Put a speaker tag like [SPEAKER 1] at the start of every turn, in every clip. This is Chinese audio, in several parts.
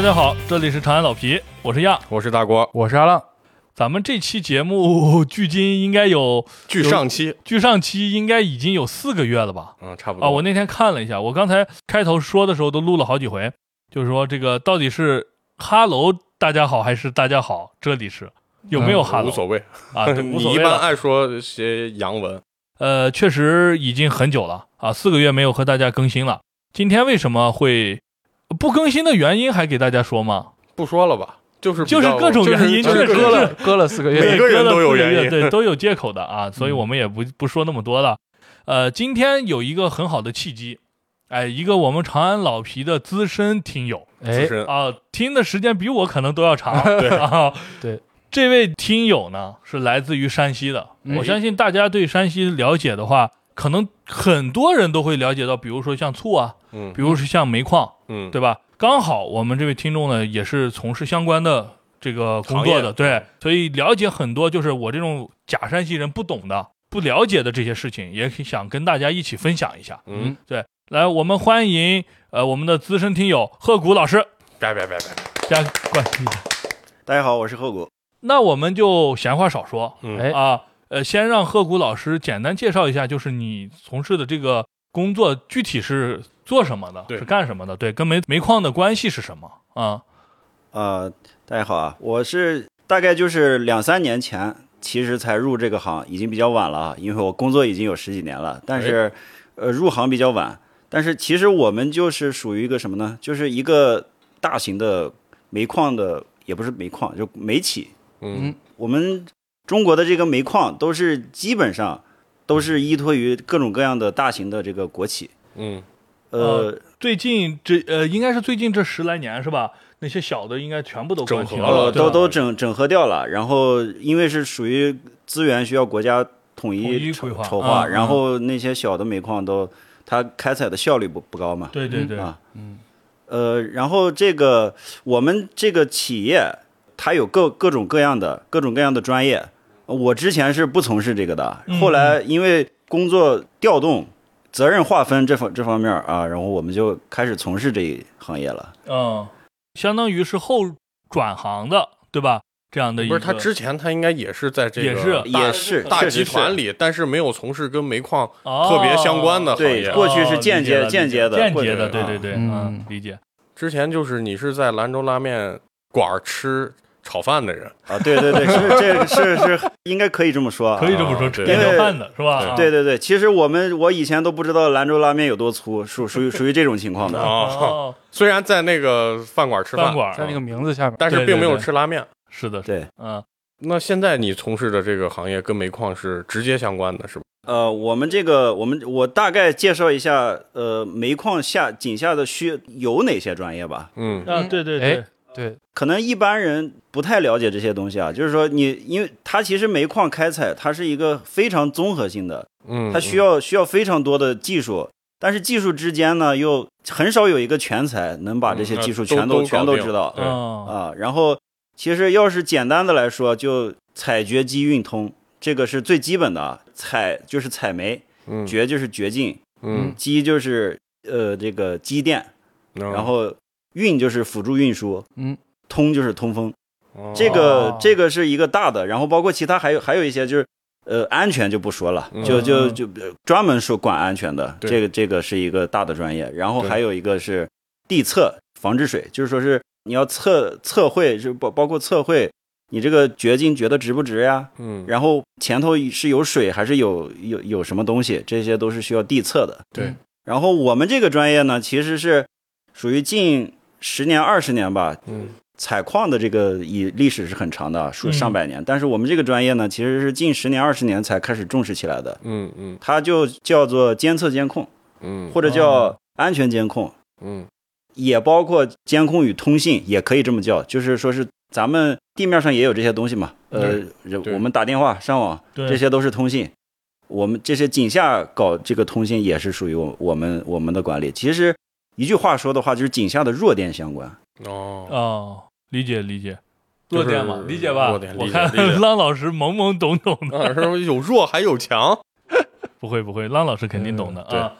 [SPEAKER 1] 大家好，这里是长安老皮，我是亚。
[SPEAKER 2] 我是大郭，
[SPEAKER 3] 我是阿浪，
[SPEAKER 1] 咱们这期节目距今应该有，
[SPEAKER 2] 距上期，
[SPEAKER 1] 距上期应该已经有四个月了吧？
[SPEAKER 2] 嗯，差不多
[SPEAKER 1] 啊，我那天看了一下，我刚才开头说的时候都录了好几回，就是说这个到底是哈喽大家好还是大家好，这里是有没有哈喽、
[SPEAKER 2] 无所谓，
[SPEAKER 1] 啊？无所谓
[SPEAKER 2] 你一般。爱说些洋文，
[SPEAKER 1] 呃，确实已经很久了啊，四个月没有和大家更新了。今天为什么会不更新的原因还给大家说吗？
[SPEAKER 2] 不说了吧，就是
[SPEAKER 1] 就是各种原因
[SPEAKER 2] 就是
[SPEAKER 3] 割了割了四个月，
[SPEAKER 2] 每个人都有原因。
[SPEAKER 1] 对，都有借口的啊，所以
[SPEAKER 3] 嗯。
[SPEAKER 1] 我们也不不说那么多了。呃，今天有一个很好的契机，哎，一个我们长安老皮的资深听友。
[SPEAKER 3] 哎，
[SPEAKER 1] 啊，听的时间比我可能都要长。
[SPEAKER 2] 对。
[SPEAKER 1] 啊，
[SPEAKER 3] 对，
[SPEAKER 1] 这位听友呢是来自于山西的，
[SPEAKER 3] 嗯
[SPEAKER 1] 我相信大家对山西了解的话，可能很多人都会了解到，比如说像醋啊，
[SPEAKER 2] 嗯
[SPEAKER 1] 比如说像煤矿，
[SPEAKER 2] 嗯，
[SPEAKER 1] 对吧？刚好我们这位听众呢，也是从事相关的这个工作的，对，所以了解很多就是我这种假山西人不懂的、不了解的这些事情，也想跟大家一起分享一下。
[SPEAKER 2] 嗯，
[SPEAKER 1] 对，来，我们欢迎呃我们的资深听友贺谷老师，
[SPEAKER 2] 别别别别，
[SPEAKER 1] 加关心一下。
[SPEAKER 4] 大家好，我是贺谷。
[SPEAKER 1] 那我们就闲话少说
[SPEAKER 2] 嗯
[SPEAKER 3] 哎
[SPEAKER 1] 啊，呃，先让贺谷老师简单介绍一下，就是你从事的这个工作具体是做什么的，
[SPEAKER 2] 对
[SPEAKER 1] 是干什么的？对，跟煤煤矿的关系是什么啊？
[SPEAKER 4] 呃，大家好啊，我是大概就是两三年前，其实才入这个行，已经比较晚了啊，因为我工作已经有十几年了，但是、呃入行比较晚。但是其实我们就是属于一个什么呢？就是一个大型的煤矿的，也不是煤矿，就煤企。
[SPEAKER 2] 嗯
[SPEAKER 4] 我们中国的这个煤矿都是基本上都是依托于各种各样的大型的这个国企。
[SPEAKER 2] 嗯
[SPEAKER 4] 呃，
[SPEAKER 1] 最近这呃，应该是最近这十来年是吧？那些小的应该全部都
[SPEAKER 2] 整合了
[SPEAKER 4] 都都整整合掉了。然后因为是属于资源需要国家统
[SPEAKER 1] 统一
[SPEAKER 4] 一
[SPEAKER 1] 规划
[SPEAKER 4] 筹筹划，
[SPEAKER 1] 嗯
[SPEAKER 4] 然后那些小的煤矿都它开采的效率不不高嘛。
[SPEAKER 1] 对对对，
[SPEAKER 4] 啊，
[SPEAKER 3] 嗯，
[SPEAKER 4] 呃，然后这个我们这个企业它有各各种各样的各种各样的专业。我之前是不从事这个的，
[SPEAKER 1] 嗯
[SPEAKER 4] 后来因为工作调动、责任划分这方这方面啊，然后我们就开始从事这一行业了。
[SPEAKER 1] 嗯，相当于是后转行的，对吧？这样的一个
[SPEAKER 2] 不是他之前他应该也是在这个
[SPEAKER 1] 也是
[SPEAKER 2] 大
[SPEAKER 4] 也是
[SPEAKER 2] 大集团里，但是没有从事跟煤矿
[SPEAKER 1] 哦
[SPEAKER 2] 特别相关的行
[SPEAKER 4] 对
[SPEAKER 2] 业。
[SPEAKER 4] 过去是
[SPEAKER 1] 哦
[SPEAKER 4] 间接间接的过去
[SPEAKER 1] 间接的，对
[SPEAKER 4] 啊
[SPEAKER 1] 对对，
[SPEAKER 3] 嗯
[SPEAKER 1] 嗯，理解。
[SPEAKER 2] 之前就是你是在兰州拉面馆儿吃炒饭的人，
[SPEAKER 4] 啊，对对对，是这是是应该可以这么说啊，
[SPEAKER 1] 可以这么说，吃面条饭的是吧？
[SPEAKER 4] 对对对，其实我们我以前都不知道兰州拉面有多粗，属属于属于这种情况的。
[SPEAKER 2] 哦，
[SPEAKER 1] 哦，
[SPEAKER 2] 虽然在那个饭馆吃
[SPEAKER 1] 饭馆
[SPEAKER 3] 在那个名字下面，
[SPEAKER 2] 但是并没有吃拉面。
[SPEAKER 1] 是的，
[SPEAKER 4] 对，
[SPEAKER 1] 嗯，
[SPEAKER 2] 那现在你从事的这个行业跟煤矿是直接相关的，是吧？
[SPEAKER 4] 呃，我们这个我们我大概介绍一下，呃，煤矿下井下的需有哪些专业吧。
[SPEAKER 2] 嗯。
[SPEAKER 1] 啊，
[SPEAKER 3] 嗯
[SPEAKER 1] 对对对。
[SPEAKER 3] 哎，对，
[SPEAKER 4] 可能一般人不太了解这些东西啊，就是说你，因为它其实煤矿开采它是一个非常综合性的，
[SPEAKER 2] 嗯，
[SPEAKER 4] 它需要需要非常多的技术，但是技术之间呢又很少有一个全才能把这些技术全都全都知道。
[SPEAKER 2] 对。
[SPEAKER 1] 嗯
[SPEAKER 4] 啊，然后其实要是简单的来说，就采掘机运通，这个是最基本的啊。采就是采煤，
[SPEAKER 2] 嗯。
[SPEAKER 4] 掘就是掘进，
[SPEAKER 2] 嗯，
[SPEAKER 4] 机就是呃这个机电，
[SPEAKER 2] 然
[SPEAKER 4] 然后运就是辅助运输，
[SPEAKER 3] 嗯，
[SPEAKER 4] 通就是通风。
[SPEAKER 2] 哦
[SPEAKER 4] 这个
[SPEAKER 1] 哦
[SPEAKER 4] 这个是一个大的，然后包括其他还有还有一些就是。呃，安全就不说了，就就
[SPEAKER 1] 嗯
[SPEAKER 4] 就呃专门说管安全的，
[SPEAKER 2] 对
[SPEAKER 4] 这个这个是一个大的专业。然后还有一个是地测防治水，就是说是你要测测绘，就包包括测绘你这个掘进掘的值不值呀，
[SPEAKER 2] 嗯
[SPEAKER 4] 然后前头是有水还是有有有什么东西，这些都是需要地测的。
[SPEAKER 2] 对，
[SPEAKER 4] 然后我们这个专业呢，其实是属于近十年二十年吧，
[SPEAKER 2] 嗯
[SPEAKER 4] 采矿的这个以历史是很长的，数
[SPEAKER 1] 嗯
[SPEAKER 4] 上百年。但是我们这个专业呢，其实是近十年二十年才开始重视起来的，
[SPEAKER 2] 嗯嗯
[SPEAKER 4] 它就叫做监测监控，
[SPEAKER 2] 嗯
[SPEAKER 4] 或者叫安全监控，
[SPEAKER 2] 嗯
[SPEAKER 4] 也包括监控与通信，也可以这么叫，就是说是咱们地面上也有这些东西嘛，呃，我们打电话上网，
[SPEAKER 1] 对
[SPEAKER 4] 这些都是通信。我们这些井下搞这个通信也是属于我我们我们的管理。其实一句话说的话，就是井下的弱电相关。
[SPEAKER 2] 哦
[SPEAKER 1] 哦，理解理解，弱电嘛，理解吧？我看浪老师懵懵懂懂的，
[SPEAKER 2] 啊，是不是有弱还有强？
[SPEAKER 1] 不会不会，浪老师肯定懂的
[SPEAKER 2] 嗯
[SPEAKER 1] 啊。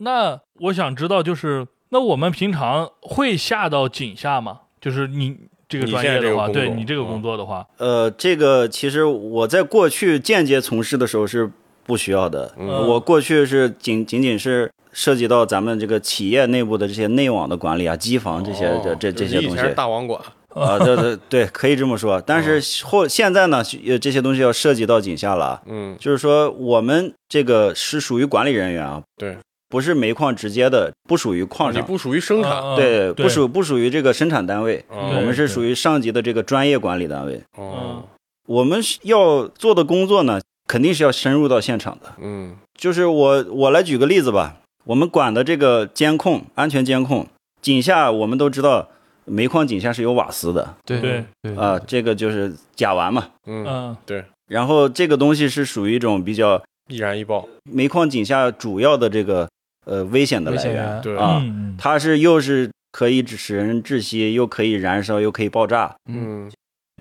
[SPEAKER 1] 那我想知道，就是那我们平常会下到井下吗？就是你这个专业的话，对你这个
[SPEAKER 2] 嗯
[SPEAKER 1] 工作的话，
[SPEAKER 4] 呃，这个其实我在过去间接从事的时候是不需要的。
[SPEAKER 2] 嗯
[SPEAKER 4] 我过去是仅仅仅是涉及到咱们这个企业内部的这些内网的管理啊、机房这些
[SPEAKER 2] 哦
[SPEAKER 4] 这这这些东西
[SPEAKER 2] 以前大网管，
[SPEAKER 4] 啊，对对对，可以这么说。但是后现在呢，呃这些东西要涉及到井下了啊，
[SPEAKER 2] 嗯，
[SPEAKER 4] 就是说我们这个是属于管理人员啊，
[SPEAKER 2] 对，
[SPEAKER 4] 不是煤矿直接的，不属于矿上。
[SPEAKER 2] 你不属于生产，
[SPEAKER 1] 嗯
[SPEAKER 4] 对，
[SPEAKER 1] 对
[SPEAKER 4] 不属不属于这个生产单位，
[SPEAKER 2] 嗯
[SPEAKER 4] 我们是属于上级的这个专业管理单位。
[SPEAKER 2] 哦，
[SPEAKER 4] 我们是要做的工作呢，肯定是要深入到现场的。
[SPEAKER 2] 嗯
[SPEAKER 4] 就是我我来举个例子吧，我们管的这个监控、安全监控，井下我们都知道，煤矿井下是有瓦斯的。
[SPEAKER 3] 对。
[SPEAKER 1] 对。
[SPEAKER 3] 对。
[SPEAKER 4] 啊、这个就是甲烷嘛。
[SPEAKER 2] 嗯，
[SPEAKER 1] 嗯。
[SPEAKER 2] 对，
[SPEAKER 4] 然后这个东西是属于一种比较
[SPEAKER 2] 易燃易爆，
[SPEAKER 4] 煤矿井下主要的这个呃危险的来源。
[SPEAKER 3] 危险源。
[SPEAKER 2] 对，
[SPEAKER 4] 啊，
[SPEAKER 1] 嗯
[SPEAKER 4] 它是又是可以使人窒息，又可以燃烧，又可以爆炸。
[SPEAKER 2] 嗯。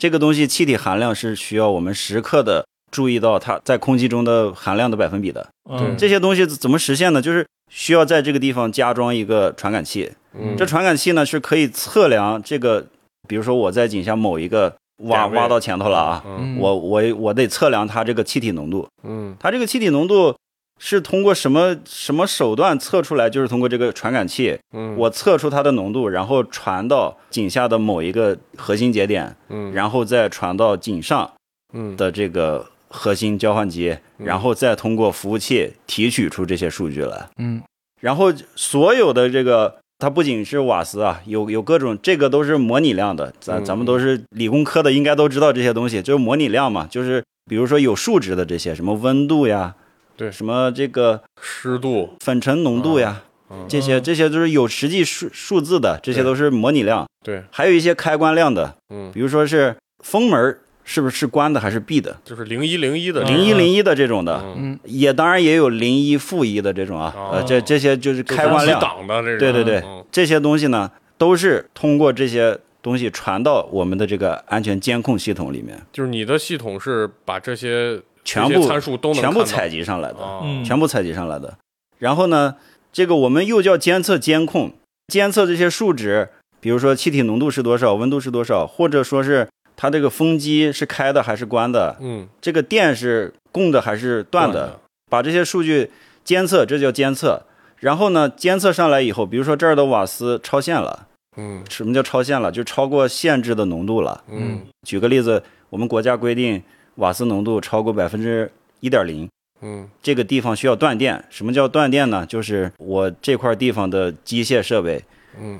[SPEAKER 4] 这个东西气体含量是需要我们时刻的注意到它在空气中的含量的百分比的。
[SPEAKER 1] 嗯。
[SPEAKER 4] 这些东西怎么实现呢？就是需要在这个地方加装一个传感器，
[SPEAKER 2] 嗯，
[SPEAKER 4] 这传感器呢是可以测量这个，比如说我在井下某一个挖挖到前头了啊，
[SPEAKER 2] 嗯。
[SPEAKER 4] 我我我得测量它这个气体浓度，
[SPEAKER 2] 嗯。
[SPEAKER 4] 它这个气体浓度是通过什么什么手段测出来？就是通过这个传感器，
[SPEAKER 2] 嗯，
[SPEAKER 4] 我测出它的浓度，然后传到井下的某一个核心节点，
[SPEAKER 2] 嗯。
[SPEAKER 4] 然后再传到井上
[SPEAKER 2] 嗯。
[SPEAKER 4] 的这个核心交换机，
[SPEAKER 2] 嗯。
[SPEAKER 4] 然后再通过服务器提取出这些数据来。
[SPEAKER 3] 嗯。
[SPEAKER 4] 然后所有的这个，它不仅是瓦斯啊，有有各种，这个都是模拟量的。咱
[SPEAKER 2] 嗯
[SPEAKER 4] 咱们都是理工科的，应该都知道这些东西，就是模拟量嘛，就是比如说有数值的这些，什么温度呀，
[SPEAKER 2] 对。
[SPEAKER 4] 什么这个
[SPEAKER 2] 湿度，
[SPEAKER 4] 粉尘浓度呀，
[SPEAKER 2] 嗯
[SPEAKER 4] 这些
[SPEAKER 1] 嗯。
[SPEAKER 4] 这些都是有实际数数字的，这些都是模拟量。
[SPEAKER 2] 对，
[SPEAKER 4] 还有一些开关量的，
[SPEAKER 2] 嗯，
[SPEAKER 4] 比如说是风门儿是不是是关的还是闭的，
[SPEAKER 2] 就是零一零一的
[SPEAKER 4] 零一零一的这种的，也当然也有零一负一的这种啊，
[SPEAKER 2] 哦。
[SPEAKER 4] 呃，这这些就是开关量。
[SPEAKER 2] 的这种，
[SPEAKER 4] 对对对。
[SPEAKER 2] 嗯，
[SPEAKER 4] 这些东西呢，都是通过这些东西传到我们的这个安全监控系统里面，
[SPEAKER 2] 就是你的系统是把这些
[SPEAKER 4] 全部
[SPEAKER 2] 参数都能
[SPEAKER 4] 全部采集上来的，全部采集上来的。然后呢，这个我们又叫监测监控，监测这些数值，比如说气体浓度是多少，温度是多少，或者说是它这个风机是开的还是关的，
[SPEAKER 2] 嗯
[SPEAKER 4] 这个电是供的还是断的，把这些数据监测，这叫监测。然后呢，监测上来以后，比如说这儿的瓦斯超限了。
[SPEAKER 2] 嗯
[SPEAKER 4] 什么叫超限了？就超过限制的浓度了。
[SPEAKER 2] 嗯
[SPEAKER 4] 举个例子，我们国家规定瓦斯浓度超过百分之一点零，
[SPEAKER 2] 嗯
[SPEAKER 4] 这个地方需要断电。什么叫断电呢？就是我这块地方的机械设备
[SPEAKER 2] 嗯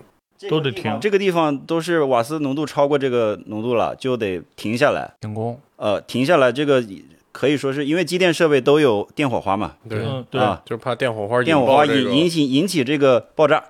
[SPEAKER 1] 都得停。
[SPEAKER 4] 这个地方都是瓦斯浓度超过这个浓度了，就得停下来。
[SPEAKER 3] 停工，
[SPEAKER 4] 呃，停下来这个可以说是因为机电设备都有电火花嘛，
[SPEAKER 2] 对，
[SPEAKER 1] 嗯对。
[SPEAKER 4] 啊，
[SPEAKER 2] 就怕电火花
[SPEAKER 4] 电火花
[SPEAKER 2] 引
[SPEAKER 4] 引引起引起这个爆炸，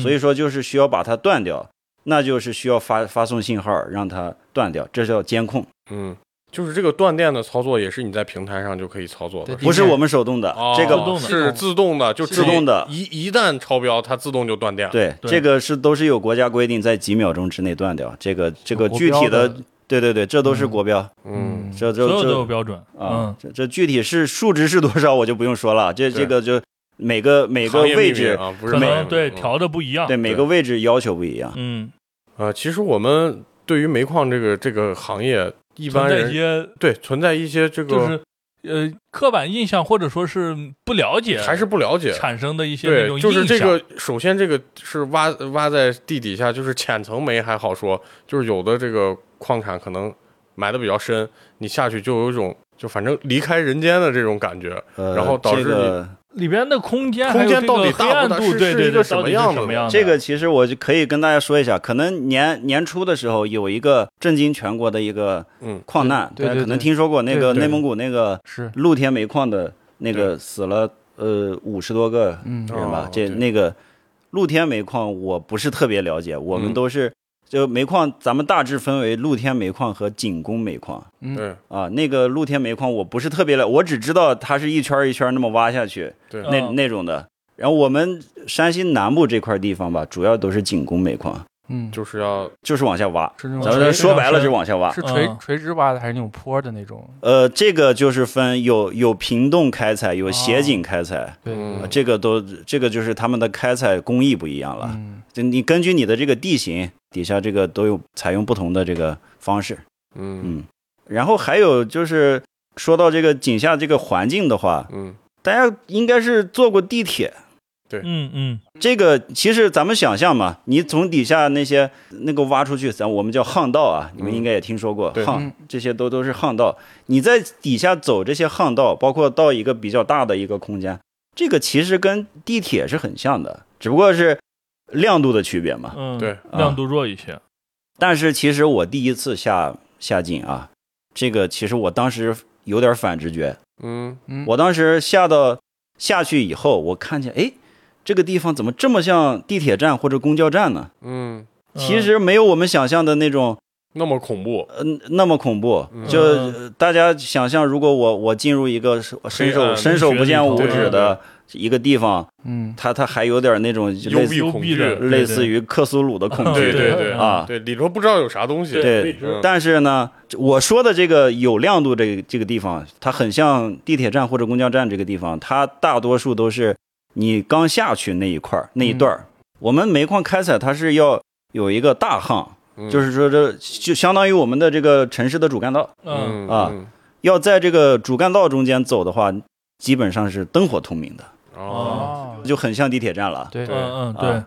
[SPEAKER 4] 所以说就是需要把它断掉，那就是需要发发送信号让它断掉，这叫监控。
[SPEAKER 2] 嗯，就是这个断电的操作也是你在平台上就可以操作的，
[SPEAKER 4] 不是我们手动的，
[SPEAKER 2] 哦
[SPEAKER 4] 这个
[SPEAKER 2] 是自动的，就
[SPEAKER 4] 自动的
[SPEAKER 2] 一一旦超标，它自动就断电。
[SPEAKER 4] 对，
[SPEAKER 1] 对
[SPEAKER 4] 这个是都是有国家规定，在几秒钟之内断掉。这个这个具体
[SPEAKER 3] 标的
[SPEAKER 4] 对对对，这都是国标
[SPEAKER 2] 嗯
[SPEAKER 4] 这这
[SPEAKER 1] 所有都有
[SPEAKER 4] 这
[SPEAKER 1] 标准
[SPEAKER 4] 啊
[SPEAKER 1] 嗯，
[SPEAKER 4] 这这具体是数值是多少我就不用说了，这这个就每个每个位置
[SPEAKER 2] 啊，不是
[SPEAKER 1] 可对调的不一样，
[SPEAKER 4] 对每个位置要求不一样。
[SPEAKER 1] 嗯，
[SPEAKER 2] 呃，其实我们对于煤矿这个这个行业，一般
[SPEAKER 1] 存在一
[SPEAKER 2] 人
[SPEAKER 1] 些
[SPEAKER 2] 对存在一些这个
[SPEAKER 1] 就是呃刻板印象，或者说是不了解，
[SPEAKER 2] 还是不了解。
[SPEAKER 1] 产生的一些那
[SPEAKER 2] 对，
[SPEAKER 1] 种
[SPEAKER 2] 就是这个，首先这个是挖挖在地底下，就是浅层煤还好说，就是有的这个矿产可能埋的比较深，你下去就有一种就反正离开人间的这种感觉。
[SPEAKER 4] 呃，
[SPEAKER 2] 然后导致
[SPEAKER 4] 这个
[SPEAKER 1] 里边的空间
[SPEAKER 2] 空间到底
[SPEAKER 1] 黑暗度，
[SPEAKER 2] 大不大是
[SPEAKER 1] 对对对，
[SPEAKER 2] 是一个什么样的？呢
[SPEAKER 1] 什么样？
[SPEAKER 4] 这个其实我就可以跟大家说一下，可能年年初的时候有一个震惊全国的一个
[SPEAKER 2] 嗯
[SPEAKER 4] 矿难，
[SPEAKER 3] 对对
[SPEAKER 4] 大家可能听说过那个内蒙古那个
[SPEAKER 3] 是，
[SPEAKER 4] 露天煤矿的那个死了呃五十多个
[SPEAKER 3] 嗯。
[SPEAKER 4] 人吧这那个露天煤矿我不是特别了解，我们
[SPEAKER 2] 嗯。
[SPEAKER 4] 都是就煤矿，咱们大致分为露天煤矿和井工煤矿
[SPEAKER 3] 嗯
[SPEAKER 2] 对
[SPEAKER 4] 啊。那个露天煤矿我不是特别了，我只知道它是一圈儿一圈儿那么挖下去
[SPEAKER 2] 对
[SPEAKER 4] 那
[SPEAKER 1] 嗯
[SPEAKER 4] 那种的。然后我们山西南部这块地方吧，主要都是井工煤矿。
[SPEAKER 3] 嗯，
[SPEAKER 2] 就是要
[SPEAKER 4] 就是往下挖。
[SPEAKER 3] 是那
[SPEAKER 4] 咱们
[SPEAKER 3] 垂
[SPEAKER 4] 说白了就是往下挖。
[SPEAKER 3] 是垂
[SPEAKER 1] 嗯
[SPEAKER 3] 垂直挖的还是那种坡的那种？
[SPEAKER 4] 呃，这个就是分有有平洞开采，有斜井开采，
[SPEAKER 3] 对，
[SPEAKER 2] 嗯
[SPEAKER 4] 这个都这个就是他们的开采工艺不一样了。
[SPEAKER 3] 嗯
[SPEAKER 4] 就你根据你的这个地形，底下这个都有采用不同的这个方式。
[SPEAKER 2] 嗯
[SPEAKER 4] 嗯，然后还有就是说到这个井下这个环境的话，
[SPEAKER 2] 嗯
[SPEAKER 4] 大家应该是坐过地铁。
[SPEAKER 1] 对嗯嗯
[SPEAKER 4] 这个其实咱们想象嘛，你从底下那些那个挖出去，咱我们叫巷道啊，你们
[SPEAKER 2] 嗯
[SPEAKER 4] 应该也听说过
[SPEAKER 2] 对
[SPEAKER 4] 巷
[SPEAKER 3] 嗯，
[SPEAKER 4] 这些都都是巷道。你在底下走这些巷道，包括到一个比较大的一个空间，这个其实跟地铁是很像的，只不过是亮度的区别嘛。
[SPEAKER 1] 嗯，
[SPEAKER 2] 对，
[SPEAKER 1] 亮度弱一些。
[SPEAKER 4] 但是其实我第一次下下井啊，这个其实我当时有点反直觉。
[SPEAKER 2] 嗯
[SPEAKER 3] 嗯，
[SPEAKER 4] 我当时下到下去以后，我看见哎，这个地方怎么这么像地铁站或者公交站呢？
[SPEAKER 2] 嗯，
[SPEAKER 4] 其实没有我们想象的那种
[SPEAKER 2] 那么恐怖，
[SPEAKER 4] 嗯那么恐怖。
[SPEAKER 2] 嗯。
[SPEAKER 4] 就呃大家想象，如果我我进入一个伸手伸手不见五指的一个地方，
[SPEAKER 3] 嗯。
[SPEAKER 4] 它它还有点那种
[SPEAKER 2] 幽
[SPEAKER 4] 类似
[SPEAKER 1] 幽
[SPEAKER 2] 闭恐惧，
[SPEAKER 4] 类似于克苏鲁的恐惧。
[SPEAKER 2] 对对对。
[SPEAKER 4] 啊。
[SPEAKER 2] 对，里头不知道有啥东西，
[SPEAKER 4] 对
[SPEAKER 2] 嗯。
[SPEAKER 4] 但是呢，我说的这个有亮度这个这个地方，它很像地铁站或者公交站这个地方，它大多数都是你刚下去那一块儿那一段儿。我们煤矿开采它是要有一个大巷，
[SPEAKER 2] 嗯。
[SPEAKER 4] 就是说这就相当于我们的这个城市的主干道，
[SPEAKER 1] 嗯。
[SPEAKER 2] 嗯
[SPEAKER 4] 啊
[SPEAKER 2] 嗯。
[SPEAKER 4] 要在这个主干道中间走的话，基本上是灯火通明的，
[SPEAKER 2] 哦，
[SPEAKER 3] 哦，
[SPEAKER 4] 就很像地铁站了。
[SPEAKER 3] 对。
[SPEAKER 2] 对
[SPEAKER 1] 嗯嗯对。
[SPEAKER 4] 啊，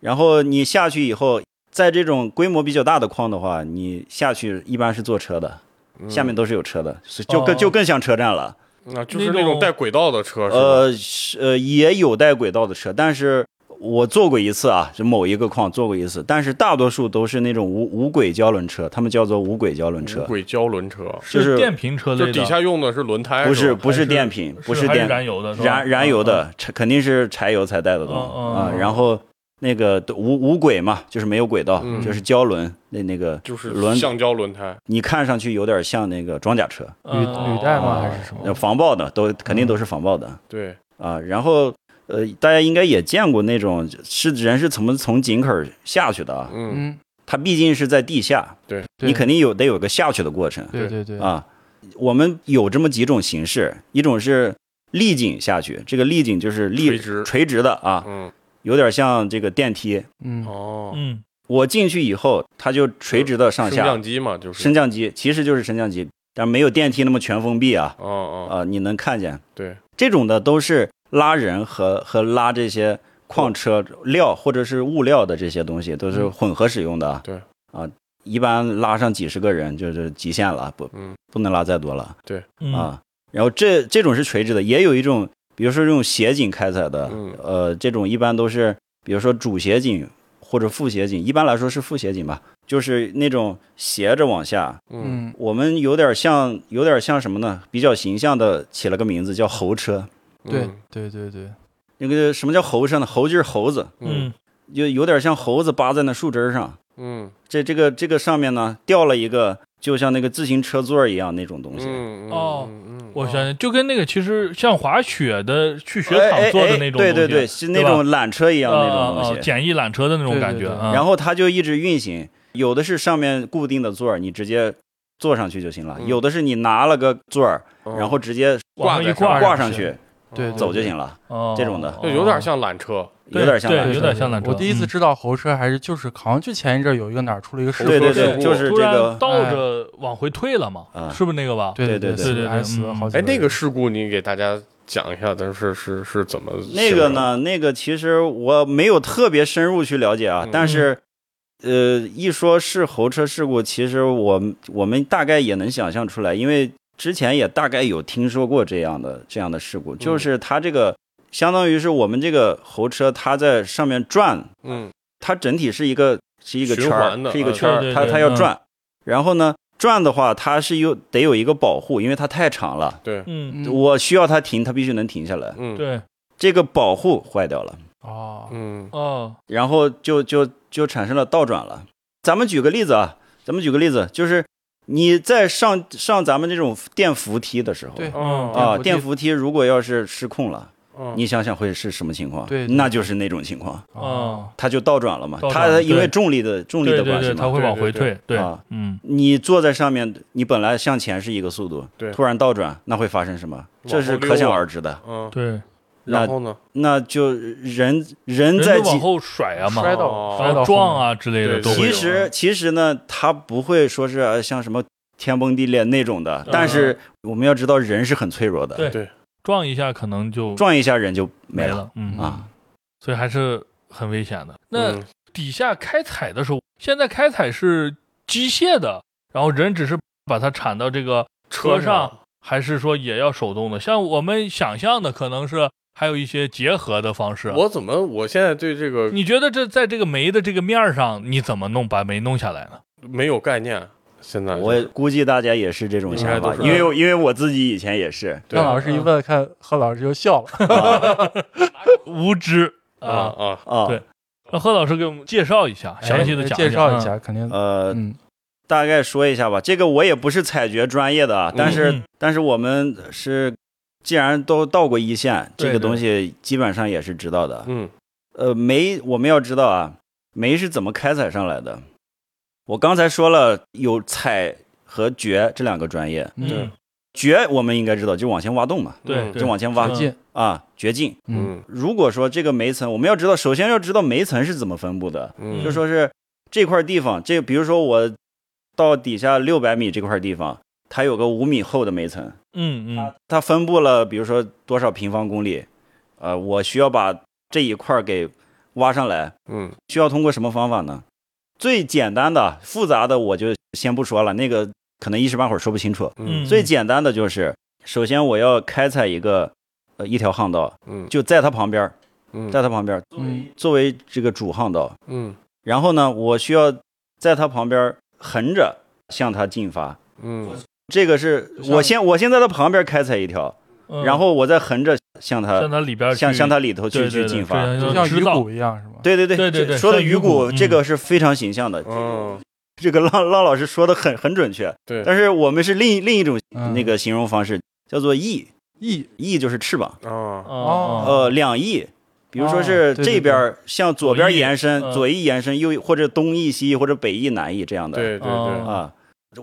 [SPEAKER 4] 然后你下去以后，在这种规模比较大的矿的话，你下去一般是坐车的。
[SPEAKER 2] 嗯。
[SPEAKER 4] 下面都是有车的，是就更
[SPEAKER 1] 哦
[SPEAKER 4] 就更像车站了。
[SPEAKER 2] 那就是
[SPEAKER 1] 那
[SPEAKER 2] 那种
[SPEAKER 1] 种
[SPEAKER 2] 带轨道的车，是吧？
[SPEAKER 4] 呃，是呃，也有带轨道的车，但是我坐过一次啊，就某一个矿坐过一次，但是大多数都是那种无无轨胶轮车，他们叫做无轨胶轮车
[SPEAKER 2] 无，轨胶轮车，
[SPEAKER 4] 就是
[SPEAKER 1] 电瓶车类的，
[SPEAKER 2] 就底下用的是轮胎，吧
[SPEAKER 4] 不是不是电瓶，不
[SPEAKER 1] 是还
[SPEAKER 4] 电
[SPEAKER 1] 燃油的，
[SPEAKER 4] 燃燃油的，柴肯定是柴油才带的动
[SPEAKER 1] 嗯嗯
[SPEAKER 4] 啊。
[SPEAKER 1] 嗯
[SPEAKER 4] 然后那个无无轨嘛，就是没有轨道，
[SPEAKER 2] 嗯。
[SPEAKER 4] 就是胶轮那那个
[SPEAKER 2] 就是
[SPEAKER 4] 轮
[SPEAKER 2] 橡胶轮胎，
[SPEAKER 4] 你看上去有点像那个装甲车，
[SPEAKER 3] 履履带吗？
[SPEAKER 4] 哦
[SPEAKER 3] 还是什么？
[SPEAKER 4] 呃防爆的都肯定都是防爆的。
[SPEAKER 2] 对，
[SPEAKER 4] 啊，然后呃，大家应该也见过那种是人是怎么从井口下去的啊？
[SPEAKER 2] 嗯。
[SPEAKER 3] 嗯，
[SPEAKER 4] 它毕竟是在地下，
[SPEAKER 2] 对，
[SPEAKER 3] 对。
[SPEAKER 4] 你肯定有得有个下去的过程。
[SPEAKER 3] 对对对，
[SPEAKER 4] 啊。我们有这么几种形式，一种是立井下去，这个立井就是立
[SPEAKER 2] 垂直。
[SPEAKER 4] 垂直的啊，
[SPEAKER 2] 嗯，
[SPEAKER 4] 有点像这个电梯。
[SPEAKER 3] 嗯。
[SPEAKER 2] 哦，
[SPEAKER 1] 嗯。
[SPEAKER 4] 我进去以后，它就垂直的上下。
[SPEAKER 2] 升，降机嘛，就是，
[SPEAKER 4] 升降机其实就是升降机，但没有电梯那么全封闭啊。
[SPEAKER 2] 哦哦，
[SPEAKER 4] 啊，你能看见。
[SPEAKER 2] 对，
[SPEAKER 4] 这种的都是拉人和和拉这些矿车料或者是物料的这些东西，都是混合使用的。
[SPEAKER 2] 嗯对。
[SPEAKER 4] 啊，一般拉上几十个人就是极限了，不
[SPEAKER 2] 嗯。
[SPEAKER 4] 不能拉再多了。
[SPEAKER 1] 嗯。
[SPEAKER 4] 啊。然后这这种是垂直的，也有一种，比如说这种斜井开采的，
[SPEAKER 2] 嗯
[SPEAKER 4] 呃，这种一般都是，比如说主斜井或者副斜井，一般来说是副斜井吧，就是那种斜着往下。
[SPEAKER 2] 嗯
[SPEAKER 3] 嗯
[SPEAKER 4] 我们有点像，有点像什么呢？比较形象的起了个名字叫猴车。
[SPEAKER 3] 对
[SPEAKER 2] 嗯
[SPEAKER 3] 对对对，
[SPEAKER 4] 那个什么叫猴车呢？猴就是猴子，
[SPEAKER 2] 嗯
[SPEAKER 1] 嗯
[SPEAKER 4] 就有点像猴子扒在那树枝上。
[SPEAKER 2] 嗯
[SPEAKER 4] 这这个这个上面呢吊了一个，就像那个自行车座一样那种东西。
[SPEAKER 2] 嗯
[SPEAKER 1] 哦我想想，就跟那个其实像滑雪的去雪
[SPEAKER 4] 哎
[SPEAKER 1] 场做的那种东西，
[SPEAKER 4] 哎对对对，是那种缆车一样那种
[SPEAKER 1] 呃
[SPEAKER 4] 东西。
[SPEAKER 1] 呃简易缆车的那种
[SPEAKER 3] 对对对
[SPEAKER 1] 感觉啊。
[SPEAKER 4] 然后它就一直运行，有的是上面固定的座儿，你直接坐上去就行了；
[SPEAKER 2] 嗯
[SPEAKER 4] 有的是你拿了个座儿，
[SPEAKER 2] 哦
[SPEAKER 4] 然后直接
[SPEAKER 1] 挂一挂上
[SPEAKER 4] 挂上去
[SPEAKER 3] 对
[SPEAKER 4] 走就行了，
[SPEAKER 1] 哦
[SPEAKER 4] 这种的
[SPEAKER 2] 就有点像缆车，
[SPEAKER 4] 有点像缆车
[SPEAKER 1] 有点像缆车。
[SPEAKER 3] 我第一次
[SPEAKER 1] 嗯
[SPEAKER 3] 知道猴车还是就是好像就前一阵有一个哪儿出了一个事故，
[SPEAKER 4] 对对对，就是
[SPEAKER 1] 突然
[SPEAKER 4] 这个。
[SPEAKER 1] 倒着往回退了嘛，
[SPEAKER 4] 啊
[SPEAKER 1] 是不是那个吧？
[SPEAKER 3] 对
[SPEAKER 4] 对对
[SPEAKER 3] 对
[SPEAKER 1] 对对
[SPEAKER 3] 还死了好几
[SPEAKER 2] 哎，那个事故你给大家讲一下，但是是是怎么
[SPEAKER 4] 那个？呢？那个其实我没有特别深入去了解啊，
[SPEAKER 2] 嗯
[SPEAKER 4] 但是，呃，一说是猴车事故，其实我我们大概也能想象出来，因为之前也大概有听说过这样的这样的事故，
[SPEAKER 2] 嗯。
[SPEAKER 4] 就是它这个相当于是我们这个猴车，它在上面转，
[SPEAKER 2] 嗯。
[SPEAKER 4] 它整体是一个是一个圈儿，是一个
[SPEAKER 2] 嗯
[SPEAKER 4] 圈儿，它它要转，然后呢转的话，它是有得有一个保护，因为它太长了，
[SPEAKER 2] 对，
[SPEAKER 1] 嗯，
[SPEAKER 3] 嗯。
[SPEAKER 4] 我需要它停，它必须能停下来，
[SPEAKER 2] 嗯。
[SPEAKER 1] 对，
[SPEAKER 4] 这个保护坏掉了。
[SPEAKER 3] 哦，
[SPEAKER 2] 嗯。
[SPEAKER 1] 哦，
[SPEAKER 4] 然后就就就产生了倒转了。咱们举个例子啊，咱们举个例子，就是你在上上咱们这种电扶梯的时候，啊，
[SPEAKER 3] 电扶梯
[SPEAKER 4] 如果要是失控了，
[SPEAKER 2] 嗯。
[SPEAKER 4] 你想想会是什么情况？
[SPEAKER 3] 对对。
[SPEAKER 4] 那就是那种情况，
[SPEAKER 1] 哦，
[SPEAKER 4] 它就倒转了嘛。它因为重力的重力的关系嘛，
[SPEAKER 1] 它会往回退，对
[SPEAKER 4] 啊，
[SPEAKER 1] 嗯，
[SPEAKER 4] 你坐在上面，你本来向前是一个速度，
[SPEAKER 2] 对。
[SPEAKER 4] 突然倒转，那会发生什么？这是可想
[SPEAKER 2] 啊。
[SPEAKER 4] 而知的。
[SPEAKER 2] 嗯，
[SPEAKER 1] 对，
[SPEAKER 2] 然后呢？
[SPEAKER 4] 那就人人
[SPEAKER 1] 人
[SPEAKER 4] 在
[SPEAKER 1] 往后甩啊嘛，
[SPEAKER 3] 摔到
[SPEAKER 2] 哦
[SPEAKER 1] 然后
[SPEAKER 3] 摔到
[SPEAKER 1] 撞啊之类的都有。
[SPEAKER 4] 其实其实呢，它不会说是呃像什么天崩地裂那种的，
[SPEAKER 1] 嗯
[SPEAKER 4] 但是我们要知道人是很脆弱的，
[SPEAKER 1] 对
[SPEAKER 2] 对
[SPEAKER 1] 撞一下可能就
[SPEAKER 4] 撞一下人就没了，
[SPEAKER 1] 嗯
[SPEAKER 4] 啊。
[SPEAKER 1] 所以还是很危险的。那
[SPEAKER 2] 嗯
[SPEAKER 1] 底下开采的时候，现在开采是机械的，然后人只是把它铲到这个车上，还是说也要手动的？像我们想象的，可能是还有一些结合的方式。
[SPEAKER 2] 我怎么我现在对这个
[SPEAKER 1] 你觉得这在这个煤的这个面儿上，你怎么弄把煤弄下来呢？
[SPEAKER 2] 没有概念？现在
[SPEAKER 4] 我估计大家也是这种想法，因为因为我自己以前也是
[SPEAKER 2] 对
[SPEAKER 3] 让老师一问，看贺老师就笑了。
[SPEAKER 4] 啊
[SPEAKER 1] 无知
[SPEAKER 2] 啊
[SPEAKER 1] 啊！
[SPEAKER 2] 啊，
[SPEAKER 4] 啊
[SPEAKER 1] 对让贺老师给我们介绍一下，详细的
[SPEAKER 3] 介绍一
[SPEAKER 1] 嗯
[SPEAKER 3] 下，肯定
[SPEAKER 4] 呃，
[SPEAKER 3] 嗯
[SPEAKER 4] 大概说一下吧。这个我也不是采掘专业的啊，但是、
[SPEAKER 1] 嗯
[SPEAKER 4] 但是我们是既然都到过一线，这个东西基本上也是知道的。
[SPEAKER 2] 嗯。
[SPEAKER 4] 呃，煤我们要知道啊，煤是怎么开采上来的。我刚才说了，有采和掘这两个专业。
[SPEAKER 1] 嗯，
[SPEAKER 4] 掘我们应该知道，就往前挖洞嘛，
[SPEAKER 1] 对
[SPEAKER 4] 就往前挖。
[SPEAKER 1] 嗯
[SPEAKER 3] 进
[SPEAKER 4] 啊，掘进。
[SPEAKER 3] 嗯。
[SPEAKER 2] 嗯
[SPEAKER 4] 如果说这个煤层，我们要知道，首先要知道煤层是怎么分布的，
[SPEAKER 2] 嗯。
[SPEAKER 4] 就说是这块地方，这比如说我到底下六百米这块地方，它有个五米厚的煤层，
[SPEAKER 1] 嗯嗯
[SPEAKER 4] 它分布了比如说多少平方公里，呃，我需要把这一块给挖上来，
[SPEAKER 2] 嗯
[SPEAKER 4] 需要通过什么方法呢？最简单的，复杂的我就先不说了，那个可能一时半会儿说不清楚。
[SPEAKER 1] 嗯，
[SPEAKER 4] 最简单的就是，首先我要开采一个呃一条巷道，
[SPEAKER 2] 嗯
[SPEAKER 4] 就在它旁边儿，
[SPEAKER 2] 嗯
[SPEAKER 4] 在它旁边儿
[SPEAKER 3] 嗯
[SPEAKER 4] 作为这个主巷道，
[SPEAKER 2] 嗯
[SPEAKER 4] 然后呢，我需要在它旁边横着向它进发。
[SPEAKER 2] 嗯
[SPEAKER 4] 这个是我先我先在它旁边开采一条，
[SPEAKER 1] 嗯
[SPEAKER 4] 然后我再横着向它
[SPEAKER 1] 向它里边
[SPEAKER 4] 向向它里头去
[SPEAKER 1] 对对对
[SPEAKER 4] 去进发。
[SPEAKER 3] 就像鱼骨一样是吗？
[SPEAKER 4] 对对对
[SPEAKER 1] 对对对
[SPEAKER 4] 说的鱼
[SPEAKER 1] 骨
[SPEAKER 4] 骨这个是非常形象的，
[SPEAKER 2] 嗯
[SPEAKER 4] 这个浪浪老师说的很很准确。
[SPEAKER 2] 对
[SPEAKER 4] 但是我们是另另一种
[SPEAKER 3] 嗯
[SPEAKER 4] 那个形容方式，叫做翼，
[SPEAKER 3] 翼
[SPEAKER 4] 翼就是翅膀，
[SPEAKER 2] 啊
[SPEAKER 1] 哦
[SPEAKER 4] 呃，两翼。比如说
[SPEAKER 3] 哦
[SPEAKER 4] 是这边向左边延伸，
[SPEAKER 1] 嗯
[SPEAKER 4] 左翼延伸，右或者东翼、西翼或者北翼、南翼这样的。
[SPEAKER 2] 对对对
[SPEAKER 1] 哦
[SPEAKER 4] 啊，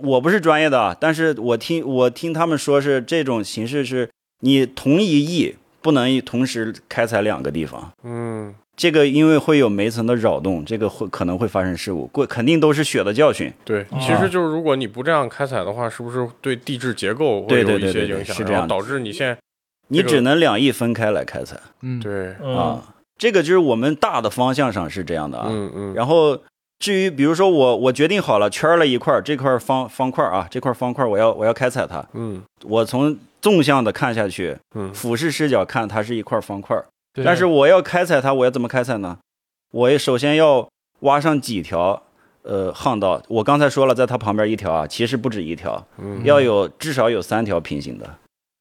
[SPEAKER 4] 我不是专业的啊，但是我听我听他们说是这种形式是，你同一翼不能同时开采两个地方，
[SPEAKER 2] 嗯。
[SPEAKER 4] 这个因为会有煤层的扰动，这个会可能会发生事故，过肯定都是血的教训。
[SPEAKER 2] 对，
[SPEAKER 1] 哦
[SPEAKER 2] 其实就是如果你不这样开采的话，是不是对地质结构会
[SPEAKER 4] 对
[SPEAKER 2] 有
[SPEAKER 4] 对对对对
[SPEAKER 2] 一些影响，
[SPEAKER 4] 是这样
[SPEAKER 2] 导致你现在
[SPEAKER 4] 你
[SPEAKER 2] 这个
[SPEAKER 4] 只能两翼分开来开采。
[SPEAKER 3] 嗯，
[SPEAKER 2] 对。
[SPEAKER 1] 嗯
[SPEAKER 4] 啊，这个就是我们大的方向上是这样的啊。
[SPEAKER 2] 嗯嗯。
[SPEAKER 4] 然后至于比如说我我决定好了圈了一块儿，这块方方块儿啊，这块方块儿我要我要开采它，
[SPEAKER 2] 嗯
[SPEAKER 4] 我从纵向的看下去，
[SPEAKER 2] 嗯
[SPEAKER 4] 俯视视角看它是一块方块儿。但是我要开采它，我要怎么开采呢？我首先要挖上几条呃巷道。我刚才说了，在它旁边一条啊，其实不止一条，
[SPEAKER 2] 嗯
[SPEAKER 4] 要有至少有三条平行的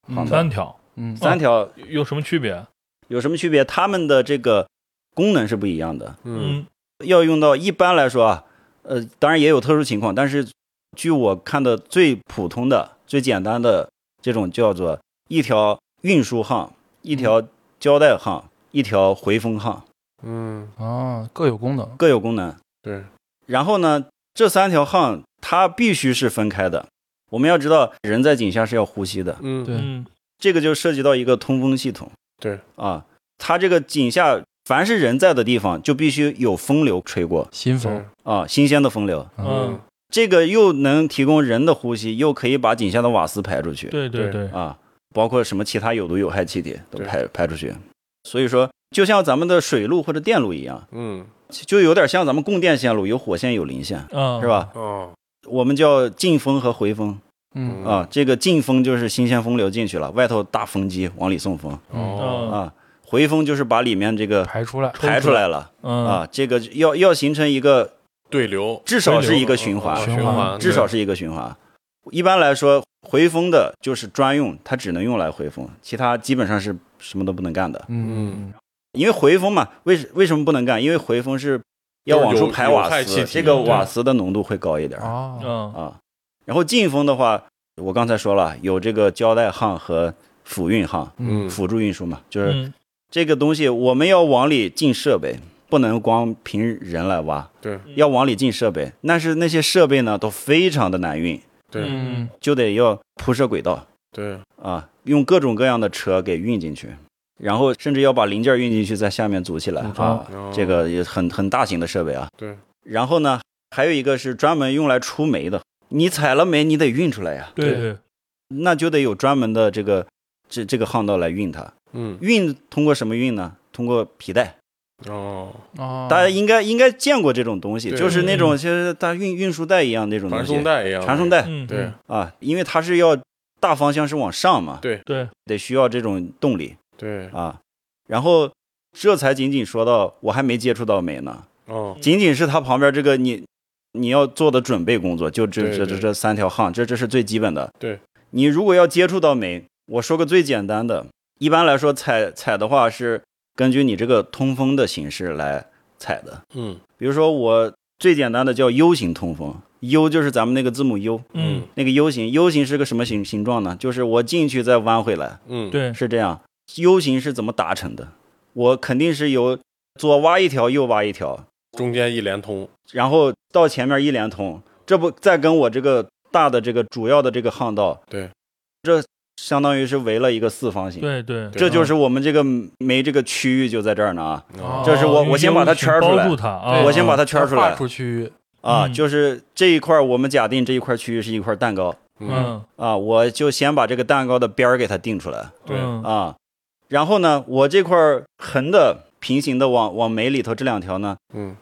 [SPEAKER 3] 嗯
[SPEAKER 4] 巷道。
[SPEAKER 1] 三条
[SPEAKER 3] 嗯
[SPEAKER 4] 三条
[SPEAKER 1] 有什么区别？
[SPEAKER 4] 有什么区别？它们的这个功能是不一样的。
[SPEAKER 2] 嗯
[SPEAKER 4] 要用到一般来说啊，呃，当然也有特殊情况，但是据我看的最普通的、最简单的这种叫做一条运输巷，一条胶带巷，一条回风巷，
[SPEAKER 2] 嗯
[SPEAKER 3] 啊，各有功能。
[SPEAKER 4] 各有功能。
[SPEAKER 2] 对
[SPEAKER 4] 然后呢，这三条巷它必须是分开的。我们要知道，人在井下是要呼吸的，
[SPEAKER 2] 嗯
[SPEAKER 3] 对
[SPEAKER 1] 嗯
[SPEAKER 4] 这个就涉及到一个通风系统。
[SPEAKER 2] 对
[SPEAKER 4] 啊，它这个井下凡是人在的地方，就必须有风流吹过
[SPEAKER 3] 新风，
[SPEAKER 4] 啊，新鲜的风流。
[SPEAKER 1] 嗯，
[SPEAKER 4] 这个又能提供人的呼吸，又可以把井下的瓦斯排出去
[SPEAKER 1] 对对对，
[SPEAKER 4] 啊，包括什么其他有毒有害气体都排排出去。所以说，就像咱们的水路或者电路一样，
[SPEAKER 2] 嗯
[SPEAKER 4] 就有点像咱们供电线路，有火线有零线，
[SPEAKER 1] 嗯
[SPEAKER 4] 是？吧？
[SPEAKER 2] 哦
[SPEAKER 4] 我们叫进风和回风
[SPEAKER 3] 嗯
[SPEAKER 4] 啊，这个进风就是新鲜风流进去了，外头大风机往里送风
[SPEAKER 2] 哦
[SPEAKER 1] 嗯
[SPEAKER 4] 啊，回风就是把里面这个
[SPEAKER 3] 排出来，
[SPEAKER 4] 排出来了
[SPEAKER 1] 嗯。
[SPEAKER 4] 啊，这个要要形成一个
[SPEAKER 2] 对流
[SPEAKER 4] 至少是一个循环，至少是一个循环。一般来说，回风的就是专用，它只能用来回风，其他基本上是什么都不能干的。
[SPEAKER 3] 嗯
[SPEAKER 4] 因为回风嘛，为为什么不能干？因为回风是要往出排瓦斯，这个瓦斯的浓度会高一点
[SPEAKER 3] 啊，
[SPEAKER 1] 嗯。
[SPEAKER 4] 啊。然后进风的话，我刚才说了，有这个胶带焊和辅运焊，
[SPEAKER 2] 嗯。
[SPEAKER 4] 辅助运输嘛，就是
[SPEAKER 1] 嗯
[SPEAKER 4] 这个东西我们要往里进设备，不能光凭人来挖，
[SPEAKER 2] 对。
[SPEAKER 4] 要往里进设备。但是那些设备呢都非常的难运，
[SPEAKER 2] 对。
[SPEAKER 3] 嗯，
[SPEAKER 4] 就得要铺设轨道。
[SPEAKER 2] 对，
[SPEAKER 4] 啊，用各种各样的车给运进去，然后甚至要把零件运进去，在下面组起来。啊，
[SPEAKER 2] 哦
[SPEAKER 4] 这个也很很大型的设备啊。
[SPEAKER 2] 对，
[SPEAKER 4] 然后呢，还有一个是专门用来出煤的，你采了煤，你得运出来呀，
[SPEAKER 1] 对
[SPEAKER 3] 对。
[SPEAKER 4] 那就得有专门的这个这这个巷道来运它。
[SPEAKER 2] 嗯。
[SPEAKER 4] 运通过什么运呢？通过皮带。
[SPEAKER 2] 哦，
[SPEAKER 3] 哦，
[SPEAKER 4] 大家应该应该见过这种东西，就是那种其实大运运输带一样那种东
[SPEAKER 2] 传
[SPEAKER 4] 西，
[SPEAKER 2] 送带一样，
[SPEAKER 4] 传送带。
[SPEAKER 1] 嗯，
[SPEAKER 2] 对。
[SPEAKER 4] 啊，因为它是要大方向是往上嘛，
[SPEAKER 2] 对。
[SPEAKER 1] 对，
[SPEAKER 4] 得需要这种动力。
[SPEAKER 2] 对，
[SPEAKER 4] 啊。然后这才仅仅说到，我还没接触到煤呢，
[SPEAKER 2] 哦，
[SPEAKER 4] 仅仅是它旁边这个你你要做的准备工作，就这这这这三条巷，这这是最基本的。
[SPEAKER 2] 对，
[SPEAKER 4] 你如果要接触到煤，我说个最简单的，一般来说采采的话是根据你这个通风的形式来采的。
[SPEAKER 2] 嗯。
[SPEAKER 4] 比如说我最简单的叫 U 型通风，U 就是咱们那个字母 U，
[SPEAKER 1] 嗯，
[SPEAKER 4] 那个 U 型，U 型是个什么形形状呢？就是我进去再弯回来，
[SPEAKER 2] 嗯，
[SPEAKER 1] 对，
[SPEAKER 4] 是这样。U 型是怎么达成的？我肯定是由左挖一条，右挖一条，
[SPEAKER 2] 中间一连通，
[SPEAKER 4] 然后到前面一连通，这不再跟我这个大的这个主要的这个巷道，
[SPEAKER 2] 对，
[SPEAKER 4] 这相当于是围了一个四方形。
[SPEAKER 1] 对对，
[SPEAKER 4] 这就是我们这个煤这个区域就在这儿呢啊，
[SPEAKER 2] 哦。
[SPEAKER 4] 这是我
[SPEAKER 1] 哦
[SPEAKER 4] 我先把它圈出来
[SPEAKER 1] 包住它啊，
[SPEAKER 4] 我先把它圈出来。
[SPEAKER 3] 划出区域，
[SPEAKER 4] 啊，
[SPEAKER 1] 嗯。
[SPEAKER 4] 就是这一块儿我们假定这一块区域是一块蛋糕啊，我就先把这个蛋糕的边儿给它定出来啊，然后呢，我这块横的平行的往往煤里头这两条呢，
[SPEAKER 2] 嗯，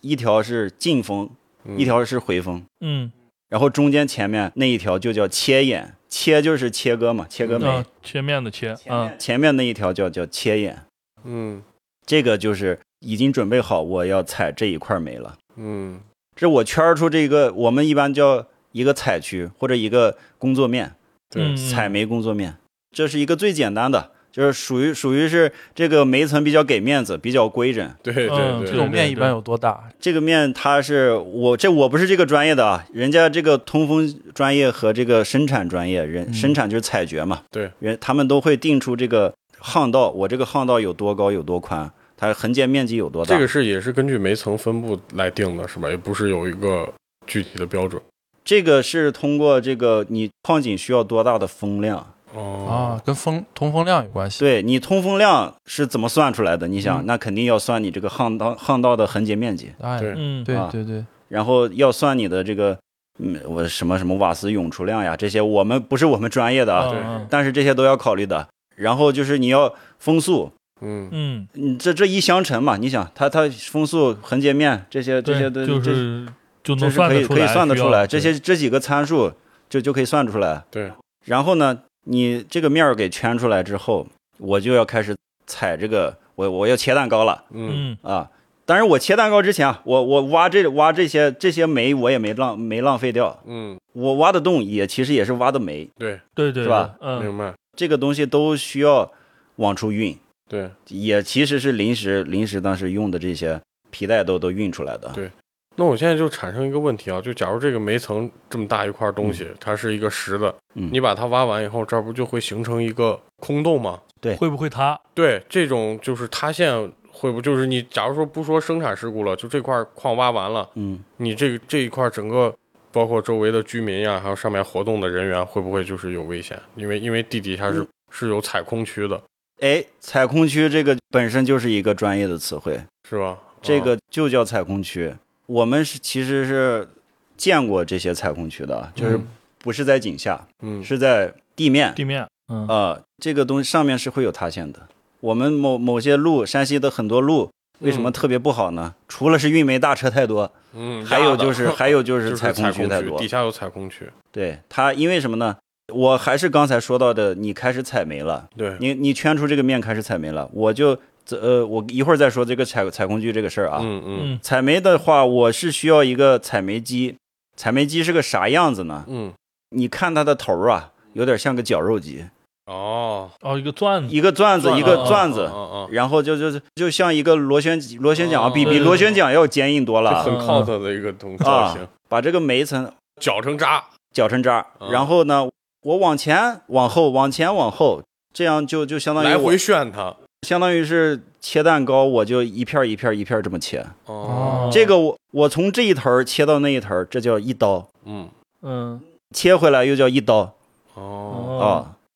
[SPEAKER 4] 一条是进风，
[SPEAKER 2] 嗯。
[SPEAKER 4] 一条是回风，
[SPEAKER 1] 嗯，
[SPEAKER 4] 然后中间前面那一条就叫切眼，切就是切割嘛，切割煤，
[SPEAKER 1] 啊，切面的切，啊，
[SPEAKER 4] 前面那一条叫叫切眼，
[SPEAKER 2] 嗯。
[SPEAKER 4] 这个就是已经准备好我要采这一块煤了。
[SPEAKER 2] 嗯。
[SPEAKER 4] 这我圈儿出这个，我们一般叫一个采区或者一个工作面，
[SPEAKER 2] 对。
[SPEAKER 1] 嗯
[SPEAKER 4] 采煤工作面，这是一个最简单的，就是属于属于是这个煤层比较给面子，比较规整。
[SPEAKER 2] 对对对，
[SPEAKER 1] 嗯
[SPEAKER 3] 这种面一般有多大？
[SPEAKER 4] 这个面它是我这我不是这个专业的啊，人家这个通风专业和这个生产专业人、
[SPEAKER 3] 嗯
[SPEAKER 4] 生产就是采掘嘛，
[SPEAKER 2] 对，
[SPEAKER 4] 人他们都会定出这个巷道，我这个巷道有多高有多宽，它横截面积有多大。
[SPEAKER 2] 这个是也是根据煤层分布来定的，是吧？也不是有一个具体的标准。
[SPEAKER 4] 这个是通过这个你矿井需要多大的风量。
[SPEAKER 2] 哦，
[SPEAKER 3] 啊，跟风通风量有关系。
[SPEAKER 4] 对你通风量是怎么算出来的？你想，
[SPEAKER 3] 嗯。
[SPEAKER 4] 那肯定要算你这个巷道巷道的横截面积，
[SPEAKER 3] 哎，
[SPEAKER 2] 对。
[SPEAKER 1] 嗯，
[SPEAKER 3] 对
[SPEAKER 4] 啊。
[SPEAKER 3] 对对，
[SPEAKER 4] 然后要算你的这个，嗯，我什么什么瓦斯涌出量呀，这些我们不是我们专业的啊，
[SPEAKER 2] 对。
[SPEAKER 1] 嗯。
[SPEAKER 4] 但是这些都要考虑的。然后就是你要风速，
[SPEAKER 2] 嗯。
[SPEAKER 1] 嗯，
[SPEAKER 4] 你这这一相乘嘛，你想它它风速、横截面这些这些都，
[SPEAKER 1] 就
[SPEAKER 4] 这
[SPEAKER 1] 是就能
[SPEAKER 4] 是可以可以
[SPEAKER 1] 算得出来，需要
[SPEAKER 4] 算得出来，这些这几个参数就就可以算出来。
[SPEAKER 2] 对，
[SPEAKER 4] 然后呢，你这个面儿给圈出来之后，我就要开始踩这个，我我要切蛋糕了
[SPEAKER 2] 嗯
[SPEAKER 1] 嗯
[SPEAKER 4] 啊！当然，我切蛋糕之前啊，我我挖这挖这些这些煤，我也没浪没浪费掉。
[SPEAKER 2] 嗯，
[SPEAKER 4] 我挖的洞也其实也是挖的煤，
[SPEAKER 2] 对，
[SPEAKER 1] 对对
[SPEAKER 4] 是吧？
[SPEAKER 1] 嗯
[SPEAKER 2] 明白，
[SPEAKER 4] 这个东西都需要往出运，
[SPEAKER 2] 对，
[SPEAKER 4] 也其实是临时临时当时用的这些皮带都都运出来的。
[SPEAKER 2] 对那我现在就产生一个问题啊，就假如这个煤层这么大一块东西，它是一个实的，
[SPEAKER 4] 嗯
[SPEAKER 2] 你把它挖完以后，这儿不就会形成一个空洞吗？
[SPEAKER 1] 对会不会塌？
[SPEAKER 2] 对，这种就是塌陷会不就是你假如说不说生产事故了，就这块矿挖完了，
[SPEAKER 4] 嗯，
[SPEAKER 2] 你这这一块整个包括周围的居民呀，还有上面活动的人员，会不会就是有危险？因为因为地底下是、
[SPEAKER 4] 嗯
[SPEAKER 2] 是有采空区的，
[SPEAKER 4] 哎，采空区这个本身就是一个专业的词汇，
[SPEAKER 2] 是吧？
[SPEAKER 4] 这
[SPEAKER 2] 啊
[SPEAKER 4] 个就叫采空区。我们是其实是见过这些采空区的，就是
[SPEAKER 3] 嗯
[SPEAKER 4] 不是在井下，
[SPEAKER 2] 嗯。
[SPEAKER 4] 是在地面。
[SPEAKER 1] 地面，嗯。
[SPEAKER 4] 啊、这个东西上面是会有塌陷的。我们某某些路，山西的很多路为什么特别不好呢？除了是运煤大车太多，
[SPEAKER 2] 嗯，
[SPEAKER 4] 还有就是 还有就
[SPEAKER 2] 就是是
[SPEAKER 4] 采
[SPEAKER 2] 空
[SPEAKER 4] 空区太多。
[SPEAKER 2] 底。下有采空区，
[SPEAKER 4] 对它，因为什么呢？我还是刚才说到的，你开始采煤了，
[SPEAKER 2] 对，
[SPEAKER 4] 你你圈出这个面开始采煤了，我就呃，我一会儿再说这个采采空区这个事儿啊。
[SPEAKER 2] 嗯嗯
[SPEAKER 1] 嗯
[SPEAKER 4] 采煤的话，我是需要一个采煤机。采煤机是个啥样子呢？
[SPEAKER 2] 嗯，
[SPEAKER 4] 你看它的头儿啊，有点像个绞肉机，
[SPEAKER 2] 哦，
[SPEAKER 1] 哦，一个钻子，
[SPEAKER 4] 一个钻子，一个
[SPEAKER 1] 啊
[SPEAKER 4] 钻子，
[SPEAKER 2] 嗯嗯，
[SPEAKER 4] 然后就就就像一个螺旋螺旋桨，
[SPEAKER 2] 哦
[SPEAKER 4] 比比螺旋桨要坚硬多了。
[SPEAKER 2] 很
[SPEAKER 1] 嗯
[SPEAKER 2] cult 的一个东造型，
[SPEAKER 4] 把这个煤层
[SPEAKER 2] 绞成渣，
[SPEAKER 4] 绞成渣，
[SPEAKER 2] 嗯
[SPEAKER 4] 然后呢，我往前往后往前往后，这样就就相当于
[SPEAKER 2] 来回旋它，
[SPEAKER 4] 相当于是切蛋糕，我就一片儿一片儿一片儿这么切。
[SPEAKER 2] 哦，
[SPEAKER 4] 这个我我从这一头儿切到那一头儿，这叫一刀，
[SPEAKER 2] 嗯，
[SPEAKER 1] 嗯。
[SPEAKER 4] 切回来又叫一刀。
[SPEAKER 2] 哦，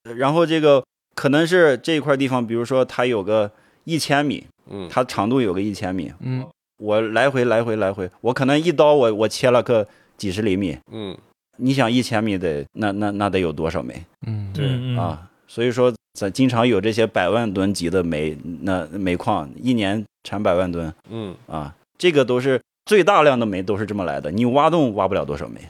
[SPEAKER 4] 啊。然后这个可能是这一块地方，比如说它有个一千米，
[SPEAKER 2] 嗯，
[SPEAKER 4] 它长度有个一千米，
[SPEAKER 3] 嗯。
[SPEAKER 4] 我来回来回来回，我可能一刀我我切了个几十厘米，
[SPEAKER 2] 嗯，
[SPEAKER 4] 你想一千米得那那那得有多少枚？
[SPEAKER 3] 嗯。
[SPEAKER 2] 对。
[SPEAKER 4] 啊？所以说咱经常有这些百万吨级的煤，那煤矿一年产百万吨
[SPEAKER 2] 嗯，
[SPEAKER 4] 啊，这个都是最大量的煤都是这么来的，你挖洞挖不了多少煤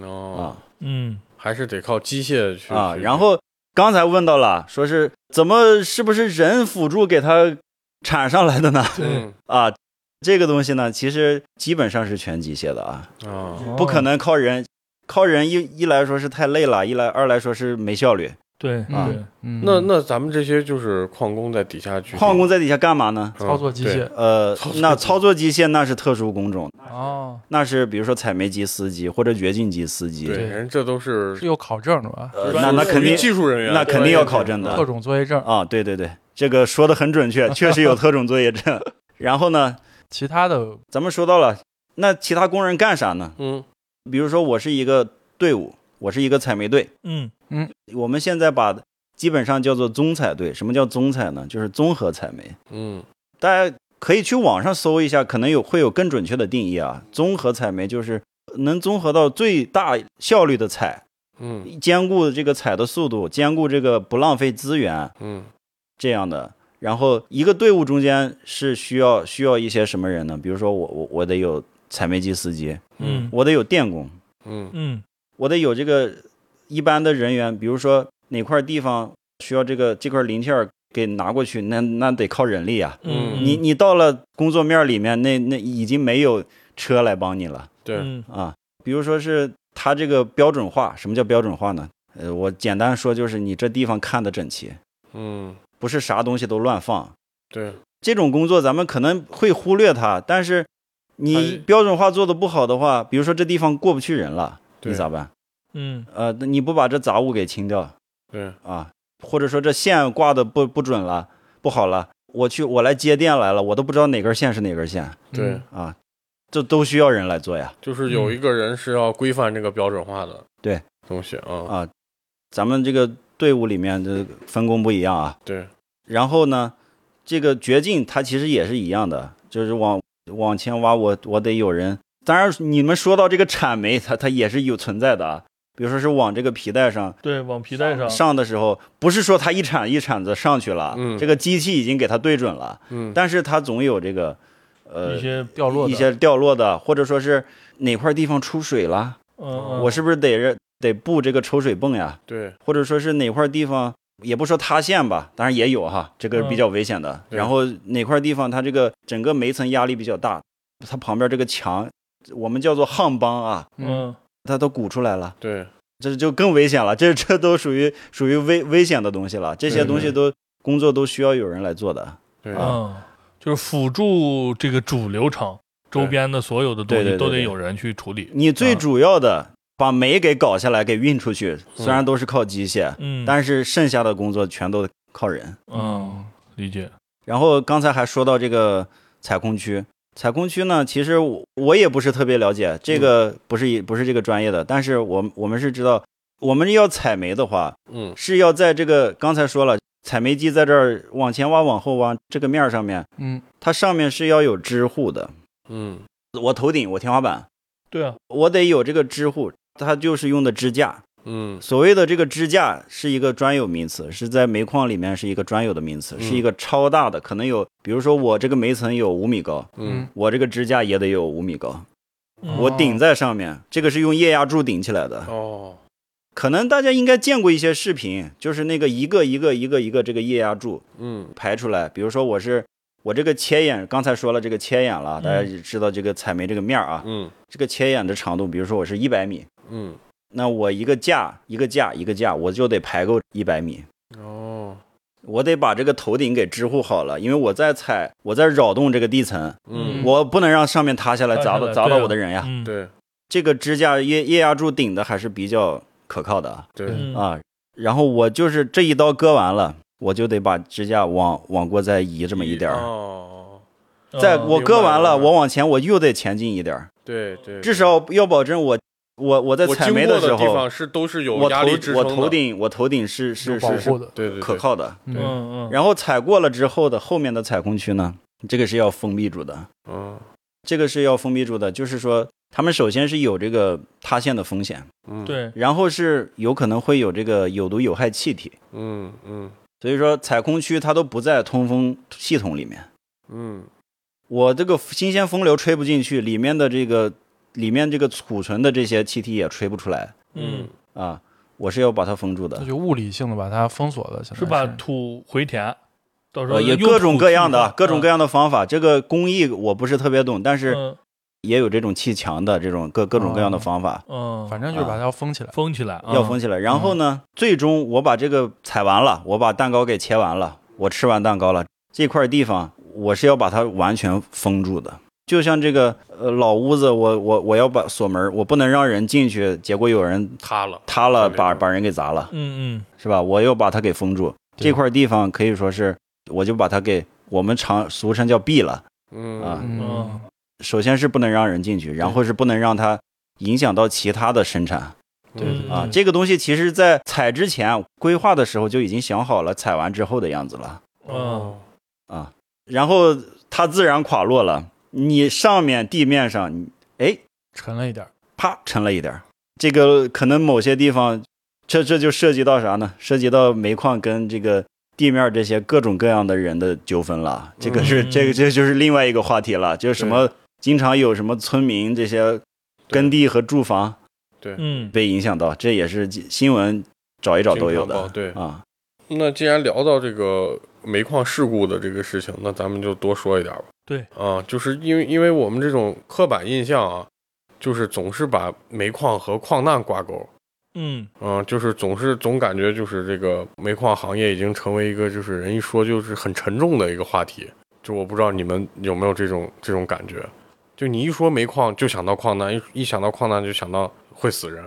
[SPEAKER 2] 哦，
[SPEAKER 4] 啊
[SPEAKER 1] 嗯
[SPEAKER 2] 还是得靠机械去
[SPEAKER 4] 啊。然后刚才问到了，说是怎么是不是人辅助给它产上来的呢？
[SPEAKER 2] 嗯
[SPEAKER 4] 啊，这个东西呢，其实基本上是全机械的啊。
[SPEAKER 2] 啊，
[SPEAKER 4] 不可能靠人，靠人一一来说是太累了，一来二来说是没效率。
[SPEAKER 1] 对
[SPEAKER 3] 啊
[SPEAKER 1] 对，
[SPEAKER 3] 嗯，
[SPEAKER 2] 那那咱们这些就是矿工在底下去
[SPEAKER 4] 矿工在底下干嘛呢？
[SPEAKER 2] 嗯
[SPEAKER 3] 操作机械
[SPEAKER 4] 呃，那操作机械那是特殊工种，
[SPEAKER 3] 哦，
[SPEAKER 4] 那是比如说采煤机司机或者掘进机司机。
[SPEAKER 2] 对，人这都是
[SPEAKER 3] 是有考证的吧？
[SPEAKER 4] 那那肯定
[SPEAKER 2] 技术人员，
[SPEAKER 4] 那肯定要考证的
[SPEAKER 3] 特种作业证，
[SPEAKER 4] 啊，对对对，这个说的很准确，确实有特种作业证。然后呢，
[SPEAKER 3] 其他的
[SPEAKER 4] 咱们说到了，那其他工人干啥呢？
[SPEAKER 2] 嗯
[SPEAKER 4] 比如说我是一个队伍，我是一个采煤队，
[SPEAKER 1] 嗯嗯
[SPEAKER 4] 我们现在把基本上叫做综采队。什么叫综采呢？就是综合采煤。
[SPEAKER 2] 嗯
[SPEAKER 4] 大家可以去网上搜一下，可能有会有更准确的定义啊。综合采煤就是能综合到最大效率的采，
[SPEAKER 2] 嗯
[SPEAKER 4] 兼顾这个采的速度，兼顾这个不浪费资源
[SPEAKER 2] 嗯
[SPEAKER 4] 这样的。然后一个队伍中间是需要需要一些什么人呢？比如说我我我得有采煤机司机，
[SPEAKER 1] 嗯
[SPEAKER 4] 我得有电工，
[SPEAKER 2] 嗯
[SPEAKER 1] 嗯
[SPEAKER 4] 我得有这个一般的人员，比如说哪块地方需要这个这块零件儿给拿过去，那那得靠人力啊。
[SPEAKER 1] 嗯，
[SPEAKER 4] 你你到了工作面里面，那那已经没有车来帮你了
[SPEAKER 2] 对，
[SPEAKER 1] 嗯
[SPEAKER 4] 啊。比如说是它这个标准化，什么叫标准化呢？呃，我简单说就是你这地方看得整齐，
[SPEAKER 2] 嗯
[SPEAKER 4] 不是啥东西都乱放。
[SPEAKER 2] 对，
[SPEAKER 4] 这种工作咱们可能会忽略它，但是你标准化做的不好的话，比如说这地方过不去人了，
[SPEAKER 2] 对
[SPEAKER 4] 你咋办？
[SPEAKER 1] 嗯
[SPEAKER 4] 呃，那你不把这杂物给清掉
[SPEAKER 2] 对，
[SPEAKER 4] 啊，或者说这线挂的不不准了，不好了，我去我来接电来了，我都不知道哪根线是哪根线
[SPEAKER 2] 对
[SPEAKER 3] 嗯
[SPEAKER 4] 啊，这都需要人来做呀。
[SPEAKER 2] 就是有一个人是要规范这个标准化的
[SPEAKER 4] 对
[SPEAKER 2] 东西啊，
[SPEAKER 4] 啊，咱们这个队伍里面的分工不一样啊。
[SPEAKER 2] 对，
[SPEAKER 4] 然后呢，这个掘进它其实也是一样的，就是往往前挖我，我得有人。当然，你们说到这个铲煤，它它也是有存在的啊。比如说是往这个皮带上
[SPEAKER 1] 对，往皮带上，
[SPEAKER 4] 上的时候，不是说它一铲一铲子上去了，
[SPEAKER 2] 嗯。
[SPEAKER 4] 这个机器已经给它对准了，
[SPEAKER 2] 嗯。
[SPEAKER 4] 但是它总有这个呃
[SPEAKER 1] 一些
[SPEAKER 3] 掉落的。
[SPEAKER 4] 一些掉落的，或者说是哪块地方出水了，
[SPEAKER 1] 嗯嗯，
[SPEAKER 4] 我是不是得是得布这个抽水泵呀？
[SPEAKER 2] 对，
[SPEAKER 4] 或者说是哪块地方，也不说塌陷吧，当然也有哈，这个比较危险的。
[SPEAKER 2] 对。
[SPEAKER 4] 然后哪块地方它这个整个煤层压力比较大，它旁边这个墙，我们叫做夯帮啊，
[SPEAKER 1] 嗯
[SPEAKER 4] 它都鼓出来了，
[SPEAKER 2] 对，
[SPEAKER 4] 这就更危险了。这 这都属于属于危危险的东西了，这些东西都工作都需要有人来做的。
[SPEAKER 2] 对，
[SPEAKER 1] 嗯，就是辅助这个主流程周边的所有的东西都得有人去处理。
[SPEAKER 4] 你最
[SPEAKER 1] 啊
[SPEAKER 4] 主要的把煤给搞下来，给运出去，虽然都是靠机械，
[SPEAKER 1] 嗯，
[SPEAKER 4] 但是剩下的工作全都靠人。
[SPEAKER 1] 嗯，理解。
[SPEAKER 4] 然后刚才还说到这个采空区，采空区呢，其实我我也不是特别了解，这个不是一不是这个专业的，但是我我们是知道，我们要采煤的话，
[SPEAKER 2] 嗯
[SPEAKER 4] 是要在这个刚才说了，采煤机在这儿往前挖、往后挖这个面儿上面，
[SPEAKER 3] 嗯
[SPEAKER 4] 它上面是要有支护的。
[SPEAKER 2] 嗯
[SPEAKER 4] 我头顶，我天花板，
[SPEAKER 1] 对啊，
[SPEAKER 4] 我得有这个支护，它就是用的支架。
[SPEAKER 2] 嗯。
[SPEAKER 4] 所谓的这个支架是一个专有名词，是在煤矿里面是一个专有的名词，
[SPEAKER 2] 嗯。
[SPEAKER 4] 是一个超大的，可能有，比如说我这个煤层有五米高，
[SPEAKER 2] 嗯。
[SPEAKER 4] 我这个支架也得有五米高，
[SPEAKER 1] 嗯。
[SPEAKER 4] 我顶在上面，这个是用液压柱顶起来的。
[SPEAKER 2] 哦，
[SPEAKER 4] 可能大家应该见过一些视频，就是那个一个一个一个一个这个液压柱
[SPEAKER 2] 嗯。
[SPEAKER 4] 排出来，比如说我是我这个切眼，刚才说了这个切眼了，
[SPEAKER 1] 嗯
[SPEAKER 4] 大家也知道这个采煤这个面儿啊，
[SPEAKER 2] 嗯。
[SPEAKER 4] 这个切眼的长度，比如说我是一百米，
[SPEAKER 2] 嗯
[SPEAKER 4] 那我一个架一个架一个架，我就得排够一百米。
[SPEAKER 2] 哦，
[SPEAKER 4] 我得把这个头顶给支护好了，因为我在踩，我在扰动这个地层，
[SPEAKER 2] 嗯
[SPEAKER 4] 我不能让上面塌下来砸到砸到我的人呀。
[SPEAKER 1] 嗯，
[SPEAKER 2] 对
[SPEAKER 4] 这个支架液液压柱顶的还是比较可靠的啊
[SPEAKER 2] 对，
[SPEAKER 1] 嗯
[SPEAKER 4] 啊。然后我就是这一刀割完了，我就得把支架往往过再移这么一点儿。
[SPEAKER 2] 哦，
[SPEAKER 4] 再
[SPEAKER 1] 嗯
[SPEAKER 4] 我割完了，我往前我又得前进一点儿，
[SPEAKER 2] 对对，
[SPEAKER 4] 至少要保证我我我在
[SPEAKER 2] 我
[SPEAKER 4] 采
[SPEAKER 2] 煤的
[SPEAKER 4] 时候
[SPEAKER 2] 地方，是都是有
[SPEAKER 4] 我
[SPEAKER 2] 压力支
[SPEAKER 4] 头我
[SPEAKER 2] 撑的，
[SPEAKER 4] 头顶我头顶是是是是
[SPEAKER 3] 护的，
[SPEAKER 2] 对
[SPEAKER 4] 可靠的。
[SPEAKER 3] 嗯，
[SPEAKER 1] 嗯嗯，
[SPEAKER 4] 然后采过了之后的后面的采空区呢，这个是要封闭住的，
[SPEAKER 2] 嗯。
[SPEAKER 4] 这个是要封闭住的，就是说他们首先是有这个塌陷的风险，
[SPEAKER 2] 嗯，，
[SPEAKER 1] 对，
[SPEAKER 4] 然后是有可能会有这个有毒有害气体，
[SPEAKER 2] 嗯嗯。
[SPEAKER 4] 所以说采空区它都不在通风系统里面。
[SPEAKER 2] 嗯。
[SPEAKER 4] 我这个新鲜风流吹不进去，里面的这个里面这个储存的这些气体也吹不出来。
[SPEAKER 1] 嗯，
[SPEAKER 4] 啊，我是要把它封住的。
[SPEAKER 3] 那。就物理性的把它封锁了，
[SPEAKER 1] 是把土回填，到时候
[SPEAKER 4] 呃，也
[SPEAKER 1] 用
[SPEAKER 4] 各种各样的各种各样的方法，这个工艺我不是特别懂，但是
[SPEAKER 1] 嗯。
[SPEAKER 4] 也有这种砌墙的这种各各种各样的方法。
[SPEAKER 1] 嗯，
[SPEAKER 3] 反正就是把它要封起来。
[SPEAKER 1] 封起来，嗯。
[SPEAKER 4] 要封起来。然后呢，最终我把这个采完了，我把蛋糕给切完了，我吃完蛋糕了，这块地方我是要把它完全封住的。就像这个呃老屋子，我我我要把锁门，我不能让人进去，结果有人
[SPEAKER 2] 塌了，
[SPEAKER 4] 塌了，把把人给砸了，
[SPEAKER 1] 嗯嗯
[SPEAKER 4] 是吧？我又把它给封住。这块地方可以说是，我就把它给我们常俗称叫闭了。
[SPEAKER 2] 嗯
[SPEAKER 4] 啊
[SPEAKER 3] 嗯，
[SPEAKER 4] 首先是不能让人进去，然后是不能让它影响到其他的生产。
[SPEAKER 3] 对对
[SPEAKER 4] 啊，
[SPEAKER 1] 嗯
[SPEAKER 4] 这个东西其实在采之前规划的时候就已经想好了采完之后的样子了
[SPEAKER 1] 嗯
[SPEAKER 4] 啊，然后它自然垮落了，你上面地面上，你哎
[SPEAKER 3] 沉了一点儿。
[SPEAKER 4] 啪沉了一点儿，这个可能某些地方，这这就涉及到啥呢？涉及到煤矿跟这个地面这些各种各样的人的纠纷了，这个是、
[SPEAKER 1] 嗯。
[SPEAKER 4] 这个这就是另外一个话题了，就是什么经常有什么村民这些耕地和住房
[SPEAKER 1] 嗯。
[SPEAKER 4] 被影响到，这也是新闻找一找都有的。
[SPEAKER 2] 对。
[SPEAKER 4] 啊，
[SPEAKER 2] 那既然聊到这个煤矿事故的这个事情，那咱们就多说一点吧。
[SPEAKER 1] 对
[SPEAKER 2] 啊，就是因为因为我们这种刻板印象啊，就是总是把煤矿和矿难挂钩。
[SPEAKER 1] 嗯
[SPEAKER 2] 嗯，就是总是总感觉就是这个煤矿行业已经成为一个就是人一说就是很沉重的一个话题。就我不知道你们有没有这种这种感觉，就你一说煤矿就想到矿难，一一想到矿难就想到会死人，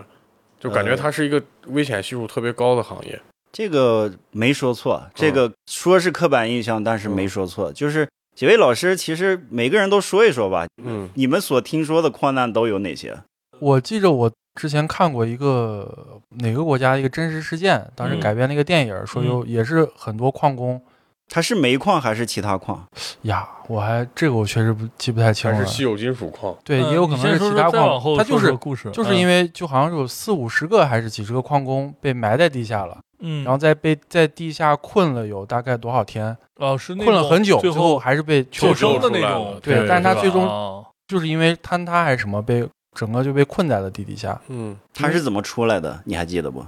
[SPEAKER 2] 就感觉
[SPEAKER 4] 呃
[SPEAKER 2] 它是一个危险系数特别高的行业。
[SPEAKER 4] 这个没说错，这个说是刻板印象，但是没说错。就是几位老师，其实每个人都说一说吧，
[SPEAKER 2] 嗯
[SPEAKER 4] 你们所听说的矿难都有哪些？
[SPEAKER 3] 我记着我之前看过一个哪个国家的一个真实事件，当时
[SPEAKER 1] 嗯
[SPEAKER 3] 改编了一个电影，说有也是很多矿工
[SPEAKER 4] 它是煤矿还是其他矿？
[SPEAKER 3] 呀，我还这个我确实不记不太清了
[SPEAKER 2] 还是。稀有金属矿。
[SPEAKER 3] 对，
[SPEAKER 1] 嗯
[SPEAKER 3] 也有可能是其他矿
[SPEAKER 1] 再往后，
[SPEAKER 3] 它就是
[SPEAKER 1] 故事，
[SPEAKER 3] 就是因为就好像有四五十个还是几十个矿工被埋在地下了，
[SPEAKER 1] 嗯，
[SPEAKER 3] 然后在被在地下困了有大概多少天，
[SPEAKER 1] 哦是那
[SPEAKER 3] 困了很久，
[SPEAKER 1] 最
[SPEAKER 3] 最后还是被
[SPEAKER 1] 求
[SPEAKER 3] 救
[SPEAKER 1] 生的那种
[SPEAKER 2] 救出来了，
[SPEAKER 3] 对但是他最终
[SPEAKER 1] 哦
[SPEAKER 3] 就是因为坍塌还是什么被整个就被困在了地底下。
[SPEAKER 2] 嗯
[SPEAKER 4] 他是怎么出来的？你还记得不？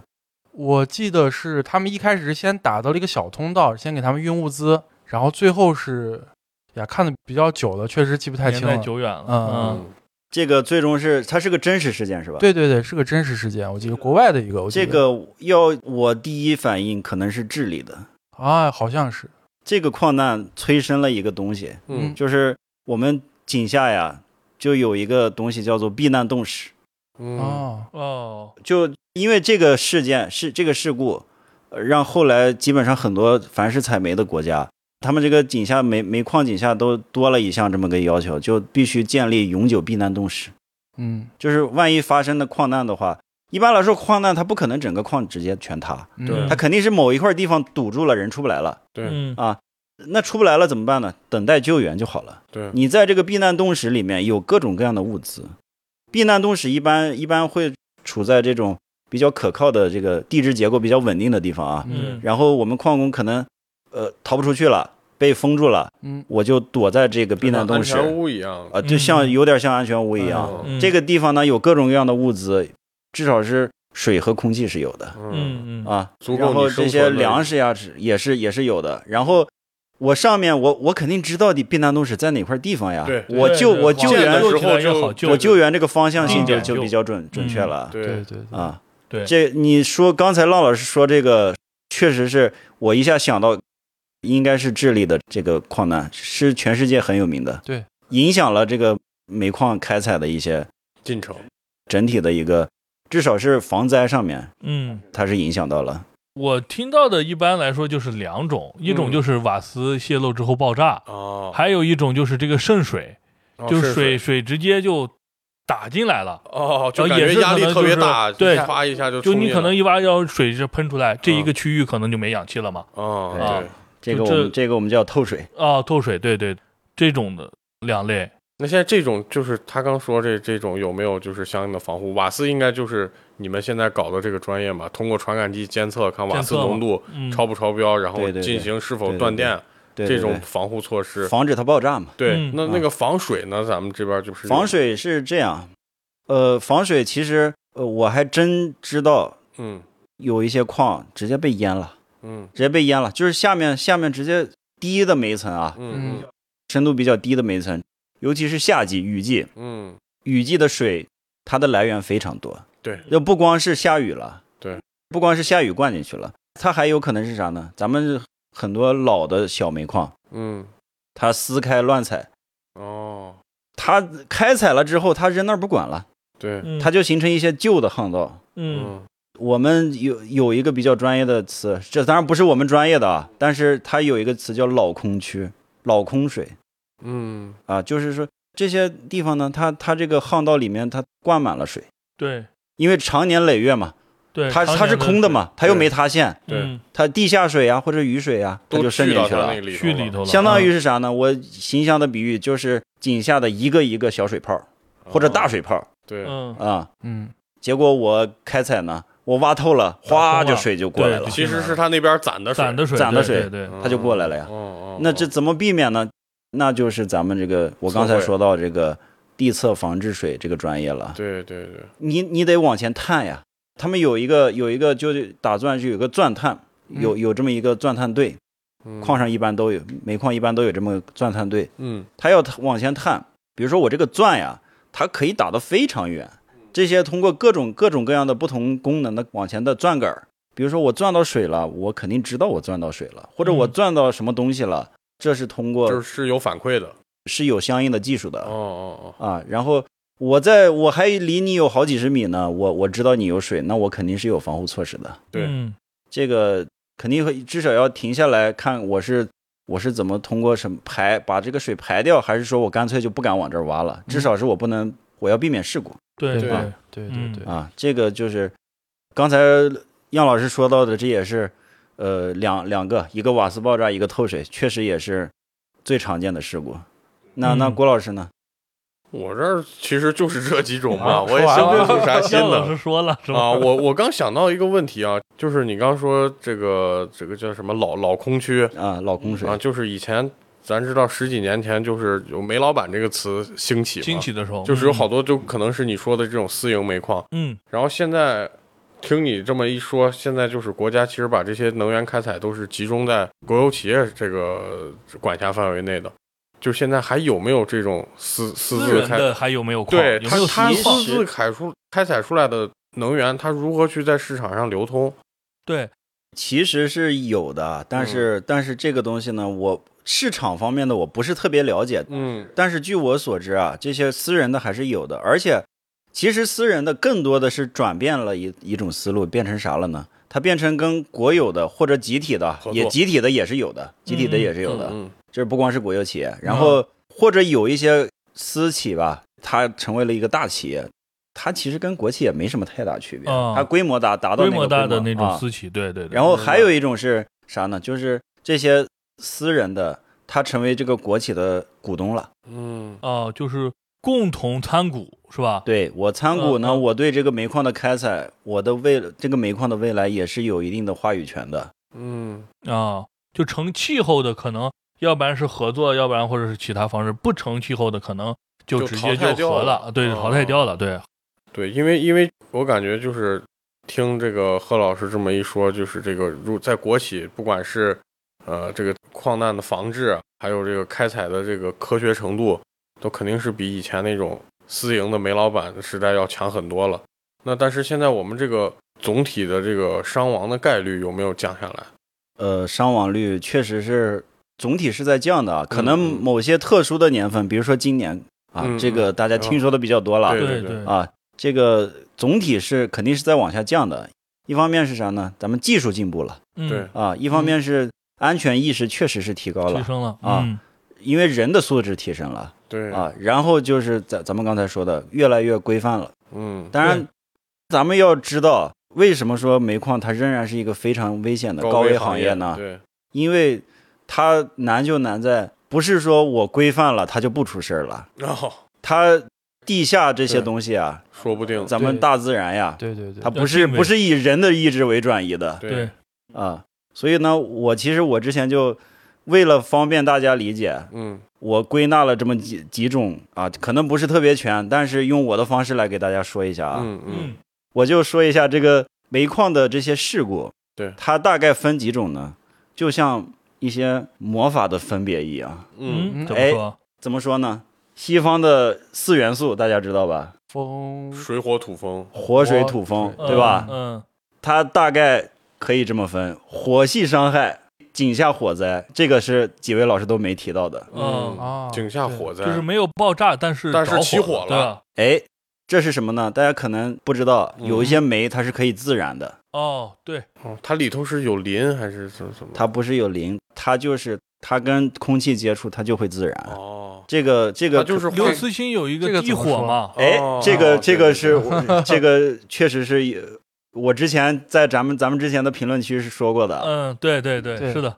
[SPEAKER 3] 我记得是他们一开始是先打到了一个小通道，先给他们运物资，然后最后是呀看的比较久了，确实记不太
[SPEAKER 1] 年代
[SPEAKER 3] 清了。
[SPEAKER 1] 久远了，
[SPEAKER 3] 嗯
[SPEAKER 2] 嗯
[SPEAKER 4] 这个最终是它是个真实事件是吧？，
[SPEAKER 3] 对对对，是个真实事件，我记得国外的一个，我记得
[SPEAKER 4] 这个要我第一反应可能是智利的。
[SPEAKER 3] 啊，好像是，
[SPEAKER 4] 这个矿难催生了一个东西，
[SPEAKER 2] 嗯
[SPEAKER 4] 就是我们井下呀就有一个东西叫做避难洞室。
[SPEAKER 2] 嗯
[SPEAKER 3] 哦，
[SPEAKER 1] 哦，
[SPEAKER 4] 就因为这个事件是这个事故，呃让后来基本上很多凡是采煤的国家，他们这个井下煤煤矿井下都多了一项这么个要求，就必须建立永久避难洞室。
[SPEAKER 3] 嗯
[SPEAKER 4] 就是万一发生的矿难的话，一般来说矿难它不可能整个矿直接全塌，
[SPEAKER 3] 嗯
[SPEAKER 2] 对
[SPEAKER 4] 它肯定是某一块地方堵住了，人出不来了。
[SPEAKER 2] 对
[SPEAKER 1] 嗯
[SPEAKER 4] 啊那出不来了怎么办呢？等待救援就好了。
[SPEAKER 2] 对，
[SPEAKER 4] 你在这个避难洞室里面有各种各样的物资，避难洞室一般一般会处在这种比较可靠的这个地质结构比较稳定的地方啊。
[SPEAKER 1] 嗯
[SPEAKER 4] 然后我们矿工可能呃逃不出去了，被封住了，
[SPEAKER 3] 嗯。
[SPEAKER 4] 我就躲在这个避难洞
[SPEAKER 2] 安
[SPEAKER 4] 室
[SPEAKER 2] 全屋一样。
[SPEAKER 4] 啊，就像有点像安全屋一样。这个地方呢有各种各样的物资，至少是水和空气是有的。
[SPEAKER 2] 嗯
[SPEAKER 1] 嗯。嗯
[SPEAKER 4] 啊，
[SPEAKER 2] 足够
[SPEAKER 4] 然后这些粮食呀是也是也是有的。然后我上面我我肯定知道的避难洞室在哪块地方呀。
[SPEAKER 2] 对。
[SPEAKER 4] 我救我救援
[SPEAKER 2] 的时候就
[SPEAKER 1] 好
[SPEAKER 4] 我救援这个方向性就就比较准准确了。
[SPEAKER 2] 对。
[SPEAKER 3] 对对对，
[SPEAKER 4] 啊。
[SPEAKER 1] 对。
[SPEAKER 4] 这你说刚才浪老师说这个，确实是我一下想到，应该是智利的这个矿难是全世界很有名的，
[SPEAKER 3] 对，
[SPEAKER 4] 影响了这个煤矿开采的一些
[SPEAKER 2] 进程。
[SPEAKER 4] 整体的一个，至少是防灾上面
[SPEAKER 1] 嗯
[SPEAKER 4] 它是影响到了。
[SPEAKER 1] 我听到的一般来说就是两种，一种
[SPEAKER 2] 嗯
[SPEAKER 1] 就是瓦斯泄漏之后爆炸，
[SPEAKER 2] 哦，
[SPEAKER 1] 还有一种就是这个渗水，
[SPEAKER 2] 哦
[SPEAKER 1] 就是水水直接就打进来了。
[SPEAKER 2] 哦，就
[SPEAKER 1] 然后也是
[SPEAKER 2] 感觉压力特别大，
[SPEAKER 1] 对
[SPEAKER 2] 发一下就
[SPEAKER 1] 就你可能一挖要水就喷出来，这一
[SPEAKER 2] 嗯
[SPEAKER 1] 个区域可能就没氧气了嘛。
[SPEAKER 2] 哦，
[SPEAKER 4] 对
[SPEAKER 2] 对。
[SPEAKER 4] 这个我们这个我们叫透水。
[SPEAKER 1] 啊，透水，对对，这种的两类。
[SPEAKER 2] 那现在这种就是他刚说这这种有没有就是相应的防护？瓦斯应该就是你们现在搞的这个专业嘛？通过传感器监测看瓦斯浓度
[SPEAKER 1] 嗯，
[SPEAKER 2] 超不超标，然后进行是否
[SPEAKER 4] 对对对
[SPEAKER 2] 断电
[SPEAKER 4] 对对对
[SPEAKER 2] 这种防护措施。
[SPEAKER 4] 防止它爆炸嘛。
[SPEAKER 2] 对
[SPEAKER 1] 嗯，
[SPEAKER 2] 那那个防水呢？咱们这边就是
[SPEAKER 4] 防，水是这样，呃，防水其实呃我还真知道
[SPEAKER 2] 嗯
[SPEAKER 4] 有一些矿直接被淹了，
[SPEAKER 2] 嗯。
[SPEAKER 4] 直接被淹了，就是下面下面直接低的煤层啊，
[SPEAKER 2] 嗯
[SPEAKER 4] 深度比较低的煤层，尤其是夏季雨季，
[SPEAKER 2] 嗯。
[SPEAKER 4] 雨季的水它的来源非常多，
[SPEAKER 2] 对，
[SPEAKER 4] 就不光是下雨了，
[SPEAKER 2] 对，
[SPEAKER 4] 不光是下雨灌进去了，它还有可能是啥呢？咱们很多老的小煤矿，
[SPEAKER 2] 嗯。
[SPEAKER 4] 它撕开乱采，
[SPEAKER 2] 哦，
[SPEAKER 4] 它开采了之后，它扔那儿不管了，
[SPEAKER 2] 对，
[SPEAKER 1] 嗯。
[SPEAKER 4] 它就形成一些旧的巷道。
[SPEAKER 1] 嗯。
[SPEAKER 2] 嗯
[SPEAKER 4] 我们有有一个比较专业的词，这当然不是我们专业的啊，但是它有一个词叫老空区、老空水。
[SPEAKER 2] 嗯。
[SPEAKER 4] 啊，就是说这些地方呢，它它这个巷道里面它灌满了水，
[SPEAKER 1] 对。
[SPEAKER 4] 因为常年累月嘛，
[SPEAKER 1] 对，
[SPEAKER 4] 它它是空的嘛，它又没塌陷，
[SPEAKER 2] 对。
[SPEAKER 1] 嗯。
[SPEAKER 4] 它地下水啊或者雨水啊，它
[SPEAKER 2] 都
[SPEAKER 4] 就渗进去了
[SPEAKER 2] 到它那。里头了。
[SPEAKER 1] 去里头了，
[SPEAKER 4] 相当于
[SPEAKER 1] 啊
[SPEAKER 4] 是啥呢？我形象的比喻就是井下的一个一个小水泡或者大水泡。
[SPEAKER 2] 对，
[SPEAKER 1] 嗯。
[SPEAKER 4] 啊，
[SPEAKER 3] 嗯，
[SPEAKER 4] 结果我开采呢，我挖透了，哗就水就过来了，
[SPEAKER 2] 其实是他那边攒的水，
[SPEAKER 1] 攒的水，
[SPEAKER 4] 攒的水
[SPEAKER 1] 对对对，
[SPEAKER 4] 它就过来了呀
[SPEAKER 2] 哦哦，
[SPEAKER 4] 那这怎么避免呢？那就是咱们这个我刚才说到这个地测防治水这个专业了。
[SPEAKER 2] 对对对，
[SPEAKER 4] 你你得往前探呀。他们有一个有一个就是打钻就有个钻探，有有这么一个钻探队，
[SPEAKER 2] 嗯
[SPEAKER 4] 矿上一般都有，煤矿一般都有这么个钻探队。
[SPEAKER 2] 嗯
[SPEAKER 4] 他要往前探，比如说我这个钻呀，它可以打得非常远。这些通过各种各种各样的不同功能的往前的钻杆儿，比如说我钻到水了，我肯定知道我钻到水了，或者我
[SPEAKER 1] 嗯
[SPEAKER 4] 钻到什么东西了，这是通过
[SPEAKER 2] 就是是有反馈的，
[SPEAKER 4] 是有相应的技术的
[SPEAKER 2] 哦哦哦，
[SPEAKER 4] 啊。然后我在我还离你有好几十米呢，我我知道你有水，那我肯定是有防护措施的。
[SPEAKER 2] 对
[SPEAKER 1] 嗯
[SPEAKER 4] 这个肯定会至少要停下来看我是我是怎么通过什么排把这个水排掉，还是说我干脆就不敢往这儿挖了？至少是我不能，我要避免事故
[SPEAKER 2] 对
[SPEAKER 1] 对对，
[SPEAKER 3] 对对
[SPEAKER 4] 啊。这个就是刚才杨老师说到的，这也是呃两两个，一个瓦斯爆炸，一个透水，确实也是最常见的事故。那那
[SPEAKER 1] 嗯
[SPEAKER 4] 郭老师呢？
[SPEAKER 2] 我这儿其实就是这几种嘛，
[SPEAKER 3] 啊
[SPEAKER 2] 我也想不出啥新
[SPEAKER 1] 姜老师
[SPEAKER 2] 的。
[SPEAKER 1] 说了是吧？
[SPEAKER 2] 啊，我我刚想到一个问题啊，就是你刚说这个这个叫什么老老空区
[SPEAKER 4] 啊，老空水
[SPEAKER 2] 啊，就是以前咱知道十几年前就是有煤老板这个词兴起，
[SPEAKER 1] 兴起的时候，
[SPEAKER 2] 就是有好多就可能是你说的这种私营煤矿，
[SPEAKER 1] 嗯
[SPEAKER 2] 然后现在听你这么一说，现在就是国家其实把这些能源开采都是集中在国有企业这个管辖范围内的。就现在还有没有这种私私
[SPEAKER 1] 私
[SPEAKER 2] 自开？
[SPEAKER 1] 的还有没有矿？
[SPEAKER 2] 对
[SPEAKER 1] 有没有
[SPEAKER 2] 他他
[SPEAKER 1] 私
[SPEAKER 2] 自开出开采出来的能源，它如何去在市场上流通？
[SPEAKER 1] 对，
[SPEAKER 4] 其实是有的，但
[SPEAKER 2] 嗯
[SPEAKER 4] 是、但是这个东西呢，我市场方面的我不是特别了解，
[SPEAKER 2] 嗯
[SPEAKER 4] 但是据我所知啊，这些私人的还是有的，而且其实私人的更多的是转变了一一种思路，变成啥了呢？它变成跟国有的或者集体的也集体的也是有的，集体的也是有的，
[SPEAKER 2] 嗯
[SPEAKER 4] 就是不光是国有企业，然后或者有一些私企吧，它成为了一个大企业。它其实跟国企也没什么太大区别，
[SPEAKER 1] 啊
[SPEAKER 4] 它规模大，达到那个
[SPEAKER 1] 规模大的那种
[SPEAKER 4] 啊
[SPEAKER 1] 私企，对对对。
[SPEAKER 4] 然后还有一种是啥呢？就是这些私人的，他成为这个国企的股东了。
[SPEAKER 2] 嗯
[SPEAKER 1] 哦，就是共同参股是吧？
[SPEAKER 4] 对我参股呢，我对这个煤矿的开采，我的未这个煤矿的未来也是有一定的话语权的。
[SPEAKER 2] 嗯
[SPEAKER 1] 啊，就成气候的可能，要不然是合作，要不然或者是其他方式；不成气候的可能就
[SPEAKER 2] 就
[SPEAKER 1] 直接就合
[SPEAKER 2] 了
[SPEAKER 1] 对，
[SPEAKER 2] 哦
[SPEAKER 1] 淘汰掉了，对。
[SPEAKER 2] 对，因为因为我感觉就是听这个贺老师这么一说，就是这个如在国企，不管是呃这个矿难的防治，还有这个开采的这个科学程度，都肯定是比以前那种私营的煤老板的时代要强很多了。那但是现在我们这个总体的这个伤亡的概率有没有降下来？
[SPEAKER 4] 呃，伤亡率确实是总体是在降的啊，可能
[SPEAKER 2] 嗯
[SPEAKER 4] 某些特殊的年份，比如说今年啊，
[SPEAKER 2] 嗯
[SPEAKER 4] 这个大家听说的比较多了、
[SPEAKER 2] 对
[SPEAKER 1] 对
[SPEAKER 2] 对
[SPEAKER 4] 啊，这个总体是肯定是在往下降的。一方面是啥呢？咱们技术进步了
[SPEAKER 1] 嗯
[SPEAKER 2] 对
[SPEAKER 4] 啊，一方面是安全意识确实是提高了，
[SPEAKER 1] 提升了
[SPEAKER 4] 啊
[SPEAKER 1] 嗯。
[SPEAKER 4] 因为人的素质提升了。
[SPEAKER 2] 对，
[SPEAKER 4] 啊。然后就是咱咱们刚才说的，越来越规范了。
[SPEAKER 2] 嗯，
[SPEAKER 4] 当然，咱们要知道为什么说煤矿它仍然是一个非常危险的高
[SPEAKER 2] 危
[SPEAKER 4] 危行业呢？
[SPEAKER 2] 对，
[SPEAKER 4] 因为它难就难在不是说我规范了它就不出事儿了，
[SPEAKER 2] 哦，
[SPEAKER 4] 它地下这些东西啊，
[SPEAKER 2] 说不定，
[SPEAKER 4] 咱们大自然呀，
[SPEAKER 3] 对对对，
[SPEAKER 4] 它不是不是以人的意志为转移的。
[SPEAKER 1] 对，
[SPEAKER 4] 啊。所以呢，我其实我之前就为了方便大家理解，
[SPEAKER 2] 嗯
[SPEAKER 4] 我归纳了这么几几种啊，可能不是特别全，但是用我的方式来给大家说一下啊。
[SPEAKER 2] 嗯嗯
[SPEAKER 1] 嗯
[SPEAKER 4] 我就说一下这个煤矿的这些事故，
[SPEAKER 2] 对
[SPEAKER 4] 它大概分几种呢？就像一些魔法的分别一样。
[SPEAKER 2] 嗯
[SPEAKER 1] 怎么说？
[SPEAKER 4] 怎么说呢？西方的四元素大家知道吧？
[SPEAKER 3] 风
[SPEAKER 2] 水火土风，
[SPEAKER 4] 火、水、土、风，
[SPEAKER 1] 嗯
[SPEAKER 4] 对吧？
[SPEAKER 1] 嗯
[SPEAKER 4] 它大概可以这么分：火系伤害、井下火灾，这个是几位老师都没提到的。
[SPEAKER 1] 嗯，
[SPEAKER 3] 啊，
[SPEAKER 2] 井下火灾，
[SPEAKER 1] 就是没有爆炸，但是
[SPEAKER 2] 但是起火了？
[SPEAKER 4] 哎，这是什么呢？大家可能不知道，
[SPEAKER 2] 嗯
[SPEAKER 4] 有一些煤它是可以自燃的，
[SPEAKER 1] 哦，对，
[SPEAKER 2] 哦它里头是有磷还是怎怎么？
[SPEAKER 4] 它不是有磷，它就是它跟空气接触，它就会自燃。
[SPEAKER 2] 哦，
[SPEAKER 4] 这个这个
[SPEAKER 2] 就是
[SPEAKER 1] 刘慈欣有一
[SPEAKER 3] 个地
[SPEAKER 1] 火嘛，
[SPEAKER 4] 哎
[SPEAKER 2] 哦，
[SPEAKER 4] 这个
[SPEAKER 2] 哦
[SPEAKER 4] 这个是这个确实是也，我之前在咱们咱们之前的评论区是说过的。
[SPEAKER 1] 嗯，对对对，
[SPEAKER 3] 对。
[SPEAKER 1] 是的，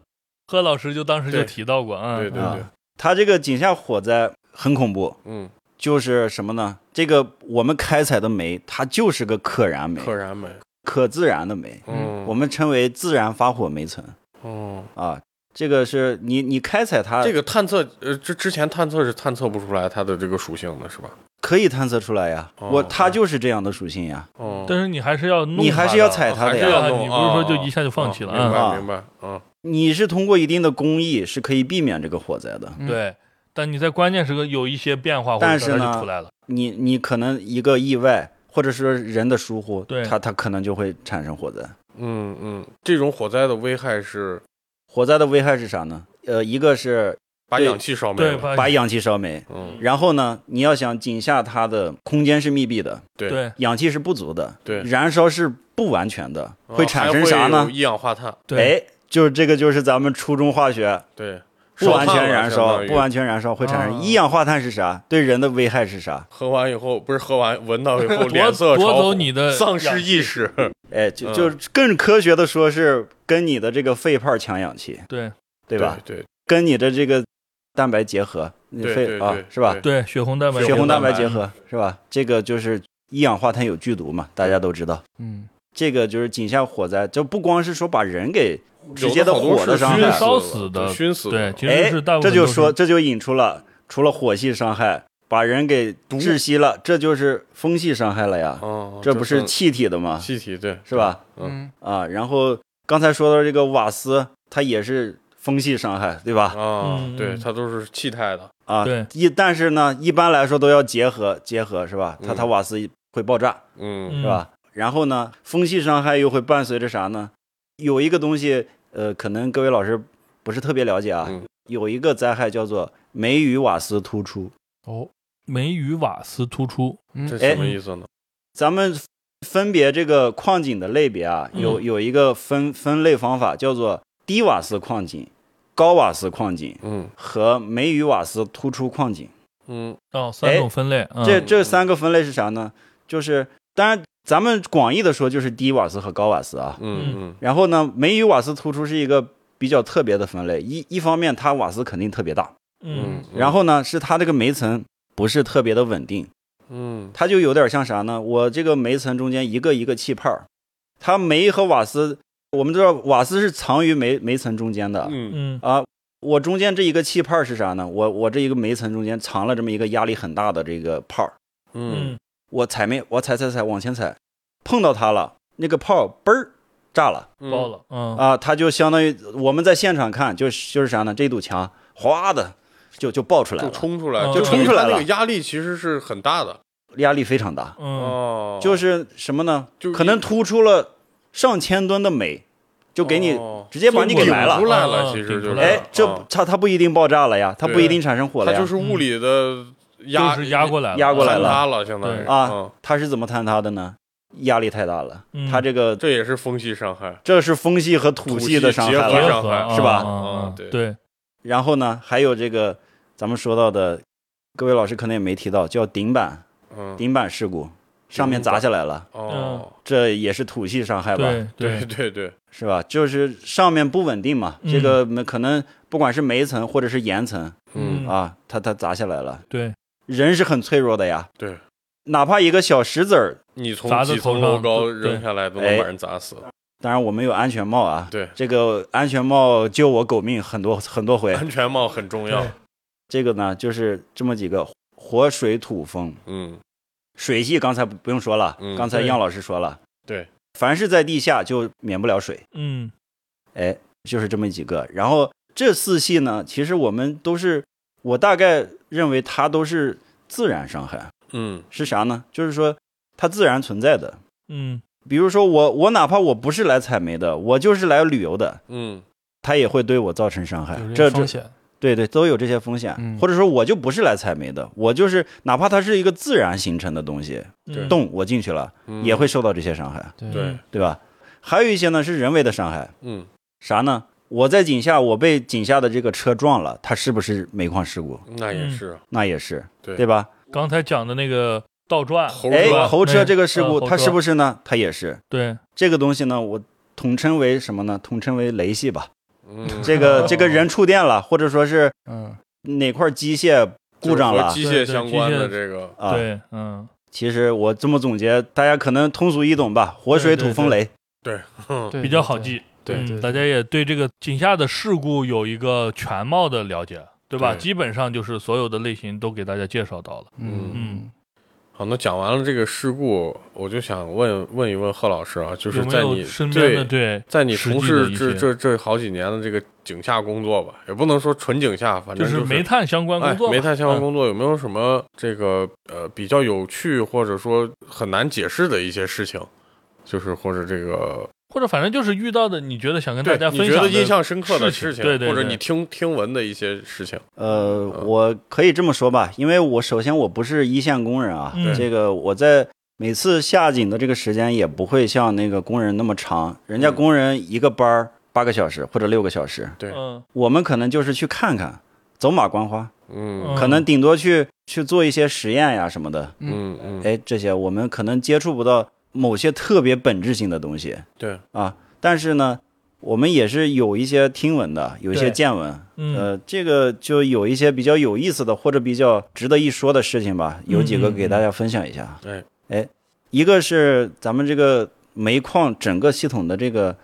[SPEAKER 1] 贺老师就当时就提到过，嗯，
[SPEAKER 4] 啊
[SPEAKER 2] 对对对，
[SPEAKER 4] 他这个井下火灾很恐怖，
[SPEAKER 2] 嗯，
[SPEAKER 4] 就是什么呢？这个我们开采的煤，它就是个可燃煤，
[SPEAKER 2] 可燃煤，
[SPEAKER 4] 可自燃的煤，
[SPEAKER 2] 嗯，
[SPEAKER 4] 我们称为自然发火煤层
[SPEAKER 2] 哦，
[SPEAKER 4] 啊。这个是你你开采它，
[SPEAKER 2] 这个探测，呃，之之前探测是探测不出来它的这个属性的，是吧？
[SPEAKER 4] 可以探测出来呀，
[SPEAKER 2] 哦
[SPEAKER 4] 我它就是这样的属性呀。
[SPEAKER 2] 哦，
[SPEAKER 1] 但是你还是要弄，
[SPEAKER 4] 你还是要踩它的呀
[SPEAKER 2] 还是要弄
[SPEAKER 1] 对啊你不是说就
[SPEAKER 2] 哦
[SPEAKER 1] 一下就放弃了
[SPEAKER 2] 哦明
[SPEAKER 4] 啊。
[SPEAKER 2] 白明白，嗯，
[SPEAKER 4] 你是通过一定的工艺是可以避免这个火灾的。
[SPEAKER 3] 嗯。
[SPEAKER 1] 对，但你在关键时刻有一些变化，或者它
[SPEAKER 4] 但是呢
[SPEAKER 1] 就出来了，
[SPEAKER 4] 你你可能一个意外，或者是人的疏忽，
[SPEAKER 1] 对。
[SPEAKER 4] 它它可能就会产生火灾。
[SPEAKER 2] 嗯嗯，这种火灾的危害是？
[SPEAKER 4] 火灾的危害是啥呢？呃，一个是对
[SPEAKER 2] 把氧气烧没
[SPEAKER 1] 对，
[SPEAKER 2] 了，
[SPEAKER 4] 把氧气烧没，
[SPEAKER 2] 嗯，
[SPEAKER 4] 然后呢，你要想井下它的空间是密闭的，
[SPEAKER 2] 对。
[SPEAKER 1] 对。
[SPEAKER 4] 氧气是不足的，
[SPEAKER 2] 对，
[SPEAKER 4] 燃烧是不完全的，
[SPEAKER 2] 哦
[SPEAKER 4] 会产生啥呢？
[SPEAKER 2] 还会有？一氧化碳，
[SPEAKER 1] 对，
[SPEAKER 4] 哎，就是这个就是咱们初中化学
[SPEAKER 2] 对，
[SPEAKER 4] 不完全燃烧，不完全燃烧会产生
[SPEAKER 3] 哦
[SPEAKER 4] 一氧化碳是啥？对人的危害是啥？
[SPEAKER 2] 喝完以后不是喝完闻到以后
[SPEAKER 1] 夺
[SPEAKER 2] 脸色
[SPEAKER 1] 夺
[SPEAKER 2] 潮红
[SPEAKER 1] 走你的
[SPEAKER 2] 丧失意识，
[SPEAKER 4] 哎，就
[SPEAKER 2] 嗯。
[SPEAKER 4] 就更科学的说是跟你的这个肺泡抢氧气，
[SPEAKER 1] 对。
[SPEAKER 4] 对吧？
[SPEAKER 2] 对。
[SPEAKER 4] 跟你的这个蛋白结合，你肺
[SPEAKER 2] 对对对
[SPEAKER 4] 啊是吧？
[SPEAKER 1] 对，血红蛋白，
[SPEAKER 4] 血红蛋白
[SPEAKER 2] 白
[SPEAKER 4] 结合是吧？这个就是一氧化碳有剧毒嘛，大家都知道。
[SPEAKER 3] 嗯，
[SPEAKER 4] 这个就是井下火灾，就不光是说把人给直接的火的伤害，
[SPEAKER 1] 烧死的
[SPEAKER 2] 熏死
[SPEAKER 1] 对，
[SPEAKER 2] 的，
[SPEAKER 1] 其实
[SPEAKER 4] 哎这就说这就引出了除了火系伤害把人给窒息了，这就是风系伤害了呀。
[SPEAKER 2] 哦，
[SPEAKER 4] 这不是气体的吗？
[SPEAKER 2] 气体对，
[SPEAKER 4] 是吧？
[SPEAKER 3] 嗯，
[SPEAKER 4] 啊，然后刚才说到这个瓦斯，它也是风系伤害，对吧？
[SPEAKER 2] 啊
[SPEAKER 1] 嗯，
[SPEAKER 2] 对，
[SPEAKER 1] 嗯
[SPEAKER 2] 它都是气态的，
[SPEAKER 4] 啊，
[SPEAKER 1] 对
[SPEAKER 4] 一但是呢，一般来说都要结合结合，是吧？它
[SPEAKER 2] 嗯
[SPEAKER 4] 它瓦斯会爆炸，
[SPEAKER 2] 嗯
[SPEAKER 1] 嗯
[SPEAKER 4] 是吧？然后呢，风系伤害又会伴随着啥呢？有一个东西，呃，可能各位老师不是特别了解啊，
[SPEAKER 2] 嗯
[SPEAKER 4] 有一个灾害叫做煤与瓦斯突出。
[SPEAKER 3] 哦，
[SPEAKER 1] 煤与瓦斯突出，
[SPEAKER 3] 嗯
[SPEAKER 2] 这
[SPEAKER 4] 哎
[SPEAKER 2] 什么意思呢？
[SPEAKER 4] 咱们分别这个矿井的类别啊，有
[SPEAKER 1] 嗯
[SPEAKER 4] 有一个分分类方法，叫做低瓦斯矿井、高瓦斯矿井
[SPEAKER 2] 嗯。
[SPEAKER 4] 和煤与瓦斯突出矿井。
[SPEAKER 2] 嗯。
[SPEAKER 1] 哦，三种分类，嗯。
[SPEAKER 4] 这这三个分类是啥呢？就是当然咱们广义的说就是低瓦斯和高瓦斯啊。
[SPEAKER 2] 嗯嗯。
[SPEAKER 4] 然后呢，煤与瓦斯突出是一个比较特别的分类，一一方面它瓦斯肯定特别大，
[SPEAKER 1] 嗯
[SPEAKER 2] 嗯，
[SPEAKER 4] 然后呢是它这个煤层不是特别的稳定，
[SPEAKER 2] 嗯。
[SPEAKER 4] 它就有点像啥呢？我这个煤层中间一个一个气泡，它煤和瓦斯，我们知道瓦斯是藏于煤煤层中间的、
[SPEAKER 2] 嗯
[SPEAKER 1] 嗯
[SPEAKER 4] 啊。我中间这一个气泡是啥呢？我我这一个煤层中间藏了这么一个压力很大的这个泡儿，
[SPEAKER 2] 嗯
[SPEAKER 1] 嗯
[SPEAKER 4] 我踩煤，我踩踩踩往前踩，碰到它了，那个泡儿嘣儿炸了
[SPEAKER 2] 嗯
[SPEAKER 1] 爆了，嗯
[SPEAKER 4] 啊！它就相当于我们在现场看，就是就是啥呢？这堵墙哗的就就爆出来
[SPEAKER 2] 就
[SPEAKER 4] 了，
[SPEAKER 2] 冲出来，
[SPEAKER 1] 嗯
[SPEAKER 2] 就
[SPEAKER 1] 就
[SPEAKER 4] 冲出来了
[SPEAKER 2] 那个压力其实是很大的
[SPEAKER 4] 压力非常大。
[SPEAKER 1] 嗯
[SPEAKER 2] 哦，
[SPEAKER 4] 就是什么呢？
[SPEAKER 2] 就
[SPEAKER 4] 可能突出了上千吨的镁，就给你
[SPEAKER 2] 哦
[SPEAKER 4] 直接把你给埋了
[SPEAKER 2] 顶出。来
[SPEAKER 1] 嗯
[SPEAKER 2] 了，其实
[SPEAKER 4] 哎，这
[SPEAKER 2] 哦
[SPEAKER 4] 它它不一定爆炸了呀，它不一定产生火了呀。
[SPEAKER 2] 它就是物理的压
[SPEAKER 1] 就是压过来了，
[SPEAKER 4] 压过来了
[SPEAKER 2] 坍塌了，相当于
[SPEAKER 4] 啊
[SPEAKER 2] 嗯，
[SPEAKER 4] 它是怎么坍塌的呢？压力太大了，
[SPEAKER 1] 嗯
[SPEAKER 4] 它这个
[SPEAKER 2] 这也是风系伤害，
[SPEAKER 4] 这是风系和土系的伤害了。
[SPEAKER 2] 伤害
[SPEAKER 1] 啊
[SPEAKER 4] 是吧
[SPEAKER 1] 啊啊
[SPEAKER 2] 嗯对
[SPEAKER 1] 对，
[SPEAKER 4] 然后呢，还有这个咱们说到的，各位老师可能也没提到，叫顶板
[SPEAKER 2] 嗯，
[SPEAKER 4] 顶板事故，上面砸下来了，
[SPEAKER 2] 哦，
[SPEAKER 4] 这也是土系伤害吧？
[SPEAKER 1] 对
[SPEAKER 2] 对
[SPEAKER 1] 对，
[SPEAKER 2] 对对，
[SPEAKER 4] 是吧？就是上面不稳定嘛，
[SPEAKER 1] 嗯。
[SPEAKER 4] 这个没可能不管是煤层或者是岩层
[SPEAKER 2] 嗯。
[SPEAKER 4] 啊，它它砸下来了，
[SPEAKER 1] 对，
[SPEAKER 4] 人是很脆弱的呀，
[SPEAKER 2] 对，
[SPEAKER 4] 哪怕一个小石子儿，
[SPEAKER 2] 你从
[SPEAKER 1] 砸
[SPEAKER 2] 几层楼高扔下来都
[SPEAKER 4] 哎。
[SPEAKER 2] 能把人砸死，
[SPEAKER 4] 当然我们有安全帽啊，
[SPEAKER 2] 对，
[SPEAKER 4] 这个安全帽救我狗命很多很多回。
[SPEAKER 2] 安全帽很重要，
[SPEAKER 4] 这个呢，就是这么几个火、水、土、风。
[SPEAKER 2] 嗯，
[SPEAKER 4] 水系刚才不不用说了，
[SPEAKER 2] 嗯
[SPEAKER 4] 刚才杨老师说了，
[SPEAKER 2] 对，
[SPEAKER 4] 凡是在地下就免不了水，
[SPEAKER 1] 嗯。
[SPEAKER 4] 哎，就是这么几个。然后这四系呢，其实我们都是，我大概认为它都是自然伤害，
[SPEAKER 2] 嗯。
[SPEAKER 4] 是啥呢？就是说它自然存在的。
[SPEAKER 1] 嗯。
[SPEAKER 4] 比如说我我哪怕我不是来采煤的，我就是来旅游的，
[SPEAKER 2] 嗯。
[SPEAKER 4] 它也会对我造成伤害。
[SPEAKER 3] 有。
[SPEAKER 4] 这这
[SPEAKER 3] 这风险，
[SPEAKER 4] 对对，都有这些风险。
[SPEAKER 3] 嗯
[SPEAKER 4] 或者说我就不是来采煤的，我就是哪怕它是一个自然形成的东西，
[SPEAKER 1] 嗯
[SPEAKER 4] 洞我进去了、
[SPEAKER 2] 嗯，
[SPEAKER 4] 也会受到这些伤害，
[SPEAKER 3] 对
[SPEAKER 2] 对，
[SPEAKER 4] 吧？还有一些呢是人为的伤害，
[SPEAKER 2] 嗯
[SPEAKER 4] 啥呢？我在井下，我被井下的这个车撞了，它是不是煤矿事故？
[SPEAKER 2] 那也是，
[SPEAKER 4] 那也是，
[SPEAKER 2] 对
[SPEAKER 4] 对吧？
[SPEAKER 1] 刚才讲的那个倒转，
[SPEAKER 4] 哎，
[SPEAKER 2] 猴车
[SPEAKER 4] 这个事故，
[SPEAKER 1] 嗯
[SPEAKER 4] 它是不是呢？它也是。
[SPEAKER 1] 对，
[SPEAKER 4] 这个东西呢，我统称为什么呢？统称为雷系吧。
[SPEAKER 2] 嗯，
[SPEAKER 4] 这个这个人触电了，或者说是
[SPEAKER 3] 嗯，
[SPEAKER 4] 哪块机械故障了
[SPEAKER 2] 机械相关的这个，
[SPEAKER 4] 啊？
[SPEAKER 1] 对，嗯
[SPEAKER 4] 其实我这么总结，大家可能通俗易懂吧？火水土风雷。
[SPEAKER 2] 嗯
[SPEAKER 3] 对
[SPEAKER 1] 比较好。记。
[SPEAKER 3] 对
[SPEAKER 1] 大家也对这个井下的事故有一个全貌的了解，对吧？基本上就是所有的类型都给大家介绍到了。
[SPEAKER 3] 嗯
[SPEAKER 1] 嗯
[SPEAKER 2] 好，那讲完了这个事故，我就想问问一问贺老师啊，就是在你
[SPEAKER 1] 有身边的
[SPEAKER 2] 对，
[SPEAKER 1] 对，
[SPEAKER 2] 在你从事这这这好几年的这个井下工作吧，也不能说纯井下，反正
[SPEAKER 1] 就是煤炭相关工作，
[SPEAKER 2] 哎，煤炭相关
[SPEAKER 1] 嗯
[SPEAKER 2] 工作有没有什么这个呃比较有趣或者说很难解释的一些事情？就是或者这个
[SPEAKER 1] 或者反正就是遇到的，你觉得想跟大家分享的
[SPEAKER 2] 你觉得印象深刻的
[SPEAKER 1] 事情，对对对
[SPEAKER 2] 或者你听听闻的一些事情，
[SPEAKER 4] 呃，我可以这么说吧，因为我首先我不是一线工人啊，
[SPEAKER 1] 嗯
[SPEAKER 4] 这个我在每次下井的这个时间也不会像那个工人那么长，人家
[SPEAKER 2] 嗯
[SPEAKER 4] 工人一个班儿八个小时或者六个小时，
[SPEAKER 2] 对
[SPEAKER 1] 嗯
[SPEAKER 4] 我们可能就是去看看，走马观花，
[SPEAKER 2] 嗯
[SPEAKER 1] 嗯
[SPEAKER 4] 可能顶多去去做一些实验呀什么的，
[SPEAKER 2] 嗯嗯，
[SPEAKER 4] 哎，这些我们可能接触不到某些特别本质性的东西。
[SPEAKER 2] 对，
[SPEAKER 4] 啊，但是呢，我们也是有一些听闻的，有一些见闻，
[SPEAKER 1] 嗯。
[SPEAKER 4] 呃，这个就有一些比较有意思的或者比较值得一说的事情吧，有几个给大家分享一下。
[SPEAKER 2] 对。
[SPEAKER 4] 哎，一个是咱们这个煤矿整个系统的这个，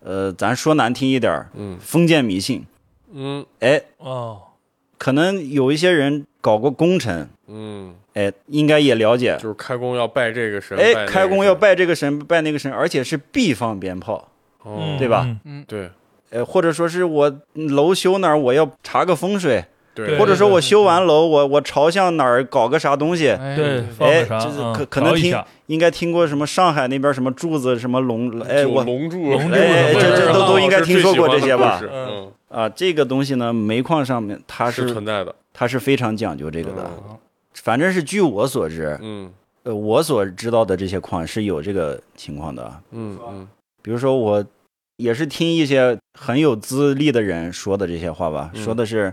[SPEAKER 4] 呃，咱说难听一点儿，
[SPEAKER 2] 嗯。
[SPEAKER 4] 封建迷信。
[SPEAKER 2] 嗯。
[SPEAKER 4] 哎，
[SPEAKER 1] 哦，
[SPEAKER 4] 可能有一些人搞过工程，
[SPEAKER 2] 嗯，
[SPEAKER 4] 哎，应该也了解。
[SPEAKER 2] 就是开工要拜这个神，
[SPEAKER 4] 哎，开工要，拜这个神，拜那个神，而且是必放鞭炮。对吧？
[SPEAKER 1] 嗯。
[SPEAKER 2] 对。
[SPEAKER 4] 呃，或者说是我楼修哪儿，我要查个风水，
[SPEAKER 2] 对，
[SPEAKER 4] 或者说我修完楼，我我朝向哪儿搞个啥东西，
[SPEAKER 3] 哎
[SPEAKER 1] 对，
[SPEAKER 4] 哎
[SPEAKER 1] 个啥，
[SPEAKER 4] 这是
[SPEAKER 1] 嗯
[SPEAKER 4] 可可能听应该听过什么上海那边什么柱子什么龙，哎，我
[SPEAKER 2] 龙柱，
[SPEAKER 1] 龙柱
[SPEAKER 4] 哎这这都都应该听说过这些吧？
[SPEAKER 2] 嗯，
[SPEAKER 4] 啊，这个东西呢，煤矿上面它
[SPEAKER 2] 是
[SPEAKER 4] 是
[SPEAKER 2] 存在的，
[SPEAKER 4] 它是非常讲究这个的，
[SPEAKER 2] 嗯。
[SPEAKER 4] 反正是据我所知，
[SPEAKER 2] 嗯。
[SPEAKER 4] 呃，我所知道的这些矿是有这个情况的。
[SPEAKER 2] 嗯嗯。
[SPEAKER 4] 比如说我也是听一些很有资历的人说的这些话吧，
[SPEAKER 2] 嗯。
[SPEAKER 4] 说的是，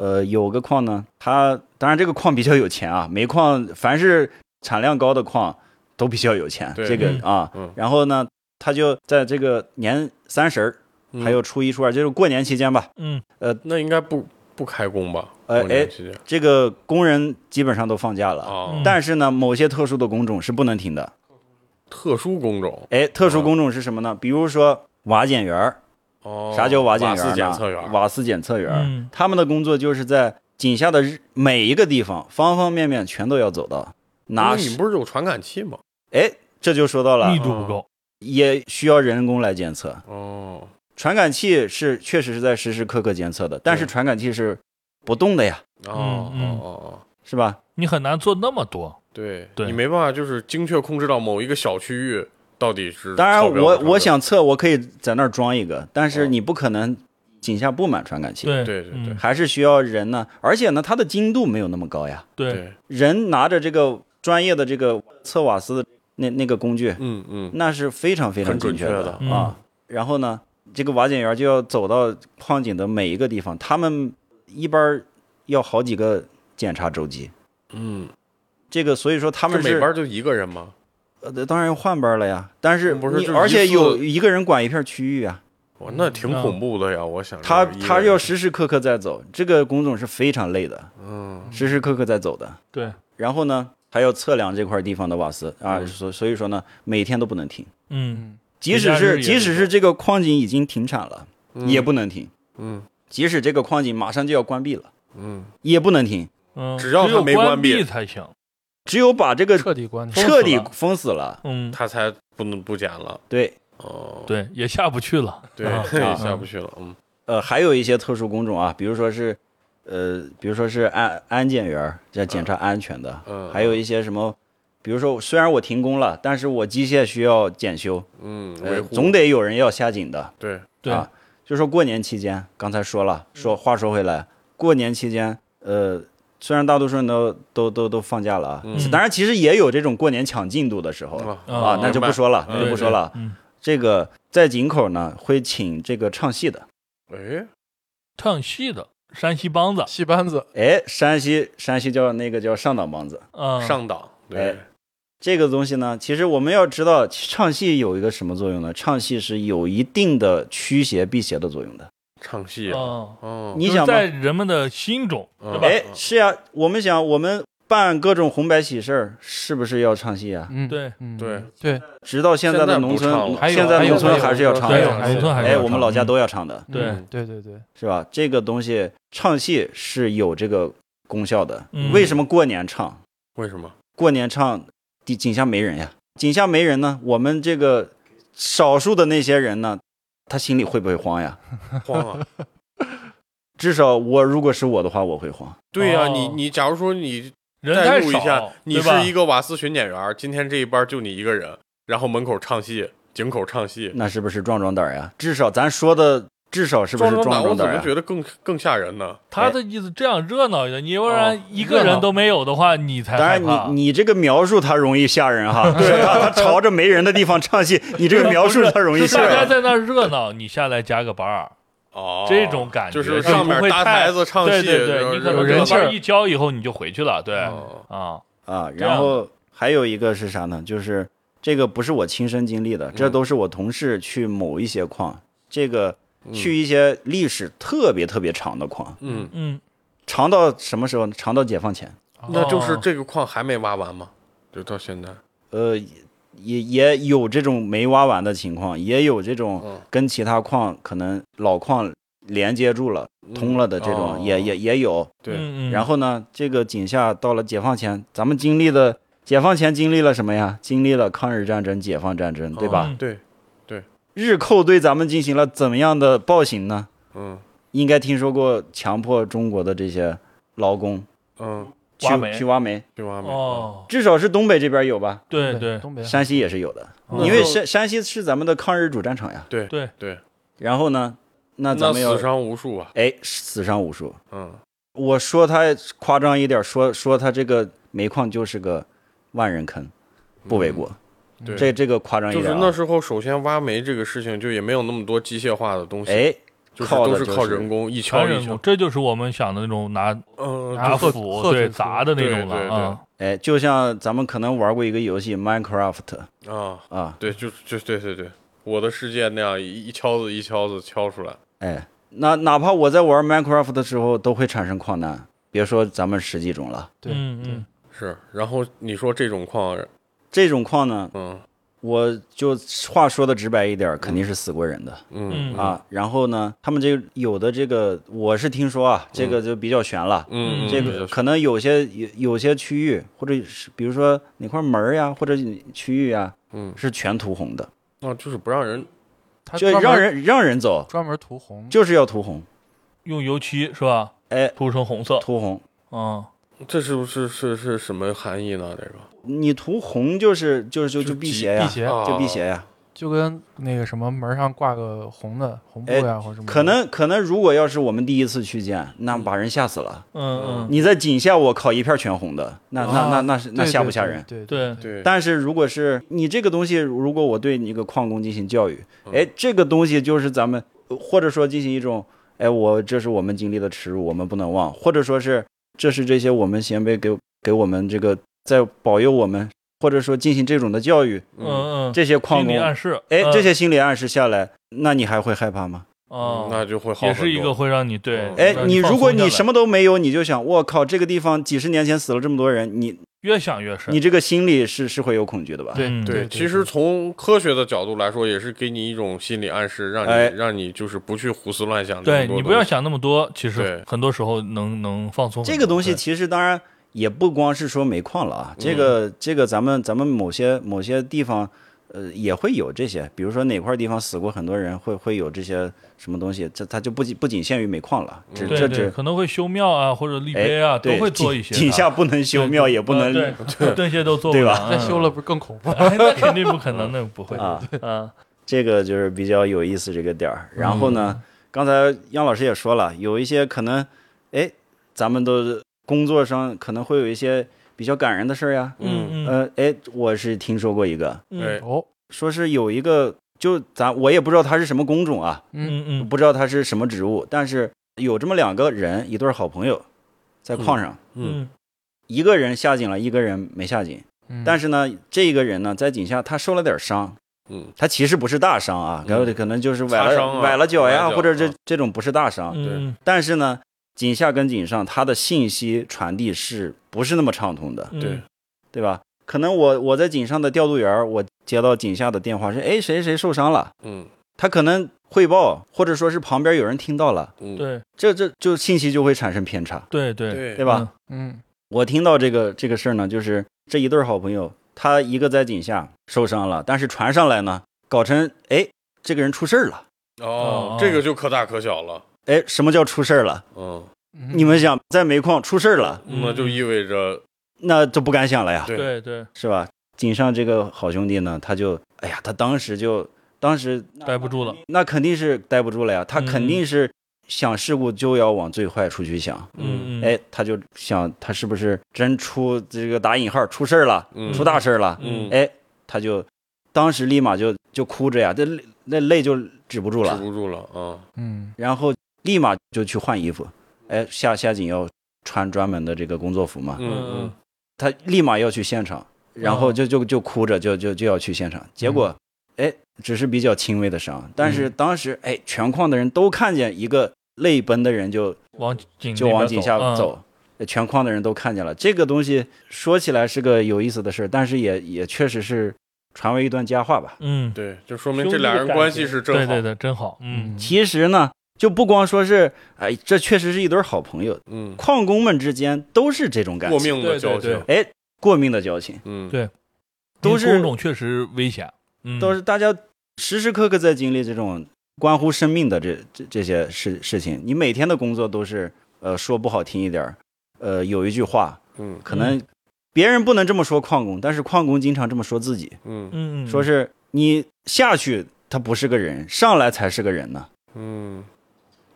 [SPEAKER 4] 呃，有个矿呢，它当然这个矿比较有钱啊，煤矿凡是产量高的矿都比较有钱，这个
[SPEAKER 1] 嗯
[SPEAKER 4] 啊，
[SPEAKER 2] 嗯
[SPEAKER 4] 然后呢，他就在这个年三十儿
[SPEAKER 2] 嗯，
[SPEAKER 4] 还有初一初二，就是过年期间吧，
[SPEAKER 1] 嗯呃
[SPEAKER 2] 那应该不不开工吧？
[SPEAKER 4] 呃
[SPEAKER 2] 过年期间
[SPEAKER 4] 这个工人基本上都放假了。但是呢，某些特殊的工种是不能停的。
[SPEAKER 2] 特殊工种
[SPEAKER 4] 哎，特殊工种是什么呢？比如说瓦检员儿，
[SPEAKER 2] 哦，
[SPEAKER 4] 啥叫瓦检
[SPEAKER 2] 瓦斯
[SPEAKER 4] 员儿呢？
[SPEAKER 2] 检测员，
[SPEAKER 4] 瓦斯检测员，
[SPEAKER 1] 嗯
[SPEAKER 4] 他们的工作就是在井下的日每一个地方，方方面面全都要走到。拿
[SPEAKER 2] 那你们不是有传感器吗？
[SPEAKER 4] 哎，这就说到了
[SPEAKER 1] 密，度不够，
[SPEAKER 4] 也需要人工来检测。
[SPEAKER 2] 哦，
[SPEAKER 4] 传感器是确实是在时时刻刻监测的，但是传感器是不动的呀，
[SPEAKER 2] 哦
[SPEAKER 1] 嗯
[SPEAKER 2] 哦哦哦，
[SPEAKER 4] 是吧？
[SPEAKER 1] 你很难做那么多。
[SPEAKER 2] 对，
[SPEAKER 1] 对
[SPEAKER 2] 你没办法，就是精确控制到某一个小区域到底是
[SPEAKER 4] 当然我，我想测，我可以在那儿装一个，但是
[SPEAKER 2] 哦
[SPEAKER 4] 你不可能井下布满传感器，
[SPEAKER 1] 对
[SPEAKER 2] 对对
[SPEAKER 4] 还是需要人呢。而且呢，它的精度没有那么高呀。
[SPEAKER 1] 对，
[SPEAKER 4] 人拿着这个专业的这个测瓦斯的那那个工具，
[SPEAKER 2] 嗯嗯
[SPEAKER 4] 那是非常非常
[SPEAKER 2] 准
[SPEAKER 4] 确
[SPEAKER 2] 确的
[SPEAKER 1] 嗯
[SPEAKER 4] 啊。然后呢，这个瓦检员就要走到矿井的每一个地方，他们一般要好几个检查周期。
[SPEAKER 2] 嗯，
[SPEAKER 4] 这个所以说他
[SPEAKER 2] 他
[SPEAKER 4] 们是
[SPEAKER 2] 每班就一个人吗？
[SPEAKER 4] 呃，当然要换班了呀。但是
[SPEAKER 2] 不是
[SPEAKER 4] 你而且有一个人管一片区域啊，
[SPEAKER 2] 哇，那挺
[SPEAKER 1] 嗯
[SPEAKER 2] 恐怖的呀！我想
[SPEAKER 4] 他他要时时刻刻在走，这个工种是非常累的，
[SPEAKER 2] 嗯
[SPEAKER 4] 时时刻刻在走的。
[SPEAKER 1] 对，
[SPEAKER 4] 然后呢，还要测量这块地方的瓦斯啊，
[SPEAKER 2] 嗯
[SPEAKER 4] 所所以说呢，每天都不能停。
[SPEAKER 1] 嗯
[SPEAKER 4] 即使是即使
[SPEAKER 1] 是
[SPEAKER 4] 是这个矿井已经停产了，
[SPEAKER 2] 嗯
[SPEAKER 4] 也不能停。
[SPEAKER 2] 嗯
[SPEAKER 4] 即使这个矿井马上就要关闭了，
[SPEAKER 2] 嗯
[SPEAKER 4] 也不能停。
[SPEAKER 1] 嗯，
[SPEAKER 2] 只要
[SPEAKER 1] 它
[SPEAKER 2] 没关闭
[SPEAKER 1] 闭才行。
[SPEAKER 4] 只有把这个
[SPEAKER 3] 彻底关
[SPEAKER 4] 彻底封死了，
[SPEAKER 1] 嗯，
[SPEAKER 2] 他才不能不减了。
[SPEAKER 4] 对，
[SPEAKER 2] 哦。
[SPEAKER 1] 对，也下不去了。
[SPEAKER 2] 对
[SPEAKER 1] 啊。
[SPEAKER 2] 也下不去了。嗯。
[SPEAKER 4] 呃，还有一些特殊工种啊，比如说是，呃，比如说是安安检员儿，在检查安全的，
[SPEAKER 2] 嗯，
[SPEAKER 4] 还有一些什么，比如说虽然我停工了，但是我机械需要检修，
[SPEAKER 2] 嗯维
[SPEAKER 4] 呃，
[SPEAKER 2] 护。
[SPEAKER 4] 总得有人要下井的，
[SPEAKER 2] 对。
[SPEAKER 1] 对。
[SPEAKER 4] 啊，就说过年期间，刚才说了，说话说回来，过年期间，呃，虽然大多数人都都都都放假了啊，
[SPEAKER 2] 嗯
[SPEAKER 4] 当然其实也有这种过年抢进度的时候
[SPEAKER 2] 啊
[SPEAKER 4] 啊，那就不说了，那就不说了。
[SPEAKER 1] 嗯，
[SPEAKER 4] 这个在井口呢会请这个唱戏的，
[SPEAKER 2] 哎
[SPEAKER 1] 唱戏的山西梆子，
[SPEAKER 3] 戏班子，
[SPEAKER 4] 哎，山西山西叫那个叫上党梆子，
[SPEAKER 1] 嗯，
[SPEAKER 2] 上党对
[SPEAKER 4] 哎这个东西呢，其实我们要知道唱戏有一个什么作用呢？唱戏是有一定的驱邪避邪的作用的。
[SPEAKER 2] 唱戏啊
[SPEAKER 1] 哦，
[SPEAKER 2] 哦
[SPEAKER 4] 你想
[SPEAKER 1] 在人们的心中，
[SPEAKER 2] 嗯
[SPEAKER 1] 对吧？
[SPEAKER 4] 哎，是呀，我们想我们办各种红白喜事儿，是不是要唱戏啊？
[SPEAKER 3] 嗯，
[SPEAKER 1] 对
[SPEAKER 3] 嗯
[SPEAKER 2] 对
[SPEAKER 3] 对，
[SPEAKER 4] 直到现在的农村
[SPEAKER 2] 现在
[SPEAKER 4] 农村
[SPEAKER 3] 还
[SPEAKER 4] 是要唱。
[SPEAKER 1] 农村还是
[SPEAKER 4] 哎，我们老家都要唱的，
[SPEAKER 1] 对
[SPEAKER 2] 嗯
[SPEAKER 3] 对对对，
[SPEAKER 4] 是吧？这个东西唱戏是有这个功效的。
[SPEAKER 1] 嗯
[SPEAKER 4] 为什么过年唱？
[SPEAKER 2] 为什么？
[SPEAKER 4] 过年唱，底井下没人呀。井下没人呢，我们这个少数的那些人呢，他心里会不会慌呀？
[SPEAKER 2] 慌啊！
[SPEAKER 4] 至少我如果是我的话，我会慌。
[SPEAKER 2] 对呀，
[SPEAKER 1] 哦
[SPEAKER 2] 你你假如说你
[SPEAKER 1] 人太
[SPEAKER 2] 代入一下
[SPEAKER 1] 少，，
[SPEAKER 2] 你是一个瓦斯巡检员，今天这一班就你一个人，然后门口唱戏，井口唱戏，
[SPEAKER 4] 那是不是壮壮胆儿呀？至少咱说的，至少是不是
[SPEAKER 2] 壮胆，我怎？么觉得更更吓人呢？
[SPEAKER 1] 他的意思这样热闹一点，你要不然
[SPEAKER 2] 哦
[SPEAKER 1] 一个人都没有的话，你才
[SPEAKER 4] 当然。你，你这个描述他容易吓人哈。对，他他朝着没人的地方唱戏，你这个描述他容易吓人。
[SPEAKER 1] 大家在那热闹，你下来加个班儿，
[SPEAKER 2] 哦，
[SPEAKER 1] 这种感觉
[SPEAKER 2] 就是上面搭台子唱戏，
[SPEAKER 1] 对对对，你可能
[SPEAKER 3] 人气
[SPEAKER 1] 一交以后你就回去了，对
[SPEAKER 2] 哦
[SPEAKER 1] 啊，
[SPEAKER 4] 啊，然后还有一个是啥呢？就是这个不是我亲身经历的，这
[SPEAKER 2] 嗯
[SPEAKER 4] 都是我同事去某一些矿，这个
[SPEAKER 2] 嗯
[SPEAKER 4] 去一些历史特别特别长的矿，
[SPEAKER 2] 嗯，
[SPEAKER 1] 嗯，
[SPEAKER 4] 长到什么时候呢？长到解放前。
[SPEAKER 2] 那就是
[SPEAKER 1] 哦
[SPEAKER 2] 这个矿还没挖完吗？就到现在，
[SPEAKER 4] 呃，也也有这种没挖完的情况，也有这种
[SPEAKER 2] 嗯
[SPEAKER 4] 跟其他矿可能老矿连接住了、通了的这种，
[SPEAKER 2] 哦
[SPEAKER 4] 也也也有。
[SPEAKER 2] 对，
[SPEAKER 4] 然后呢，这个井下到了解放前，咱们经历的解放前经历了什么呀？经历了抗日战争、解放战争，对吧？
[SPEAKER 1] 嗯
[SPEAKER 2] 对，
[SPEAKER 4] 日寇对咱们进行了怎么样的暴行呢？
[SPEAKER 2] 嗯。
[SPEAKER 4] 应该听说过强迫中国的这些劳工
[SPEAKER 2] 嗯，
[SPEAKER 4] 去
[SPEAKER 1] 挖煤。
[SPEAKER 4] 去挖煤，
[SPEAKER 2] 去挖煤，
[SPEAKER 1] 哦，
[SPEAKER 4] 至少是东北这边有吧？
[SPEAKER 1] 对对
[SPEAKER 3] 东北。
[SPEAKER 4] 山西也是有的，
[SPEAKER 1] 嗯。
[SPEAKER 4] 因为山山西是咱们的抗日主战场呀。
[SPEAKER 2] 对
[SPEAKER 1] 对。
[SPEAKER 2] 对，
[SPEAKER 4] 然后呢，那咱
[SPEAKER 2] 那
[SPEAKER 4] 们要
[SPEAKER 2] 死伤无数啊，
[SPEAKER 4] 哎死伤无数。
[SPEAKER 2] 嗯。
[SPEAKER 4] 我说他夸张一点，说说他这个煤矿就是个万人坑，不为过。
[SPEAKER 2] 对，
[SPEAKER 4] 这这个夸张一点、啊。
[SPEAKER 2] 就是那时候首先挖煤这个事情就也没有那么多机械化的东西，
[SPEAKER 4] 哎，
[SPEAKER 2] 就是
[SPEAKER 4] 靠的就是
[SPEAKER 2] 都靠人工一敲一敲
[SPEAKER 1] 这就是我们想的那种拿
[SPEAKER 2] 呃，
[SPEAKER 1] 拿
[SPEAKER 3] 鹤
[SPEAKER 1] 斧对
[SPEAKER 3] 鹤腿
[SPEAKER 1] 砸的那种了啊。
[SPEAKER 4] 哎，就像咱们可能玩过一个游戏 Minecraft
[SPEAKER 2] 啊，
[SPEAKER 4] 啊，
[SPEAKER 2] 对，就就对对对，我的世界那样一一敲子一敲子敲出来，
[SPEAKER 4] 哎，那哪怕我在玩 Minecraft 的时候都会产生矿难，别说咱们十几种了。
[SPEAKER 3] 对对
[SPEAKER 1] 嗯嗯，
[SPEAKER 2] 是，然后你说这种矿，
[SPEAKER 4] 这种矿呢，
[SPEAKER 2] 嗯
[SPEAKER 4] 我就话说的直白一点，肯定是死过人的。
[SPEAKER 2] 嗯
[SPEAKER 1] 嗯
[SPEAKER 4] 啊，然后呢，他们这个有的这个，我是听说啊，这个就比较悬了。
[SPEAKER 2] 嗯，
[SPEAKER 4] 这
[SPEAKER 2] 嗯
[SPEAKER 4] 个可能有些有有些区域，或者是比如说哪块门儿呀，或者区域呀，
[SPEAKER 2] 嗯
[SPEAKER 4] 是全涂红的，
[SPEAKER 2] 啊，就是不让人，
[SPEAKER 4] 就让人让人走，
[SPEAKER 3] 专门涂红，
[SPEAKER 4] 就是要涂红，
[SPEAKER 1] 用油漆是吧？
[SPEAKER 4] 哎，
[SPEAKER 1] 涂成红色。
[SPEAKER 4] 涂红。
[SPEAKER 1] 嗯，
[SPEAKER 2] 这是不是是是什么含义呢？这个
[SPEAKER 4] 你涂红就是就是就
[SPEAKER 2] 就
[SPEAKER 4] 就辟邪呀
[SPEAKER 3] 辟，邪
[SPEAKER 2] 啊
[SPEAKER 4] 就辟邪呀。
[SPEAKER 3] 就跟那个什么门上挂个红的红布呀，或者什么的，
[SPEAKER 4] 可能可能如果要是我们第一次去见，那把人吓死了。
[SPEAKER 1] 嗯嗯，
[SPEAKER 4] 你在井下，我靠，一片全红的，那那那那是那吓不吓人？？
[SPEAKER 3] 对对
[SPEAKER 1] 对，
[SPEAKER 2] 对，
[SPEAKER 4] 但是如果是你这个东西，如果我对你一个矿工进行教育，
[SPEAKER 2] 嗯
[SPEAKER 4] 哎，这个东西就是咱们或者说进行一种，哎，我这是我们经历的耻辱，我们不能忘，或者说是这是这些我们先辈给给我们这个在保佑我们，或者说进行这种的教育，
[SPEAKER 1] 嗯嗯，
[SPEAKER 4] 这些矿工，
[SPEAKER 1] 心理暗示，
[SPEAKER 4] 哎，
[SPEAKER 1] 嗯
[SPEAKER 4] 这些心理暗示下来，那你还会害怕吗？
[SPEAKER 1] 哦，
[SPEAKER 2] 那就会好
[SPEAKER 1] 也
[SPEAKER 2] 很多
[SPEAKER 1] 是一个会让你对
[SPEAKER 2] 嗯，
[SPEAKER 4] 哎，你如果你什
[SPEAKER 1] 么
[SPEAKER 4] 么都没有，你就想，我靠，这个地方几十年前死了这么多人，你
[SPEAKER 1] 越想越深，
[SPEAKER 4] 你这个心里是是会有恐惧的吧？
[SPEAKER 3] 对
[SPEAKER 1] 嗯
[SPEAKER 2] 对，其实从科学的角度来说，也是给你一种心理暗示，让你、
[SPEAKER 4] 哎
[SPEAKER 2] 让你就是不去胡思乱想。
[SPEAKER 1] 对你不要，想那么多，其实很多时候能能放松。
[SPEAKER 4] 这个东西其实当然也不光是说煤矿了啊，这
[SPEAKER 1] 嗯
[SPEAKER 4] 个这个咱们咱们某些某些地方，呃，也会有这些，比如说哪块地方死过很多人，会会有这些什么东西，这它就不仅不仅限于煤矿了，只这只
[SPEAKER 1] 可能会修庙啊或者立碑啊，都会做一些的。
[SPEAKER 4] 井井下不能修庙，也不能
[SPEAKER 1] 这些都做不
[SPEAKER 4] 对吧
[SPEAKER 1] 了嗯
[SPEAKER 3] 再修了不是更恐怖？
[SPEAKER 1] 哎那肯定不可能，那不会
[SPEAKER 4] 啊，
[SPEAKER 1] 啊。
[SPEAKER 4] 这个就是比较有意思这个点儿。然后呢，
[SPEAKER 1] 嗯
[SPEAKER 4] 刚才杨老师也说了，有一些可能，哎，咱们都工作上可能会有一些比较感人的事儿呀。
[SPEAKER 1] 嗯嗯
[SPEAKER 4] 呃，哎，我是听说过一个，
[SPEAKER 1] 嗯。
[SPEAKER 2] 哎，
[SPEAKER 3] 哦，
[SPEAKER 4] 说是有一个，就咱我也不知道他是什么工种啊，
[SPEAKER 1] 嗯嗯。
[SPEAKER 4] 不知道他是什么职务，但是有这么两个人，一对好朋友，在矿上，
[SPEAKER 2] 嗯
[SPEAKER 1] 嗯。
[SPEAKER 4] 一个人下井了，一个人没下井。
[SPEAKER 3] 嗯。
[SPEAKER 4] 但是呢，这个人呢，在井下他受了点伤，
[SPEAKER 2] 嗯。
[SPEAKER 4] 他其实不是大伤啊，
[SPEAKER 2] 嗯。
[SPEAKER 4] 然后可能就是崴了、崴了脚呀，或者这
[SPEAKER 2] 啊
[SPEAKER 4] 这种不是大伤。
[SPEAKER 1] 嗯。
[SPEAKER 4] 但是呢，井下跟井上，它的信息传递是不是那么畅通的，
[SPEAKER 1] 嗯。
[SPEAKER 2] 对。
[SPEAKER 4] 对吧？可能我我在井上的调度员，我接到井下的电话是，哎，谁谁受伤了，
[SPEAKER 2] 嗯。
[SPEAKER 4] 他可能汇报，或者说是旁边有人听到了，
[SPEAKER 2] 嗯，
[SPEAKER 1] 对。
[SPEAKER 4] 这这就信息就会产生偏差，
[SPEAKER 1] 对对。
[SPEAKER 2] 对。
[SPEAKER 4] 对吧？
[SPEAKER 3] 嗯
[SPEAKER 4] 我听到这个这个事儿呢，就是这一对儿好朋友，他一个在井下受伤了，但是传上来呢，搞成哎这个人出事儿了。
[SPEAKER 2] 哦
[SPEAKER 1] 哦，
[SPEAKER 2] 这个就可大可小了。
[SPEAKER 4] 哎，什么叫出事儿了？
[SPEAKER 2] 嗯，
[SPEAKER 3] 嗯
[SPEAKER 4] 你们想，在煤矿出事儿了，
[SPEAKER 1] 嗯
[SPEAKER 2] 那就意味着
[SPEAKER 4] 那就不敢想了呀，
[SPEAKER 2] 对。
[SPEAKER 1] 对对，
[SPEAKER 4] 是吧？井上这个好兄弟呢，他就，哎呀，他当时就，当时
[SPEAKER 1] 待不住了，
[SPEAKER 4] 那肯定是待不住了呀，他
[SPEAKER 1] 嗯
[SPEAKER 4] 肯定是想事故就要往最坏处去想。
[SPEAKER 1] 嗯。嗯，
[SPEAKER 4] 哎，他就想他是不是真出这个打引号出事儿了，
[SPEAKER 2] 嗯。
[SPEAKER 4] 出大事儿了？
[SPEAKER 2] 嗯。
[SPEAKER 4] 哎，他就当时立马就就哭着呀，这泪那泪就止不住了。
[SPEAKER 2] 止，不住了啊。
[SPEAKER 3] 嗯。
[SPEAKER 4] 然后立马就去换衣服，哎，下下井要穿专门的这个工作服嘛，
[SPEAKER 2] 嗯嗯。
[SPEAKER 4] 他立马要去现场，然后就就就哭着就就就要去现场，结果哎，只是比较轻微的伤，但是当时哎，全矿的人都看见一个泪奔的人就
[SPEAKER 1] 往井
[SPEAKER 4] 就往井下
[SPEAKER 1] 嗯。
[SPEAKER 4] 走。全矿的人都看见了，这个东西说起来是个有意思的事儿，但是也也确实是传为一段佳话吧。
[SPEAKER 1] 嗯，
[SPEAKER 2] 对，就说明这俩人关系是真好。
[SPEAKER 1] 对对对，真好，嗯。
[SPEAKER 4] 其实呢，就不光说是，哎，这确实是一对好朋友，
[SPEAKER 2] 嗯，
[SPEAKER 4] 矿工们之间都是这种感
[SPEAKER 2] 过
[SPEAKER 4] 情，
[SPEAKER 2] 命的交
[SPEAKER 1] 对对
[SPEAKER 2] 情。
[SPEAKER 4] 哎，过命的交情，
[SPEAKER 2] 嗯，
[SPEAKER 1] 对。
[SPEAKER 4] 都是
[SPEAKER 1] 工种确实危险，嗯，
[SPEAKER 4] 都是大家时时刻刻在经历这种关乎生命的这这这些事事情。你每天的工作都是，呃，说不好听一点儿，呃，有一句话，
[SPEAKER 2] 嗯。
[SPEAKER 4] 可能别人不能这么说矿工，但是矿工经常这么说自己，
[SPEAKER 2] 嗯
[SPEAKER 1] 嗯嗯，
[SPEAKER 4] 说是你下去他不是个人，上来才是个人呢。
[SPEAKER 2] 嗯，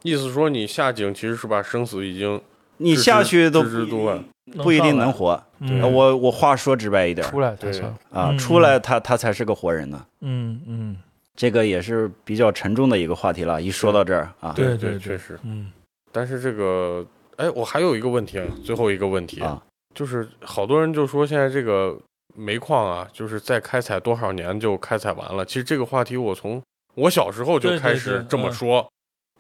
[SPEAKER 2] 意思说你下井其实是把生死已经
[SPEAKER 4] 你下去都
[SPEAKER 2] 置之度外。
[SPEAKER 4] 不一定能，活。
[SPEAKER 1] 嗯
[SPEAKER 4] 呃我我话说直白一点儿
[SPEAKER 3] 出来才
[SPEAKER 2] 对
[SPEAKER 3] 算。
[SPEAKER 4] 啊，
[SPEAKER 1] 嗯
[SPEAKER 4] 出来他他才是个活人呢。
[SPEAKER 1] 嗯嗯，
[SPEAKER 4] 这个也是比较沉重的一个话题了。一说到这儿啊，
[SPEAKER 1] 对
[SPEAKER 2] 对，
[SPEAKER 1] 对
[SPEAKER 2] 确实。
[SPEAKER 1] 嗯
[SPEAKER 2] 但是这个，哎，我还有一个问题，啊，最后一个问题
[SPEAKER 4] 啊，
[SPEAKER 2] 就是好多人就说现在这个煤矿啊，就是再开采多少年就开采完了。其实这个话题我从我小时候就
[SPEAKER 1] 对对
[SPEAKER 2] 开始这么说，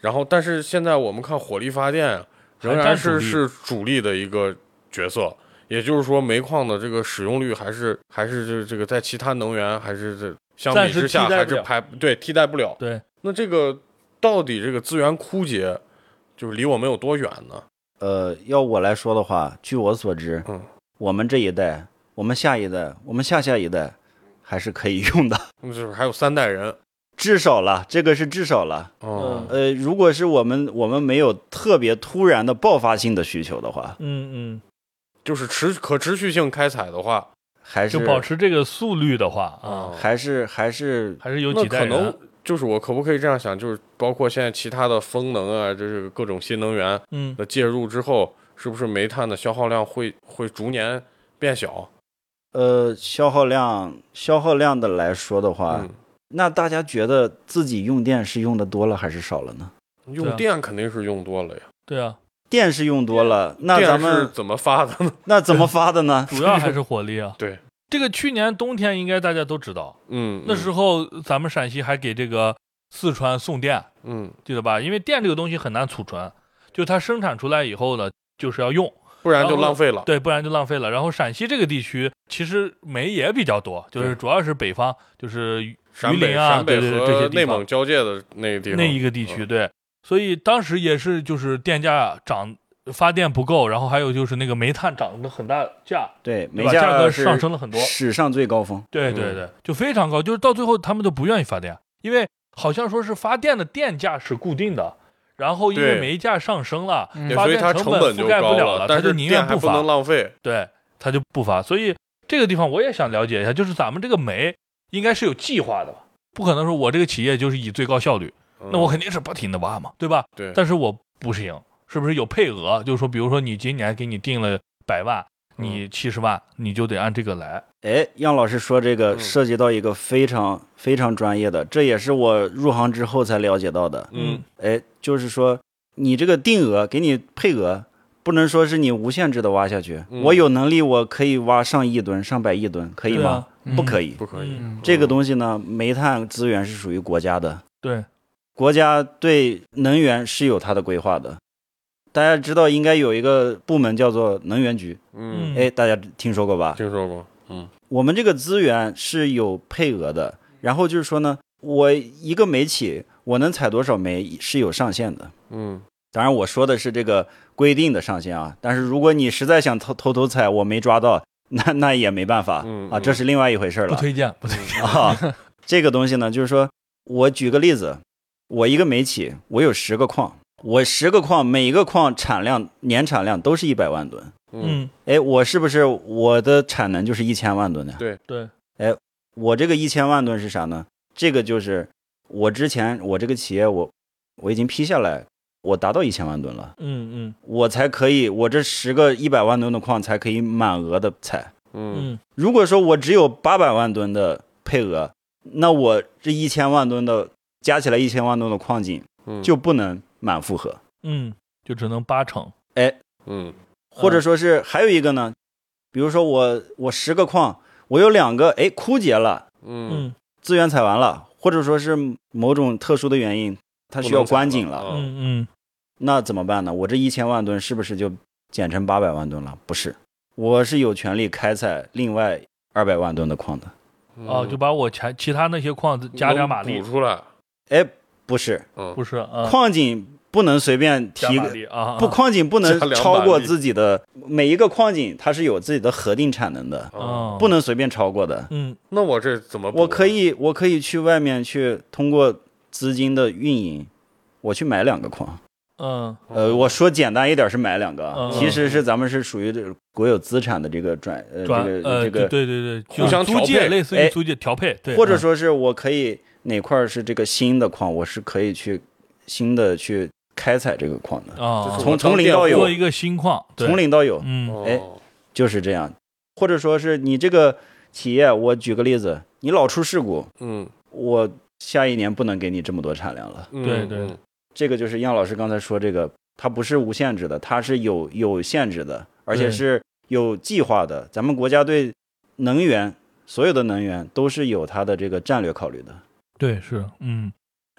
[SPEAKER 2] 然后但是现在我们看火力发电啊仍然是是主力的一个角色。也就是说，煤矿的这个使用率还是还是这这个在其他能源还是这相比之下还是排对替代不了。
[SPEAKER 1] 对，
[SPEAKER 2] 那这个到底这个资源枯竭，就是离我们有多远呢？
[SPEAKER 4] 呃，要我来说的话，据我所知，
[SPEAKER 2] 嗯，
[SPEAKER 4] 我们这一代，我们下一代，我们下下一代，还是可以用的，
[SPEAKER 2] 那就是还有三代人。
[SPEAKER 4] 至少了，这个是至少了。
[SPEAKER 2] 哦，
[SPEAKER 4] 呃，如果是我们我们没有特别突然的爆发性的需求的话，
[SPEAKER 1] 嗯嗯，
[SPEAKER 2] 就是持可持续性开采的话，
[SPEAKER 4] 还
[SPEAKER 1] 是就保持这个速率的话啊，
[SPEAKER 2] 啊，
[SPEAKER 4] 还是还是
[SPEAKER 1] 还是有
[SPEAKER 2] 那
[SPEAKER 1] 几代人。
[SPEAKER 2] 可能就是我可不可以这样想，就是包括现在其他的风能啊，就是各种新能源
[SPEAKER 1] 嗯。
[SPEAKER 2] 的介入之后，是不是煤炭的消耗量会会逐年变小？
[SPEAKER 4] 呃消耗量消耗量的来说的话，
[SPEAKER 2] 嗯，
[SPEAKER 4] 那大家觉得自己用电是用的多了还是少了呢？
[SPEAKER 2] 用电肯定是用多了呀。
[SPEAKER 1] 对啊，
[SPEAKER 4] 电是用多了，那咱们
[SPEAKER 2] 是怎么发的呢？
[SPEAKER 4] 那怎么发的呢？
[SPEAKER 1] 主要还是火力啊。
[SPEAKER 2] 对，
[SPEAKER 1] 这个去年冬天应该大家都知道，
[SPEAKER 2] 嗯，
[SPEAKER 1] 那时候咱们陕西还给这个四川送电，
[SPEAKER 2] 嗯，
[SPEAKER 1] 记得吧？因为电这个东西很难储存，就它生产出来以后呢，就是要用，
[SPEAKER 2] 不然就浪费了。
[SPEAKER 1] 对，不然就浪费了。然后陕西这个地区其实煤也比较多，就是主要是北方，就是榆
[SPEAKER 2] 陕北、
[SPEAKER 1] 林啊，
[SPEAKER 2] 陕北和内蒙交界的那个地方，
[SPEAKER 1] 那一个地区，
[SPEAKER 2] 嗯
[SPEAKER 1] 对，所以当时也是就是电价涨，发电不够，然后还有就是那个煤炭涨了很大价，
[SPEAKER 4] 对，煤
[SPEAKER 1] 吧？价格上升了很多。
[SPEAKER 4] 史上最高峰。
[SPEAKER 2] 嗯
[SPEAKER 1] 对对对，就非常高，就是到最后他们都不愿意发电，因为好像说是发电的电价是固定的，然后因为煤价上升了，发电成
[SPEAKER 2] 本
[SPEAKER 1] 覆盖不了了他
[SPEAKER 2] 但
[SPEAKER 1] 就是宁愿不
[SPEAKER 2] 电还不能
[SPEAKER 1] 发，
[SPEAKER 2] 浪费。
[SPEAKER 1] 对，他就不发。所以这个地方我也想了解一下，就是咱们这个煤应该是有计划的吧？不可能说我这个企业就是以最高效率，那我
[SPEAKER 2] 嗯
[SPEAKER 1] 肯定是不停的挖嘛，对吧？
[SPEAKER 2] 对，
[SPEAKER 1] 但是我不行，是不是有配额？就是说，比如说你今年给你定了百万，
[SPEAKER 2] 嗯
[SPEAKER 1] 你七十万，你就得按这个来。
[SPEAKER 4] 哎，杨老师说这个
[SPEAKER 2] 嗯
[SPEAKER 4] 涉及到一个非常非常专业的，这也是我入行之后才了解到的。
[SPEAKER 2] 嗯
[SPEAKER 4] 哎，就是说你这个定额给你配额，不能说是你无限制的挖下去。
[SPEAKER 2] 嗯
[SPEAKER 4] 我有能力，我可以挖上亿吨、上百亿吨，可以吗
[SPEAKER 1] 啊？
[SPEAKER 3] 嗯
[SPEAKER 4] 不可以。
[SPEAKER 2] 不可以。
[SPEAKER 1] 嗯
[SPEAKER 4] 这个东西呢，煤炭资源是属于国家的，
[SPEAKER 1] 对，
[SPEAKER 4] 国家对能源是有它的规划的。大家知道应该有一个部门叫做能源局，
[SPEAKER 2] 嗯，
[SPEAKER 1] 嗯
[SPEAKER 4] 哎，大家听说过吧？
[SPEAKER 2] 听说过。嗯
[SPEAKER 4] 我们这个资源是有配额的，然后就是说呢，我一个煤企我能采多少煤是有上限的。
[SPEAKER 2] 嗯
[SPEAKER 4] 当然我说的是这个规定的上限啊，但是如果你实在想偷偷偷采，我没抓到，那那也没办法、啊，这是另外一回事了
[SPEAKER 1] 不推荐，不推荐。
[SPEAKER 4] 啊。这个东西呢，就是说我举个例子，我一个煤企，我有十个矿，我十个矿，每一个矿产量年产量都是一百万吨，
[SPEAKER 2] 嗯
[SPEAKER 1] 嗯，
[SPEAKER 4] 哎，我是不是我的产能就是一千万吨呢？
[SPEAKER 2] 对
[SPEAKER 1] 对，哎
[SPEAKER 4] 我这个一千万吨是啥呢？这个就是我之前我这个企业我我已经批下来，我达到一千万吨了，
[SPEAKER 1] 嗯嗯。
[SPEAKER 4] 我才可以，我这十个一百万吨的矿才可以满额的采。
[SPEAKER 2] 嗯。
[SPEAKER 1] 嗯。
[SPEAKER 4] 如果说我只有八百万吨的配额，那我这一千万吨的加起来一千万吨的矿井
[SPEAKER 2] 嗯，
[SPEAKER 4] 就不能满负荷，
[SPEAKER 1] 嗯，就只能八成。哎。
[SPEAKER 2] 嗯。
[SPEAKER 4] 或者说是还有一个呢，比如说我我十个矿，我有两个哎枯竭了，
[SPEAKER 2] 嗯。
[SPEAKER 1] 嗯。
[SPEAKER 4] 资源采完了，或者说是某种特殊的原因，它需要关井，了。
[SPEAKER 1] 嗯嗯
[SPEAKER 4] 那怎么办呢？我这一千万吨是不是就减成八百万吨了？不是，我是有权利开采另外二百万吨的矿的。
[SPEAKER 2] 嗯
[SPEAKER 1] 哦，就把我前其他那些矿加点马力
[SPEAKER 2] 补，出来。
[SPEAKER 4] 哎，不是，
[SPEAKER 2] 嗯
[SPEAKER 1] 不是啊，
[SPEAKER 4] 矿井不能随便提
[SPEAKER 1] 马力啊，
[SPEAKER 4] 不，矿井不能超过自己的每一个矿井，它是有自己的核定产能的，
[SPEAKER 1] 哦，
[SPEAKER 4] 不能随便超过的。
[SPEAKER 1] 嗯
[SPEAKER 2] 那我这怎么啊？
[SPEAKER 4] 我可以，我可以去外面去通过资金的运营，我去买两个矿。
[SPEAKER 1] 嗯。
[SPEAKER 4] 呃，我说简单一点是买两个其实是咱们是属于这个国有资产的这个转呃
[SPEAKER 1] 转
[SPEAKER 4] 这个
[SPEAKER 1] 呃
[SPEAKER 4] 这个，
[SPEAKER 1] 对对对，
[SPEAKER 2] 互相调配。
[SPEAKER 1] 类似于
[SPEAKER 4] 哎
[SPEAKER 1] 租借调配，
[SPEAKER 4] 或者说是我可以哪块儿是这个新的矿，我是可以去新的去开采这个矿的，
[SPEAKER 1] 啊，
[SPEAKER 4] 从从零到有。
[SPEAKER 1] 做一个新矿，
[SPEAKER 4] 从零到有。
[SPEAKER 1] 嗯。
[SPEAKER 2] 哦。
[SPEAKER 4] 哎就是这样，或者说是你这个企业，我举个例子，你老出事故，
[SPEAKER 2] 嗯。
[SPEAKER 4] 我下一年不能给你这么多产量了。
[SPEAKER 2] 嗯
[SPEAKER 1] 对对。
[SPEAKER 2] 嗯
[SPEAKER 4] 这个就是杨老师刚才说这个，它不是无限制的，它是有有限制的，而且是有计划的。咱们国家对能源所有的能源都是有它的这个战略考虑的。
[SPEAKER 1] 对是，嗯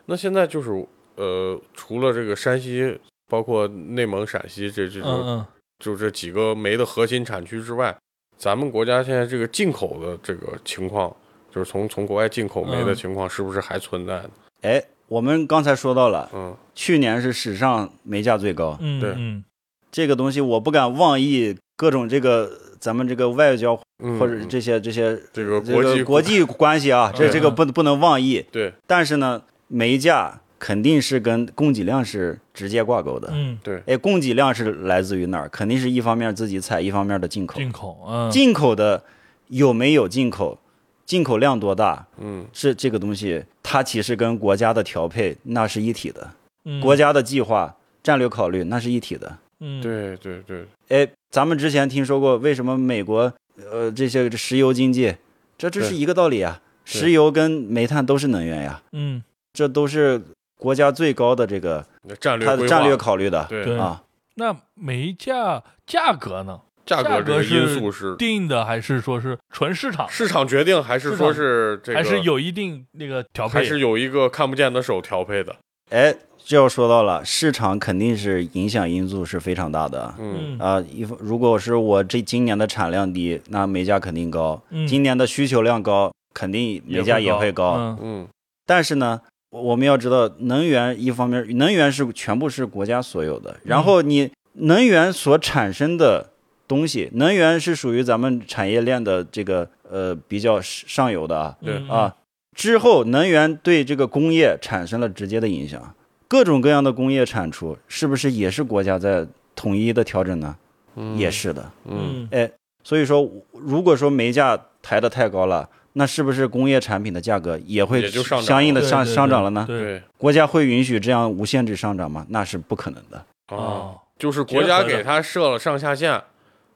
[SPEAKER 2] 那现在就是呃，除了这个山西，包括内蒙、陕西这这种，
[SPEAKER 1] 嗯
[SPEAKER 2] 就这几个煤的核心产区之外，咱们国家现在这个进口的这个情况，就是从从国外进口煤的
[SPEAKER 1] 嗯
[SPEAKER 2] 情况，是不是还存在呢？
[SPEAKER 4] 哎，我们刚才说到了，
[SPEAKER 2] 嗯。
[SPEAKER 4] 去年是史上煤价最高，
[SPEAKER 1] 嗯
[SPEAKER 2] 对。
[SPEAKER 1] 嗯。
[SPEAKER 4] 这个东西我不敢妄议各种这个咱们这个外交
[SPEAKER 2] 嗯，
[SPEAKER 4] 或者这些这些
[SPEAKER 2] 这个
[SPEAKER 4] 这
[SPEAKER 2] 国际
[SPEAKER 4] 个国际关系啊，这
[SPEAKER 1] 嗯
[SPEAKER 4] 这个不不能妄议。
[SPEAKER 2] 对。
[SPEAKER 4] 但是呢，煤价肯定是跟供给量是直接挂钩的。
[SPEAKER 1] 嗯，对。
[SPEAKER 4] 哎，供给量是来自于哪儿？肯定是一方面自己采，一方面的进口。
[SPEAKER 1] 进口，嗯。
[SPEAKER 4] 进口的有没有进口，进口量多大，
[SPEAKER 2] 嗯。
[SPEAKER 4] 是这个东西它其实跟国家的调配那是一体的，
[SPEAKER 1] 嗯。
[SPEAKER 4] 国家的计划、战略考虑那是一体的。
[SPEAKER 1] 嗯。
[SPEAKER 2] 对对对，
[SPEAKER 4] 哎，咱们之前听说过，为什么美国呃这些石油经济，这这是一个道理啊，石油跟煤炭都是能源呀，
[SPEAKER 1] 嗯。
[SPEAKER 4] 这都是国家最高的这个
[SPEAKER 2] 战略
[SPEAKER 4] 它的战略考虑的
[SPEAKER 2] 对
[SPEAKER 1] 对。
[SPEAKER 4] 啊。
[SPEAKER 1] 那煤价价格呢？
[SPEAKER 2] 价格这个因素是
[SPEAKER 1] 定的还是说是纯市场？
[SPEAKER 2] 市场决定，还是说是这个
[SPEAKER 1] 还是有一定那个调配？
[SPEAKER 2] 还是有一个看不见的手调配的？
[SPEAKER 4] 哎，这要说到了，市场肯定是影响因素是非常大的。
[SPEAKER 2] 嗯
[SPEAKER 1] 嗯
[SPEAKER 4] 啊，一方如果是我这今年的产量低，那煤价肯定高；
[SPEAKER 1] 嗯
[SPEAKER 4] 今年的需求量高，肯定煤价也会高。
[SPEAKER 1] 嗯
[SPEAKER 2] 嗯
[SPEAKER 4] 但是呢，我我们要知道，能源一方面，能源是全部是国家所有的，然后你能源所产生的东西，能源是属于咱们产业链的这个呃比较上游的啊
[SPEAKER 2] 对
[SPEAKER 1] 嗯
[SPEAKER 4] 啊。之后，能源对这个工业产生了直接的影响，各种各样的工业产出，是不是也是国家在统一的调整呢？
[SPEAKER 2] 嗯
[SPEAKER 4] 也是的。
[SPEAKER 2] 嗯
[SPEAKER 1] 哎
[SPEAKER 4] 所以说，如果说煤价抬得太高了，那是不是工业产品的价格也会相应的上上涨了呢？
[SPEAKER 1] 对
[SPEAKER 2] 对
[SPEAKER 4] 国家会允许这样无限制上涨吗？那是不可能的。
[SPEAKER 2] 啊，
[SPEAKER 1] 哦，
[SPEAKER 2] 就是国家给他设了上下限，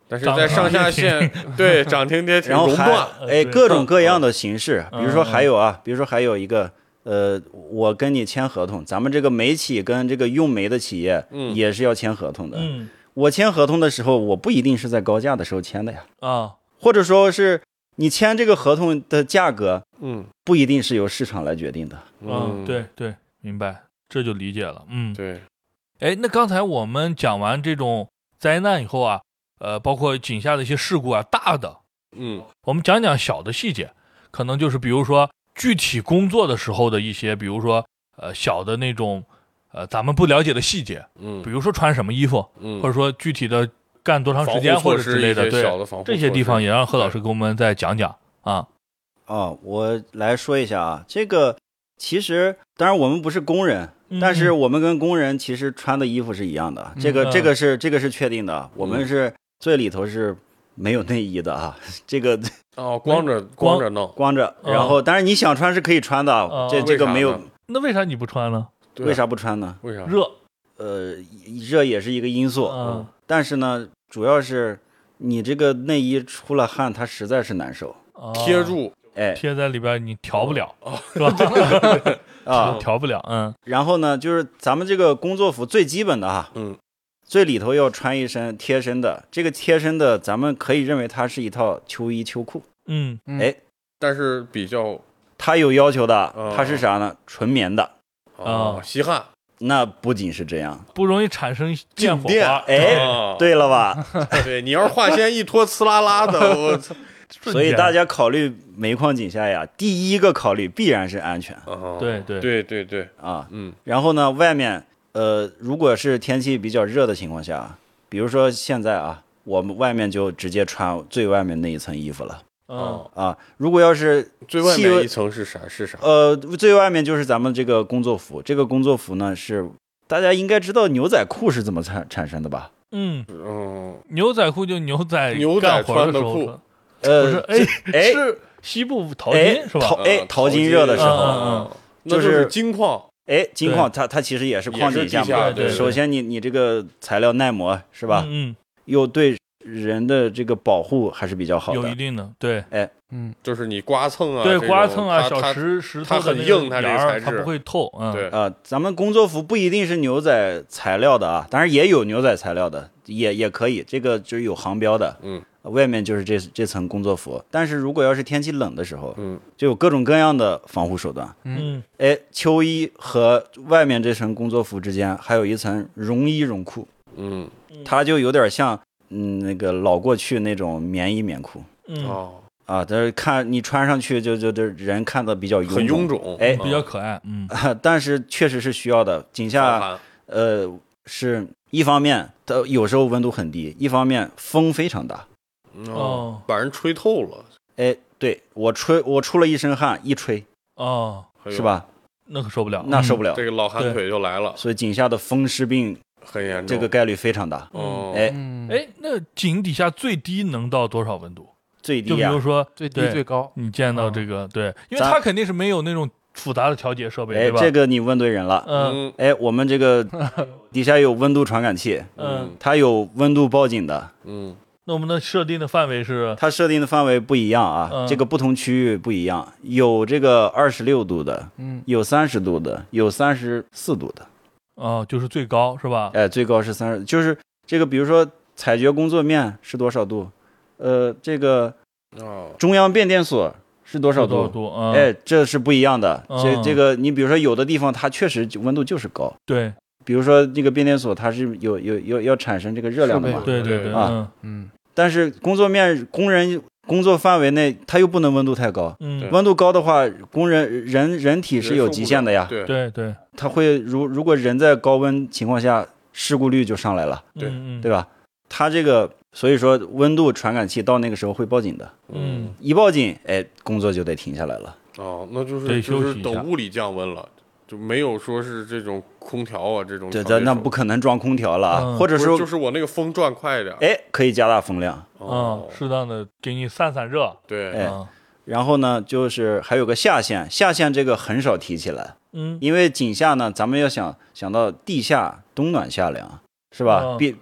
[SPEAKER 2] 但是在上下限 对涨停跌停
[SPEAKER 4] 然后还哎各种各样的形式，
[SPEAKER 1] 嗯
[SPEAKER 4] 比如说还有啊，比如说还有一个呃，我跟你签合同，咱们这个煤企跟这个用煤的企业
[SPEAKER 2] 嗯
[SPEAKER 4] 也是要签合同的。
[SPEAKER 1] 嗯
[SPEAKER 4] 我签合同的时候，我不一定是在高价的时候签的呀，
[SPEAKER 1] 啊，
[SPEAKER 4] 或者说是你签这个合同的价格
[SPEAKER 2] 嗯
[SPEAKER 4] 不一定是由市场来决定的。
[SPEAKER 1] 嗯，对对，明白，这就理解了。嗯，
[SPEAKER 2] 对，
[SPEAKER 1] 哎，那刚才我们讲完这种灾难以后啊，呃，包括井下的一些事故啊，大的，
[SPEAKER 2] 嗯。
[SPEAKER 1] 我们讲讲小的细节，可能就是比如说具体工作的时候的一些，比如说呃小的那种呃咱们不了解的细节，
[SPEAKER 2] 嗯。
[SPEAKER 1] 比如说穿什么衣服，
[SPEAKER 2] 嗯，
[SPEAKER 1] 或者说具体的干多长时间或者之类的，对这些地方也让贺老师给我们再讲讲啊。
[SPEAKER 4] 哦，我来说一下啊，这个其实当然我们不是工人，但是
[SPEAKER 1] 嗯。
[SPEAKER 4] 我们跟工人其实穿的衣服是一样的，这个
[SPEAKER 1] 嗯
[SPEAKER 4] 这个是这个是确定的，我们是最里头是没有内衣的啊，这个
[SPEAKER 2] 哦，光着
[SPEAKER 1] 光
[SPEAKER 2] 光着弄，
[SPEAKER 4] 光着，
[SPEAKER 1] 嗯。
[SPEAKER 4] 然后但是你想穿是可以穿的这这个没有
[SPEAKER 1] 那为啥你不穿呢？
[SPEAKER 2] 对
[SPEAKER 4] 为啥不穿呢？
[SPEAKER 2] 为啥？
[SPEAKER 1] 热，
[SPEAKER 4] 呃，热也是一个因素，
[SPEAKER 1] 嗯。
[SPEAKER 4] 但是呢，主要是你这个内衣出了汗，它实在是难受，
[SPEAKER 1] 哦
[SPEAKER 2] 贴住，
[SPEAKER 4] 哎。
[SPEAKER 1] 贴在里边，你调不了，
[SPEAKER 2] 哦
[SPEAKER 1] 是吧？
[SPEAKER 4] 啊，
[SPEAKER 1] 调不了，嗯。
[SPEAKER 4] 然后呢，就是咱们这个工作服最基本的哈，
[SPEAKER 2] 嗯，
[SPEAKER 4] 最里头要穿一身贴身的，这个贴身的，咱们可以认为它是一套秋衣秋裤。
[SPEAKER 1] 嗯。
[SPEAKER 3] 嗯。
[SPEAKER 4] 哎，
[SPEAKER 2] 但是比较
[SPEAKER 4] 它有要求的
[SPEAKER 2] 哦，
[SPEAKER 4] 它是啥呢？纯棉的。
[SPEAKER 2] 哦吸汗，
[SPEAKER 4] 那不仅是这样，
[SPEAKER 1] 不容易产生电火
[SPEAKER 2] 静电。
[SPEAKER 1] 花，
[SPEAKER 4] 哎
[SPEAKER 2] 哦
[SPEAKER 4] 对了吧？
[SPEAKER 2] 对，你要是化纤一脱呲啦啦的，我操！
[SPEAKER 4] 所以大家考虑煤矿井下呀，第一个考虑必然是安全。
[SPEAKER 2] 哦。
[SPEAKER 1] 对对。
[SPEAKER 2] 对对对，
[SPEAKER 4] 啊。
[SPEAKER 2] 嗯。
[SPEAKER 4] 然后呢，外面呃，如果是天气比较热的情况下，比如说现在啊，我们外面就直接穿最外面那一层衣服了
[SPEAKER 1] 嗯
[SPEAKER 2] 哦，
[SPEAKER 4] 啊。如果要是
[SPEAKER 2] 最外面一层是啥？是啥？
[SPEAKER 4] 呃，最外面就是咱们这个工作服，这个工作服呢是大家应该知道牛仔裤是怎么产产生的吧？
[SPEAKER 1] 嗯，
[SPEAKER 2] 嗯，
[SPEAKER 1] 牛仔裤就牛仔
[SPEAKER 2] 牛仔
[SPEAKER 1] 干活
[SPEAKER 2] 穿的裤
[SPEAKER 1] 时候
[SPEAKER 4] 呃，
[SPEAKER 1] 不是，哎
[SPEAKER 4] 哎
[SPEAKER 1] 是西部淘
[SPEAKER 4] 哎
[SPEAKER 1] 金是吧？
[SPEAKER 4] 淘哎
[SPEAKER 2] 呃
[SPEAKER 4] 淘金热的时
[SPEAKER 1] 嗯
[SPEAKER 4] 候，就
[SPEAKER 2] 就是是金矿，
[SPEAKER 4] 哎，金矿它它其实也是矿井下嘛。首先你你这个材料耐磨是吧？
[SPEAKER 1] 嗯，
[SPEAKER 4] 又对人的这个保护还是比较好的。
[SPEAKER 1] 嗯有一定的对
[SPEAKER 3] 嗯，
[SPEAKER 2] 就是你刮蹭啊，
[SPEAKER 1] 对刮蹭啊，小
[SPEAKER 2] 它它
[SPEAKER 1] 石头
[SPEAKER 2] 它很硬它这
[SPEAKER 1] 沿
[SPEAKER 2] 个材质
[SPEAKER 1] 儿它不会透，嗯，
[SPEAKER 2] 对，
[SPEAKER 4] 啊、咱们工作服不一定是牛仔材料的啊，当然也有牛仔材料的，也也可以，这个就是有航标的，
[SPEAKER 2] 嗯，
[SPEAKER 4] 外面就是这这层工作服。但是如果要是天气冷的时候，
[SPEAKER 2] 嗯
[SPEAKER 4] 就有各种各样的防护手段。
[SPEAKER 1] 嗯。
[SPEAKER 4] 哎，秋衣和外面这层工作服之间还有一层绒衣绒裤，
[SPEAKER 2] 嗯
[SPEAKER 4] 它就有点像嗯那个老过去那种棉衣棉裤
[SPEAKER 1] 嗯，
[SPEAKER 2] 哦，
[SPEAKER 4] 啊，但是看你穿上去就就就人看的比较臃
[SPEAKER 2] 很臃
[SPEAKER 4] 肿，
[SPEAKER 2] 肿，
[SPEAKER 4] 哎
[SPEAKER 1] 比较可爱，嗯
[SPEAKER 4] 但是确实是需要的。井下呃是一方面它有时候温度很低，一方面风非常大。
[SPEAKER 2] 哦
[SPEAKER 1] 哦，
[SPEAKER 2] 把人吹透了，
[SPEAKER 4] 哎，对我吹我出了一身汗，一吹
[SPEAKER 1] 哦，
[SPEAKER 4] 是？吧？
[SPEAKER 1] 那可受不了，
[SPEAKER 4] 那受不了。
[SPEAKER 2] 这个老寒腿就来了，
[SPEAKER 4] 所以井下的风湿病
[SPEAKER 2] 很严重。
[SPEAKER 4] 这个概率非常大。
[SPEAKER 2] 哦，
[SPEAKER 4] 哎
[SPEAKER 3] 嗯，
[SPEAKER 1] 哎，那井底下最低能到多少温度？
[SPEAKER 4] 最低呀
[SPEAKER 1] 就比如。说
[SPEAKER 3] 最低
[SPEAKER 1] 对。
[SPEAKER 3] 最高，
[SPEAKER 1] 你见到这个，对，因为
[SPEAKER 4] 咱
[SPEAKER 1] 它肯定是没有那种复杂的调节设备，
[SPEAKER 4] 哎
[SPEAKER 1] 对，吧？
[SPEAKER 4] 这个你问对人了。
[SPEAKER 1] 嗯
[SPEAKER 2] 嗯。
[SPEAKER 4] 哎，我们这个 底下有温度传感器，
[SPEAKER 1] 嗯，
[SPEAKER 4] 它有温度报警的，
[SPEAKER 2] 嗯。
[SPEAKER 1] 那我们的设定的范围是？
[SPEAKER 4] 它设定的范围不一样啊，
[SPEAKER 1] 嗯。
[SPEAKER 4] 这个不同区域不一样，有这个二十六度的，
[SPEAKER 3] 嗯，
[SPEAKER 4] 有三十度的，有三十四度的，
[SPEAKER 1] 哦，就是最高是吧？
[SPEAKER 4] 哎，最高是三十，就是这个，比如说采掘工作面是多少度，呃，这个
[SPEAKER 2] 哦。
[SPEAKER 4] 中央变电所是多少度？
[SPEAKER 1] 多少度？嗯，
[SPEAKER 4] 哎，这是不一样的。这
[SPEAKER 1] 嗯
[SPEAKER 4] 这个，你比如说有的地方它确实温度就是高，
[SPEAKER 1] 对。
[SPEAKER 4] 比如说这个变电所它是有有有要产生这个热量的嘛，
[SPEAKER 1] 对对对，
[SPEAKER 4] 啊。但是工作面工人工作范围内它又不能温度太高，
[SPEAKER 1] 嗯，
[SPEAKER 4] 温度高的话，工人人人体是有极限的呀，
[SPEAKER 2] 对。
[SPEAKER 1] 对对，
[SPEAKER 4] 它会如如果人在高温情况下，事故率就上来了，
[SPEAKER 2] 对
[SPEAKER 4] 对吧？它这个所以说温度传感器到那个时候会报警的，
[SPEAKER 1] 嗯。
[SPEAKER 4] 一报警，哎，工作就得停下来了。
[SPEAKER 2] 哦，那就
[SPEAKER 1] 得
[SPEAKER 2] 是就是等物理降温了，就没有说是这种空调啊这种
[SPEAKER 4] 这
[SPEAKER 2] 调节手。
[SPEAKER 4] 这那不可能装空调了或者说
[SPEAKER 2] 就是我那个风转快一点。
[SPEAKER 4] 哎可以加大风量。
[SPEAKER 1] 嗯
[SPEAKER 2] 哦，，
[SPEAKER 1] 适当的给你散散热，
[SPEAKER 2] 对，
[SPEAKER 4] 哎
[SPEAKER 1] 嗯。
[SPEAKER 4] 然后呢，就是还有个下限，下限这个很少提起来，
[SPEAKER 1] 嗯。
[SPEAKER 4] 因为井下呢，咱们要想想到地下冬暖夏凉，是吧？
[SPEAKER 1] 嗯。
[SPEAKER 4] 比
[SPEAKER 3] 很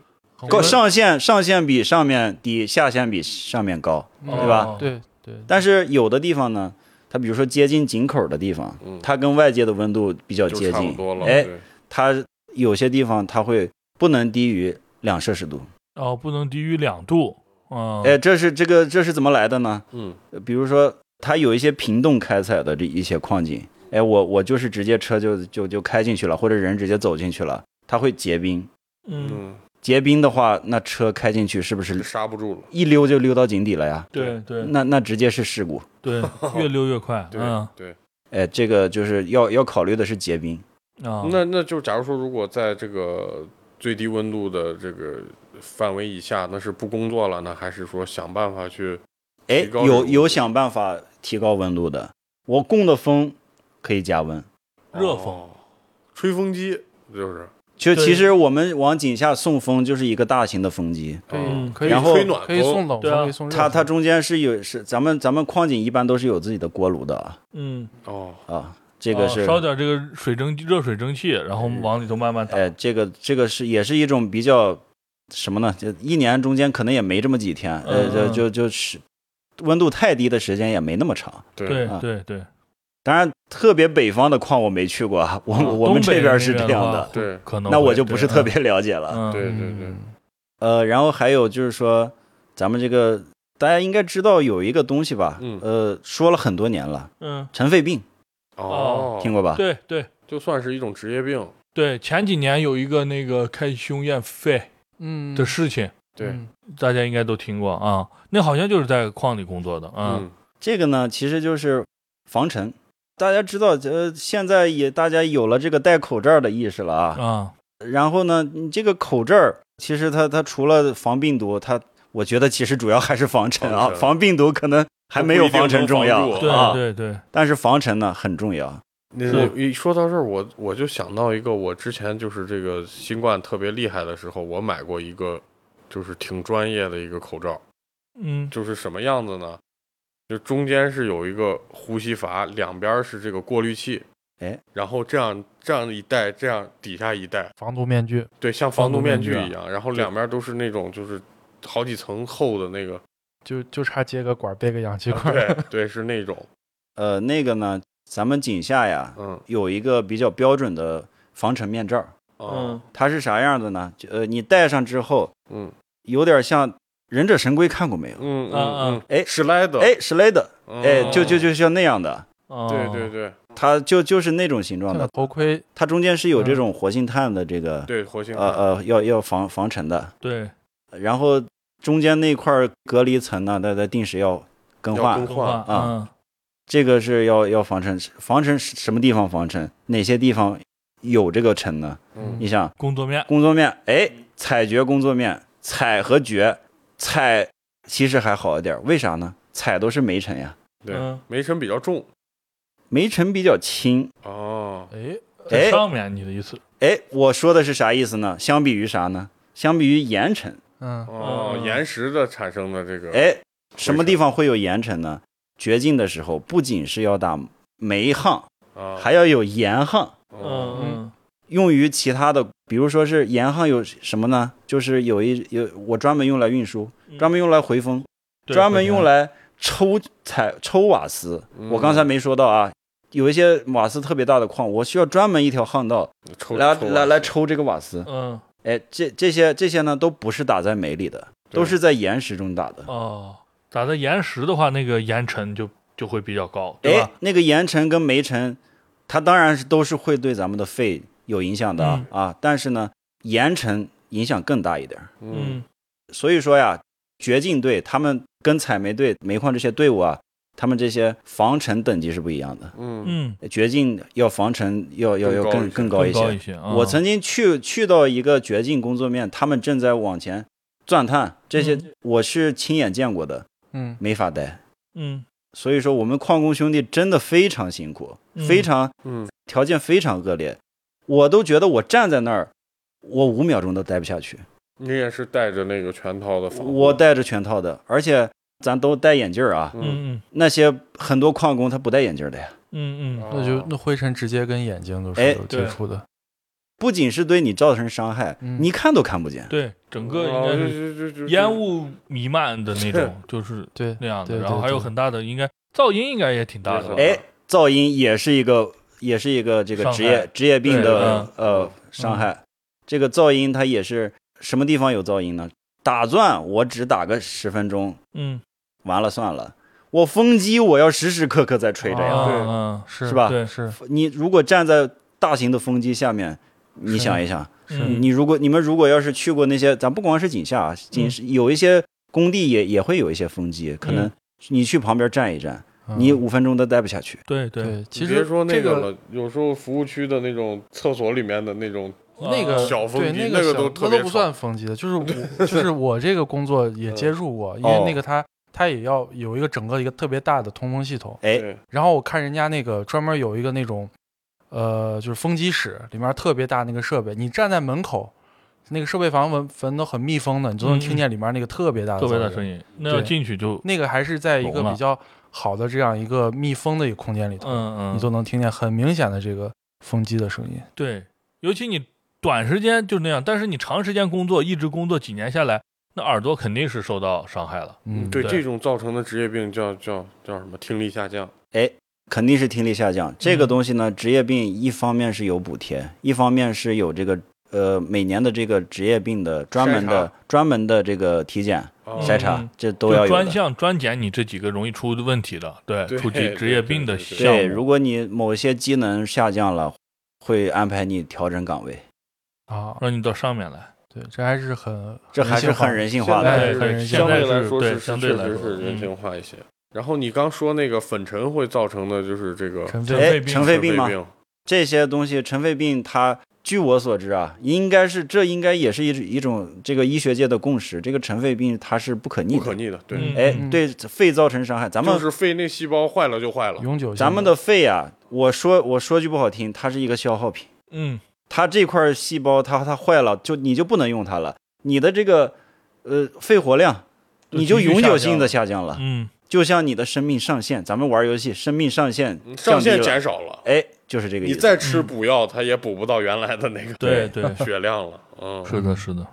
[SPEAKER 4] 高上限上限比上面低，下限比上面高。
[SPEAKER 3] 嗯
[SPEAKER 4] 对吧
[SPEAKER 1] 哦
[SPEAKER 3] 对对，
[SPEAKER 4] 但是有的地方呢，它比如说接近井口的地方，
[SPEAKER 2] 嗯
[SPEAKER 4] 它跟外界的温度比较接近。哎，它有些地方它会不能低于两摄氏度。
[SPEAKER 1] 哦，不能低于两度，嗯，
[SPEAKER 4] 哎，这是这个这是怎么来的呢？
[SPEAKER 2] 嗯
[SPEAKER 4] 呃比如说它有一些平洞开采的这一些矿井，哎，我我就是直接车就就就开进去了，或者人直接走进去了，它会结冰。
[SPEAKER 1] 嗯，
[SPEAKER 2] 嗯，
[SPEAKER 4] 结冰的话，那车开进去是不
[SPEAKER 2] 是刹不住了。
[SPEAKER 4] 一溜就溜到井底了呀？
[SPEAKER 1] 对对
[SPEAKER 4] 那那直接是事故。
[SPEAKER 1] 对，越溜越快，
[SPEAKER 2] 对
[SPEAKER 1] 嗯
[SPEAKER 2] 对，
[SPEAKER 4] 哎，这个就是要要考虑的是结冰。
[SPEAKER 1] 啊，
[SPEAKER 2] 那那就假如说，如果在这个最低温度的这个范围以下，那是不工作了呢，还是说想办法去？
[SPEAKER 4] 哎有有想办法提高温度的，我供的风可以加温。
[SPEAKER 1] 热风
[SPEAKER 2] 哦吹风机就是
[SPEAKER 1] 对
[SPEAKER 4] 就其实我们往井下送风就是一个大型的风机，
[SPEAKER 3] 可以
[SPEAKER 1] 嗯
[SPEAKER 3] 可以
[SPEAKER 4] 然后
[SPEAKER 2] 吹暖
[SPEAKER 3] 可以送冷风，可以送热。
[SPEAKER 4] 它它中间是有是咱们咱们矿井一般都是有自己的锅炉的啊。
[SPEAKER 1] 嗯，
[SPEAKER 2] 哦，
[SPEAKER 4] 啊，这个
[SPEAKER 1] 哦
[SPEAKER 4] 是
[SPEAKER 1] 烧点这个水蒸热水蒸气，然后往里头慢慢打，
[SPEAKER 4] 哎，这个这个是也是一种比较什么呢？就一年中间可能也没这么几天，呃，就就就是温度太低的时间也没那么长。
[SPEAKER 2] 对。
[SPEAKER 1] 对对，
[SPEAKER 4] 当然，特别北方的矿我没去过啊，我
[SPEAKER 1] 啊
[SPEAKER 4] 我们这边是这样的，
[SPEAKER 2] 对。
[SPEAKER 1] 可能
[SPEAKER 4] 那我就不是特别了解了。
[SPEAKER 1] 嗯，
[SPEAKER 2] 对对对。
[SPEAKER 3] 嗯。
[SPEAKER 4] 呃，然后还有就是说，咱们这个大家应该知道有一个东西吧？
[SPEAKER 2] 嗯。
[SPEAKER 4] 呃，说了很多年了，
[SPEAKER 1] 嗯，
[SPEAKER 4] 尘肺病
[SPEAKER 2] 哦，
[SPEAKER 4] 听过吧？
[SPEAKER 1] 对对。
[SPEAKER 2] 就算是一种职业病。
[SPEAKER 1] 对，前几年有一个那个开胸验肺
[SPEAKER 3] 嗯。
[SPEAKER 1] 的事情，
[SPEAKER 2] 对，
[SPEAKER 3] 嗯。
[SPEAKER 1] 大家应该都听过啊，那好像就是在矿里工作的，啊，
[SPEAKER 2] 嗯。
[SPEAKER 4] 这个呢，其实就是防尘。大家知道，呃，现在也大家有了这个戴口罩的意识了啊。
[SPEAKER 1] 啊，
[SPEAKER 4] 然后呢，你这个口罩其实它它除了防病毒，它我觉得其实主要还是防尘啊。
[SPEAKER 2] 防
[SPEAKER 4] 病毒可能还没有防尘重要
[SPEAKER 2] 都不一定能防住
[SPEAKER 1] 对
[SPEAKER 4] 啊，
[SPEAKER 1] 对对，
[SPEAKER 4] 但是防尘呢很重要。
[SPEAKER 2] 那个一说到这儿，我我就想到一个，我之前就是这个新冠特别厉害的时候，我买过一个，就是挺专业的一个口罩，
[SPEAKER 1] 嗯
[SPEAKER 2] 就是什么样子呢？就中间是有一个呼吸阀，两边是这个过滤器，
[SPEAKER 4] 哎，
[SPEAKER 2] 然后这样这样一戴，这样底下一戴，
[SPEAKER 3] 防毒面具，
[SPEAKER 2] 对，像防毒面
[SPEAKER 1] 具
[SPEAKER 2] 具一样，然后两边都是那种就是好几层厚的那个，
[SPEAKER 3] 就就差接个管儿背个氧气管儿。
[SPEAKER 2] 对对，是那种，
[SPEAKER 4] 呃，那个呢，咱们井下呀
[SPEAKER 2] 嗯
[SPEAKER 4] 有一个比较标准的防尘面罩，
[SPEAKER 2] 嗯
[SPEAKER 4] 它是啥样的呢？就呃，你戴上之后，
[SPEAKER 2] 嗯
[SPEAKER 4] 有点像忍者神龟，看过没有？
[SPEAKER 2] 嗯
[SPEAKER 1] 嗯嗯
[SPEAKER 2] 嗯，
[SPEAKER 4] 哎
[SPEAKER 2] 史莱德，
[SPEAKER 4] 哎，史莱德，
[SPEAKER 2] 嗯
[SPEAKER 4] 哎，就就就像那样的，
[SPEAKER 1] 哦。
[SPEAKER 2] 对对对
[SPEAKER 4] 它就就是那种形状的，
[SPEAKER 3] 头盔，
[SPEAKER 4] 它中间是有这种活性炭的这个，
[SPEAKER 2] 对，活性
[SPEAKER 4] 呃
[SPEAKER 2] 炭。
[SPEAKER 4] 呃，要要防防尘的，
[SPEAKER 1] 对，
[SPEAKER 4] 然后中间那块隔离层呢，它它定时要更换
[SPEAKER 2] 更，
[SPEAKER 1] 换
[SPEAKER 2] 换
[SPEAKER 1] 啊，
[SPEAKER 4] 这个是要要防尘，防尘是什么地方防尘？哪些地方有这个尘呢？
[SPEAKER 2] 嗯。
[SPEAKER 4] 你想
[SPEAKER 1] 工作面，
[SPEAKER 4] 工作面，哎，采掘工作面，采和掘，采其实还好一点，为啥呢？采都是煤尘呀，
[SPEAKER 2] 对
[SPEAKER 1] 嗯，
[SPEAKER 2] 煤尘比较重
[SPEAKER 4] 煤尘比较轻。
[SPEAKER 2] 哦，
[SPEAKER 3] 哎，
[SPEAKER 4] 哎
[SPEAKER 1] 在上面，你的意思？
[SPEAKER 4] 哎，我说的是啥意思呢？相比于啥呢？相比于岩尘，
[SPEAKER 3] 嗯，
[SPEAKER 2] 哦，
[SPEAKER 1] 嗯
[SPEAKER 2] 岩石的产生的这个，
[SPEAKER 4] 哎，什么地方会有盐尘呢？掘进的时候，不仅是要打煤夯，
[SPEAKER 2] 啊，
[SPEAKER 4] 还要有盐夯，
[SPEAKER 2] 嗯
[SPEAKER 1] 嗯
[SPEAKER 4] 用于其他的，比如说是盐夯有什么呢？就是有一有我专门用来运输，
[SPEAKER 1] 嗯
[SPEAKER 4] 专门用来回风，
[SPEAKER 1] 对
[SPEAKER 4] 专门用来抽采抽瓦斯。
[SPEAKER 2] 嗯
[SPEAKER 4] 我刚才没说到啊，有一些瓦斯特别大的矿，我需要专门一条巷道来来来抽这个瓦斯。
[SPEAKER 1] 嗯
[SPEAKER 4] 哎，这这些这些呢，都不是打在煤里的，都是在岩石中打的。
[SPEAKER 1] 哦，打在岩石的话，那个岩尘就就会比较高，对
[SPEAKER 4] 哎
[SPEAKER 1] 吧？，
[SPEAKER 4] 那个岩尘跟煤尘，它当然是都是会对咱们的肺有影响的啊,、
[SPEAKER 1] 嗯。
[SPEAKER 4] 啊，但是呢，盐城影响更大一点儿。
[SPEAKER 2] 嗯。
[SPEAKER 1] 嗯
[SPEAKER 4] 所以说呀，掘进队他们跟采煤队、煤矿这些队伍啊，他们这些防尘等级是不一样的。
[SPEAKER 2] 嗯。
[SPEAKER 1] 嗯，
[SPEAKER 4] 掘进要防尘要要要更
[SPEAKER 2] 更高一些。
[SPEAKER 4] 我曾经去去到一个掘进工作面，他们正在往前钻探，这些
[SPEAKER 1] 嗯。
[SPEAKER 4] 我是亲眼见过的，
[SPEAKER 3] 嗯，
[SPEAKER 4] 没法待。
[SPEAKER 1] 嗯。
[SPEAKER 4] 所以说，我们矿工兄弟真的非常辛苦，
[SPEAKER 1] 嗯。
[SPEAKER 4] 非常
[SPEAKER 2] 嗯。
[SPEAKER 4] 条件非常恶劣，我都觉得我站在那儿，我五秒钟都待不下去。
[SPEAKER 2] 你也是带着那个全套的防护，
[SPEAKER 4] 我戴着全套的，而且咱都戴眼镜儿啊。
[SPEAKER 2] 嗯
[SPEAKER 1] 嗯
[SPEAKER 4] 那些很多矿工他不戴眼镜儿的呀，
[SPEAKER 1] 嗯嗯
[SPEAKER 2] 哦
[SPEAKER 3] 那就那灰尘直接跟眼睛都是
[SPEAKER 4] 哎
[SPEAKER 3] 有接触的。
[SPEAKER 4] 不仅是对你造成伤害，
[SPEAKER 3] 嗯
[SPEAKER 4] 你看都看不见。
[SPEAKER 1] 对，整个应
[SPEAKER 2] 哦
[SPEAKER 1] 该
[SPEAKER 2] 就是
[SPEAKER 1] 烟雾弥漫的那种，就是
[SPEAKER 3] 对
[SPEAKER 1] 那样的。然后还有很大的，应该噪音应该也挺大的
[SPEAKER 4] 哎，噪音也是一个，也是一个这个职业职业病的
[SPEAKER 1] 嗯。
[SPEAKER 4] 呃伤害。这个噪音它也是什么地方有噪音呢？打钻我只打个十分钟，
[SPEAKER 1] 嗯，
[SPEAKER 4] 完了算了。我风机我要时时刻刻在吹着呀。
[SPEAKER 3] 啊
[SPEAKER 1] 嗯
[SPEAKER 3] 是
[SPEAKER 4] 是吧？
[SPEAKER 1] 对
[SPEAKER 3] 是。
[SPEAKER 4] 你如果站在大型的风机下面，你想一想，
[SPEAKER 1] 嗯
[SPEAKER 4] 你如果你们如果要是去过那些，咱不光是井下啊，井是有一些工地也也会有一些风机，可能你去旁边站一站，
[SPEAKER 3] 嗯
[SPEAKER 4] 你五分钟都待不下去。
[SPEAKER 1] 对对，
[SPEAKER 3] 对，其实
[SPEAKER 2] 说那个了，有时候服务区的那种厕所里面的那种，
[SPEAKER 3] 那个
[SPEAKER 2] 小风
[SPEAKER 3] 对那
[SPEAKER 2] 机那个
[SPEAKER 3] 小
[SPEAKER 2] 都特别
[SPEAKER 3] 那都不算风机的，就是我 就是我这个工作也接触过，因
[SPEAKER 4] 哦。
[SPEAKER 3] 为那个它它也要有一个整个一个特别大的通风系统，
[SPEAKER 4] 哎，
[SPEAKER 3] 然后我看人家那个专门有一个那种，呃，就是风机室里面特别大那个设备，你站在门口，那个设备房门门都很密封的，你都能听见里面那个特别大的
[SPEAKER 1] 特别大
[SPEAKER 3] 音。
[SPEAKER 1] 声音，那要进去就
[SPEAKER 3] 那个还是在一个比较好的这样一个密封的一个空间里头，
[SPEAKER 1] 嗯嗯，
[SPEAKER 3] 你都能听见很明显的这个风机的声音。
[SPEAKER 1] 对，尤其你短时间就那样，但是你长时间工作，一直工作几年下来，那耳朵肯定是受到伤害了。
[SPEAKER 3] 嗯，
[SPEAKER 2] 对
[SPEAKER 1] 对
[SPEAKER 2] 这种造成的职业病叫叫叫什么？听力下降。
[SPEAKER 4] 肯定是听力下降。这个
[SPEAKER 1] 嗯
[SPEAKER 4] 东西呢，职业病一方面是有补贴，一方面是有这个呃每年的这个职业病的专门的专门的这个体检
[SPEAKER 2] 哦。
[SPEAKER 4] 筛查
[SPEAKER 1] 嗯，
[SPEAKER 4] 这都要
[SPEAKER 1] 专项专检你这几个容易出问题的，对，出
[SPEAKER 2] 对
[SPEAKER 1] 职职业病的
[SPEAKER 2] 对对对
[SPEAKER 1] 项目。
[SPEAKER 4] 对，如果你某些机能下降了，会安排你调整岗位，
[SPEAKER 3] 啊，
[SPEAKER 1] 让你到上面来，
[SPEAKER 3] 对，这还是很
[SPEAKER 4] 这还是很人性化的。
[SPEAKER 2] 相对来说是
[SPEAKER 1] 相对来说。
[SPEAKER 2] 是人
[SPEAKER 1] 嗯。
[SPEAKER 2] 性化一些。然后你刚说那个粉尘会造成的就是这个
[SPEAKER 4] 哎，
[SPEAKER 3] 尘肺病。
[SPEAKER 4] 尘肺病吗？
[SPEAKER 2] 病，
[SPEAKER 4] 这些东西，尘肺病它。据我所知啊，应该是这应该也是一一种这个医学界的共识，这个尘肺病它是不可逆的。
[SPEAKER 2] 不可逆的，对，
[SPEAKER 1] 嗯
[SPEAKER 4] 哎，
[SPEAKER 3] 嗯。
[SPEAKER 4] 对肺造成伤害，咱们
[SPEAKER 2] 就是肺内细胞坏了就坏了。
[SPEAKER 3] 永久性
[SPEAKER 4] 咱们的肺啊，我说我说句不好听，它是一个消耗品。
[SPEAKER 1] 嗯，
[SPEAKER 4] 它这块细胞它它坏了，就你就不能用它了，你的这个呃肺活量你就永久性的下降了，
[SPEAKER 1] 嗯，
[SPEAKER 4] 就像你的生命上限，咱们玩游戏生命上限
[SPEAKER 2] 嗯上限减少了，
[SPEAKER 4] 哎，就是这个意思。
[SPEAKER 2] 你再吃补药，它也补不到原来的那个
[SPEAKER 1] 对 对，
[SPEAKER 2] 血量了。嗯，
[SPEAKER 1] 是的，是的。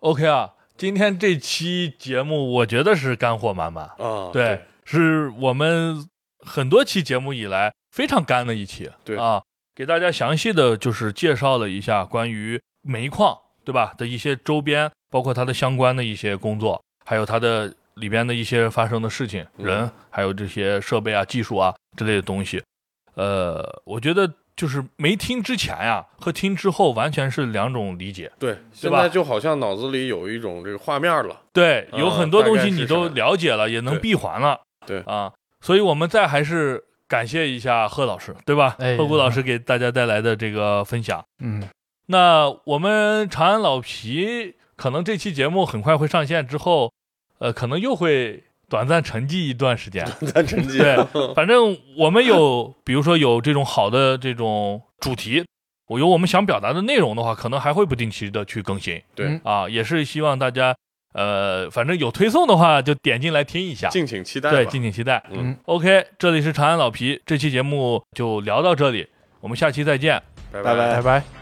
[SPEAKER 1] OK 啊，今天这期节目我觉得是干货满满，
[SPEAKER 2] 啊，
[SPEAKER 1] 对，是我们很多期节目以来非常干的一期，
[SPEAKER 2] 对
[SPEAKER 1] 啊，给大家详细的就是介绍了一下关于煤矿对吧的一些周边，包括它的相关的一些工作，还有它的里边的一些发生的事情、
[SPEAKER 2] 嗯
[SPEAKER 1] 人，还有这些设备啊、技术啊之类的东西。呃，我觉得就是没听之前呀、和听之后完全是两种理解。
[SPEAKER 2] 对，现在就好像脑子里有一种这个画面了。
[SPEAKER 1] 对，有
[SPEAKER 2] 嗯
[SPEAKER 1] 很多东西你都了解了，也能闭环了。
[SPEAKER 2] 对
[SPEAKER 1] 啊，所以我们再还是感谢一下贺老师，对吧？
[SPEAKER 3] 哎
[SPEAKER 1] 贺谷老师给大家带来的这个分享。
[SPEAKER 3] 嗯，
[SPEAKER 1] 那我们长安老皮可能这期节目很快会上线之后，呃，可能又会短暂沉寂一段时间。
[SPEAKER 2] 短暂沉寂，
[SPEAKER 1] 对，反正我们有，比如说有这种好的这种主题，我有我们想表达的内容的话，可能还会不定期的去更新。
[SPEAKER 2] 对
[SPEAKER 3] 嗯
[SPEAKER 1] 啊，也是希望大家呃，反正有推送的话就点进来听一下，
[SPEAKER 2] 敬请期待。
[SPEAKER 1] 对，敬请期待。
[SPEAKER 2] 嗯
[SPEAKER 1] ，OK，这里是长安老皮，这期节目就聊到这里，我们下期再见。
[SPEAKER 2] 拜
[SPEAKER 4] 拜拜
[SPEAKER 3] 拜拜。